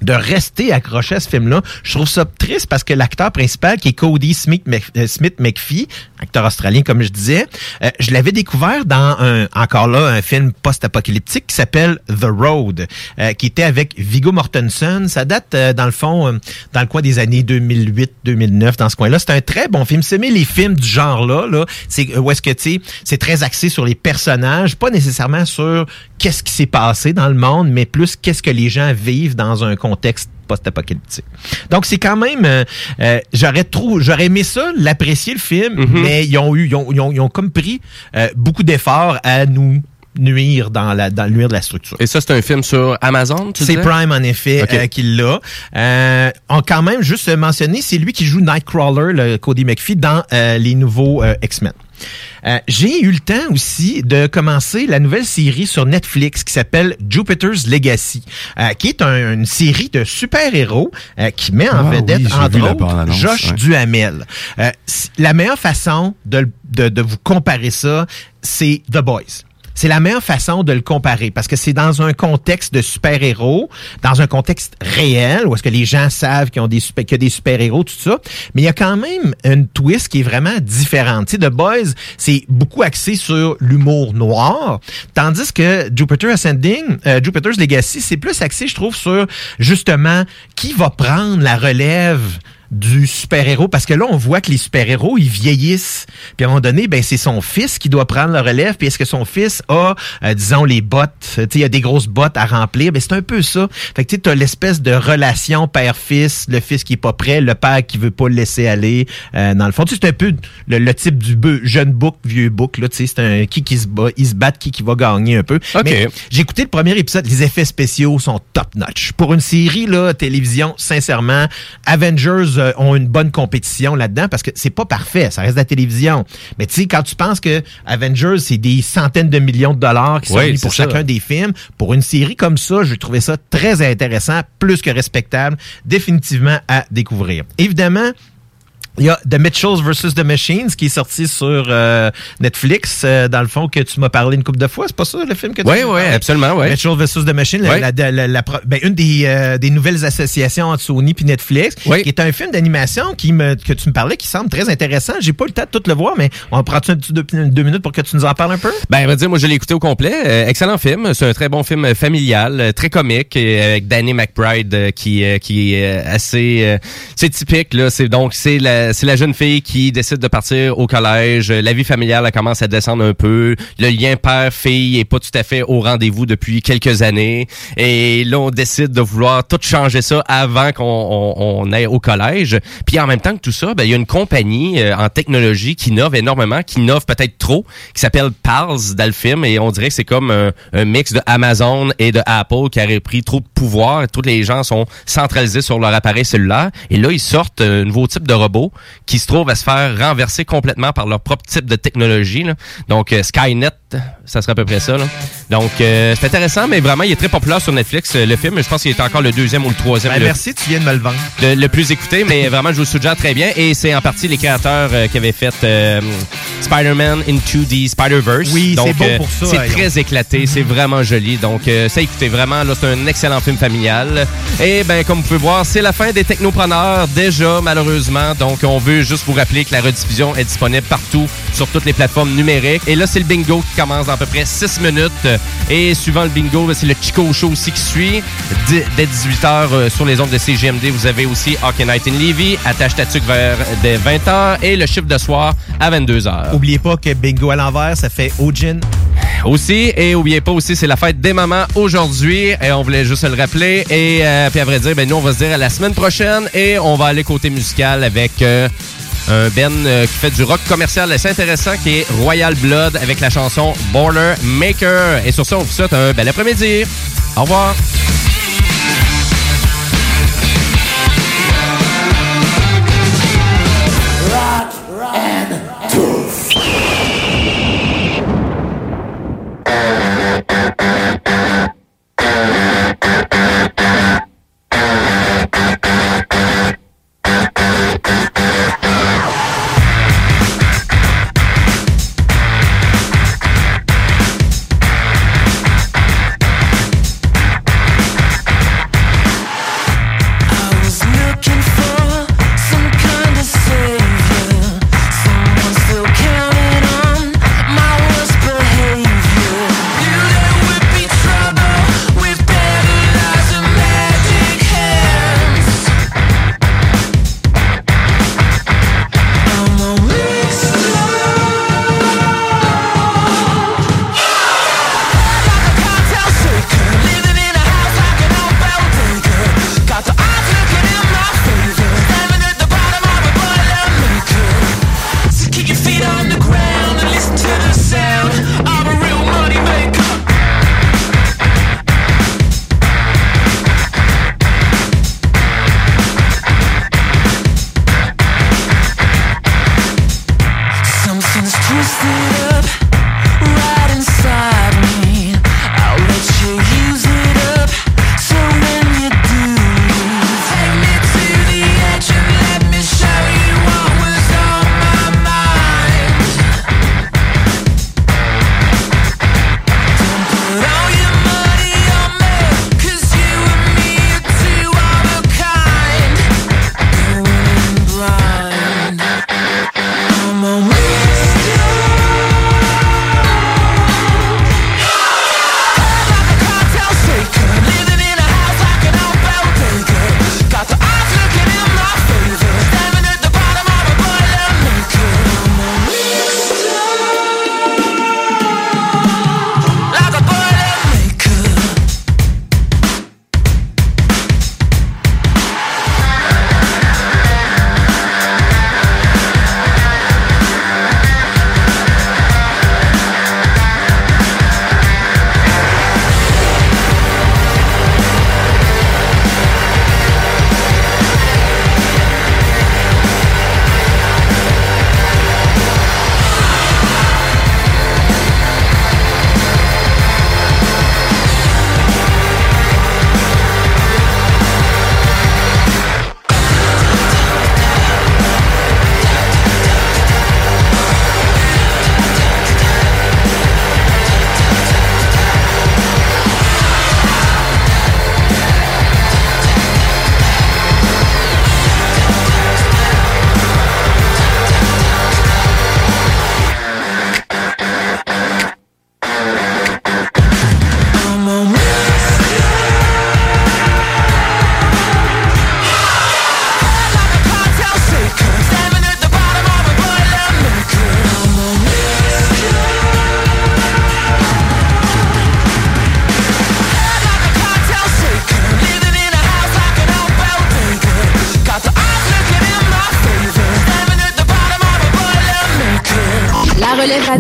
de rester accroché à ce film-là. Je trouve ça triste parce que l'acteur principal, qui est Cody Smith, euh, Smith McPhee, acteur australien, comme je disais, euh, je l'avais découvert dans un, encore là, un film post-apocalyptique qui s'appelle The Road, euh, qui était avec Viggo Mortensen. Ça date, dans le fond, dans le coin des années 2008-2009, dans ce coin-là. C'est un très bon film. Aimez les films du genre-là, là, c'est où est-ce que, tu c'est très axé sur les personnages, pas nécessairement sur qu'est-ce qui s'est passé dans le monde, mais plus qu'est-ce que les gens vivent dans un contexte post-apocalyptique. Donc c'est quand même, euh, euh, j'aurais trop, j'aurais aimé ça, l'apprécier le film, Mhm. mais ils ont eu, ils ont, ils ont, ils ont comme pris euh, beaucoup d'efforts à nous nuire dans la, dans nuire de la structure. Et ça, c'est un film sur Amazon, tu C'est? Prime, en effet, Ok. euh, qui l'a. Euh, on quand même juste mentionné, c'est lui qui joue Nightcrawler, le Cody McPhee, dans euh, les nouveaux euh, X-Men. Euh, J'ai eu le temps aussi de commencer la nouvelle série sur Netflix qui s'appelle Jupiter's Legacy, euh, qui est un- une série de super-héros euh, qui met en Ah vedette, oui, entre autres, Josh ouais. Duhamel. La meilleure façon de, de, de vous comparer ça, c'est The Boys. C'est la meilleure façon de le comparer parce que c'est dans un contexte de super-héros, dans un contexte réel où est-ce que les gens savent qu'ils ont des qu'il y a des super-héros, tout ça. Mais il y a quand même une twist qui est vraiment différente. Tu sais, The Boys, c'est beaucoup axé sur l'humour noir, tandis que Jupiter Ascending, euh, Jupiter's Legacy, c'est plus axé, je trouve, sur justement qui va prendre la relève du super-héros parce que là on voit que les super-héros ils vieillissent. Puis à un moment donné ben c'est son fils qui doit prendre la relève. Puis est-ce que son fils a euh, disons les bottes? Tu sais il y a des grosses bottes à remplir. Ben c'est un peu ça. Fait que tu as l'espèce de relation père-fils le fils qui est pas prêt le père qui veut pas le laisser aller euh, dans le fond. C'est un peu le, le type du beu- jeune bouc vieux bouc là. Tu sais c'est un qui qui se bat ils se battent qui qui va gagner un peu. Ok. Mais j'ai écouté le premier épisode, les effets spéciaux sont top notch. Pour une série là, télévision, sincèrement, Avengers euh, ont une bonne compétition là-dedans parce que c'est pas parfait, ça reste de la télévision. Mais tu sais, quand tu penses que Avengers, c'est des centaines de millions de dollars qui sont Oui, mis pour ça. chacun des films, pour une série comme ça, je trouvais ça très intéressant, plus que respectable, définitivement à découvrir. Évidemment, il y a The Mitchells vs. The Machines qui est sorti sur euh, Netflix, euh, dans le fond, que tu m'as parlé une couple de fois. C'est pas ça le film que tu Oui, oui, parlé? absolument, oui. Mitchell vs. The Machine, la- Ouais. la- la- la pro- ben, une des, euh, des nouvelles associations entre Sony et Netflix, qui est un film d'animation qui me, que tu me parlais qui semble très intéressant. J'ai pas eu le temps de tout le voir, mais on prend un petit deux, deux minutes pour que tu nous en parles un peu? Ben, on va dire, moi, je l'ai écouté au complet. Euh, excellent film. C'est un très bon film familial, euh, très comique, avec Danny McBride euh, qui, euh, qui est assez, euh, c'est typique là. C'est donc c'est la, c'est la jeune fille qui décide de partir au collège. Euh, La vie familiale commence à descendre un peu. Le lien père-fille est pas tout à fait au rendez-vous depuis quelques années. Et là, on décide de vouloir tout changer ça avant qu'on on, aille au collège. Puis en même temps que tout ça, ben il y a une compagnie euh, en technologie qui innove énormément, qui innove peut-être trop, qui s'appelle Pals dans. Et on dirait que c'est comme un, mix de Amazon et de Apple qui aurait pris trop de pouvoir. Tous les gens sont centralisés sur leur appareil cellulaire. Et là, ils sortent un nouveau type de robot qui se trouve à se faire renverser complètement par leur propre type de technologie. là. Donc euh, Skynet, ça serait à peu près ça. là. Donc euh, c'est intéressant, mais vraiment, il est très populaire sur Netflix, euh, le film. Je pense qu'il est encore le deuxième ou le troisième. Ben, le- merci, tu viens de me le vendre. le, le plus écouté, mais vraiment, je vous suggère très bien. Et c'est en partie les créateurs euh, qui avaient fait Spider-Man Into the Spider-Verse. Oui, c'est bon pour ça, C'est très éclaté, c'est vraiment joli. Donc, euh, ça, écoutez, vraiment, là, c'est un excellent film familial. Et ben, comme vous pouvez voir, c'est la fin des technopreneurs, déjà, malheureusement. Donc, on veut juste vous rappeler que la rediffusion est disponible partout sur toutes les plateformes numériques. Et là, c'est le bingo qui commence dans à peu près 6 minutes. Et suivant le bingo, c'est le Chico Show aussi qui suit. Dès dès 18h sur les ondes de CGMD, vous avez aussi Hockey Night in Levy, Attache Tatuc vers des 20h et le chiffre de soir à 22h. Oubliez pas que bingo à l'envers, ça fait Ojin. Aussi, et oubliez pas aussi, c'est la fête des mamans aujourd'hui, et on voulait juste le rappeler. Et euh, puis à vrai dire, ben nous on va se dire à la semaine prochaine, et on va aller côté musical avec euh, un Ben euh, qui fait du rock commercial assez intéressant, qui est Royal Blood avec la chanson Border Maker. Et sur ça, on vous souhaite un bel après-midi. Au revoir.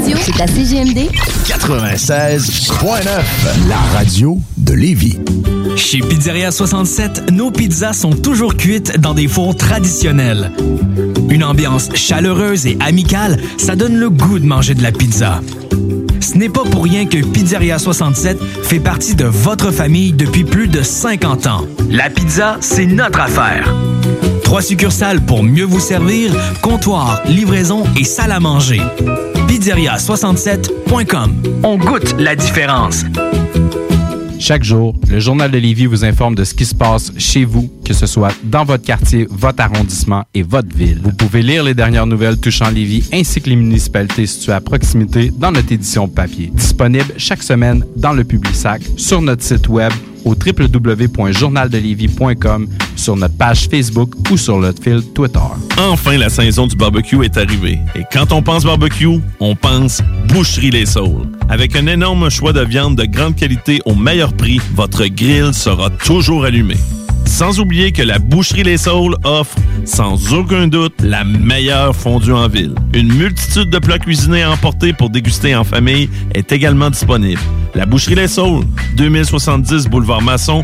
Radio, c'est à CGMD 96.9, la radio de Lévis. Chez Pizzeria 67, nos pizzas sont toujours cuites dans des fours traditionnels. Une ambiance chaleureuse et amicale, ça donne le goût de manger de la pizza. Ce n'est pas pour rien que Pizzeria 67 fait partie de votre famille depuis plus de 50 ans. La pizza, c'est notre affaire. Trois succursales pour mieux vous servir, comptoir, livraison et salle à manger. Pizzeria67.com. On goûte la différence. Chaque jour, le Journal de Lévis vous informe de ce qui se passe chez vous, que ce soit dans votre quartier, votre arrondissement et votre ville. Vous pouvez lire les dernières nouvelles touchant Lévis ainsi que les municipalités situées à proximité dans notre édition papier. Disponible chaque semaine dans le Publisac, sur notre site web au www.journaldelévis.com, sur notre page Facebook ou sur notre fil Twitter. Enfin, la saison du barbecue est arrivée. Et quand on pense barbecue, on pense Boucherie Les Saules. Avec un énorme choix de viande de grande qualité au meilleur prix, votre grill sera toujours allumé. Sans oublier que la Boucherie Les Saules offre, sans aucun doute, la meilleure fondue en ville. Une multitude de plats cuisinés à emporter pour déguster en famille est également disponible. La Boucherie Les Saules, 2070 Boulevard Masson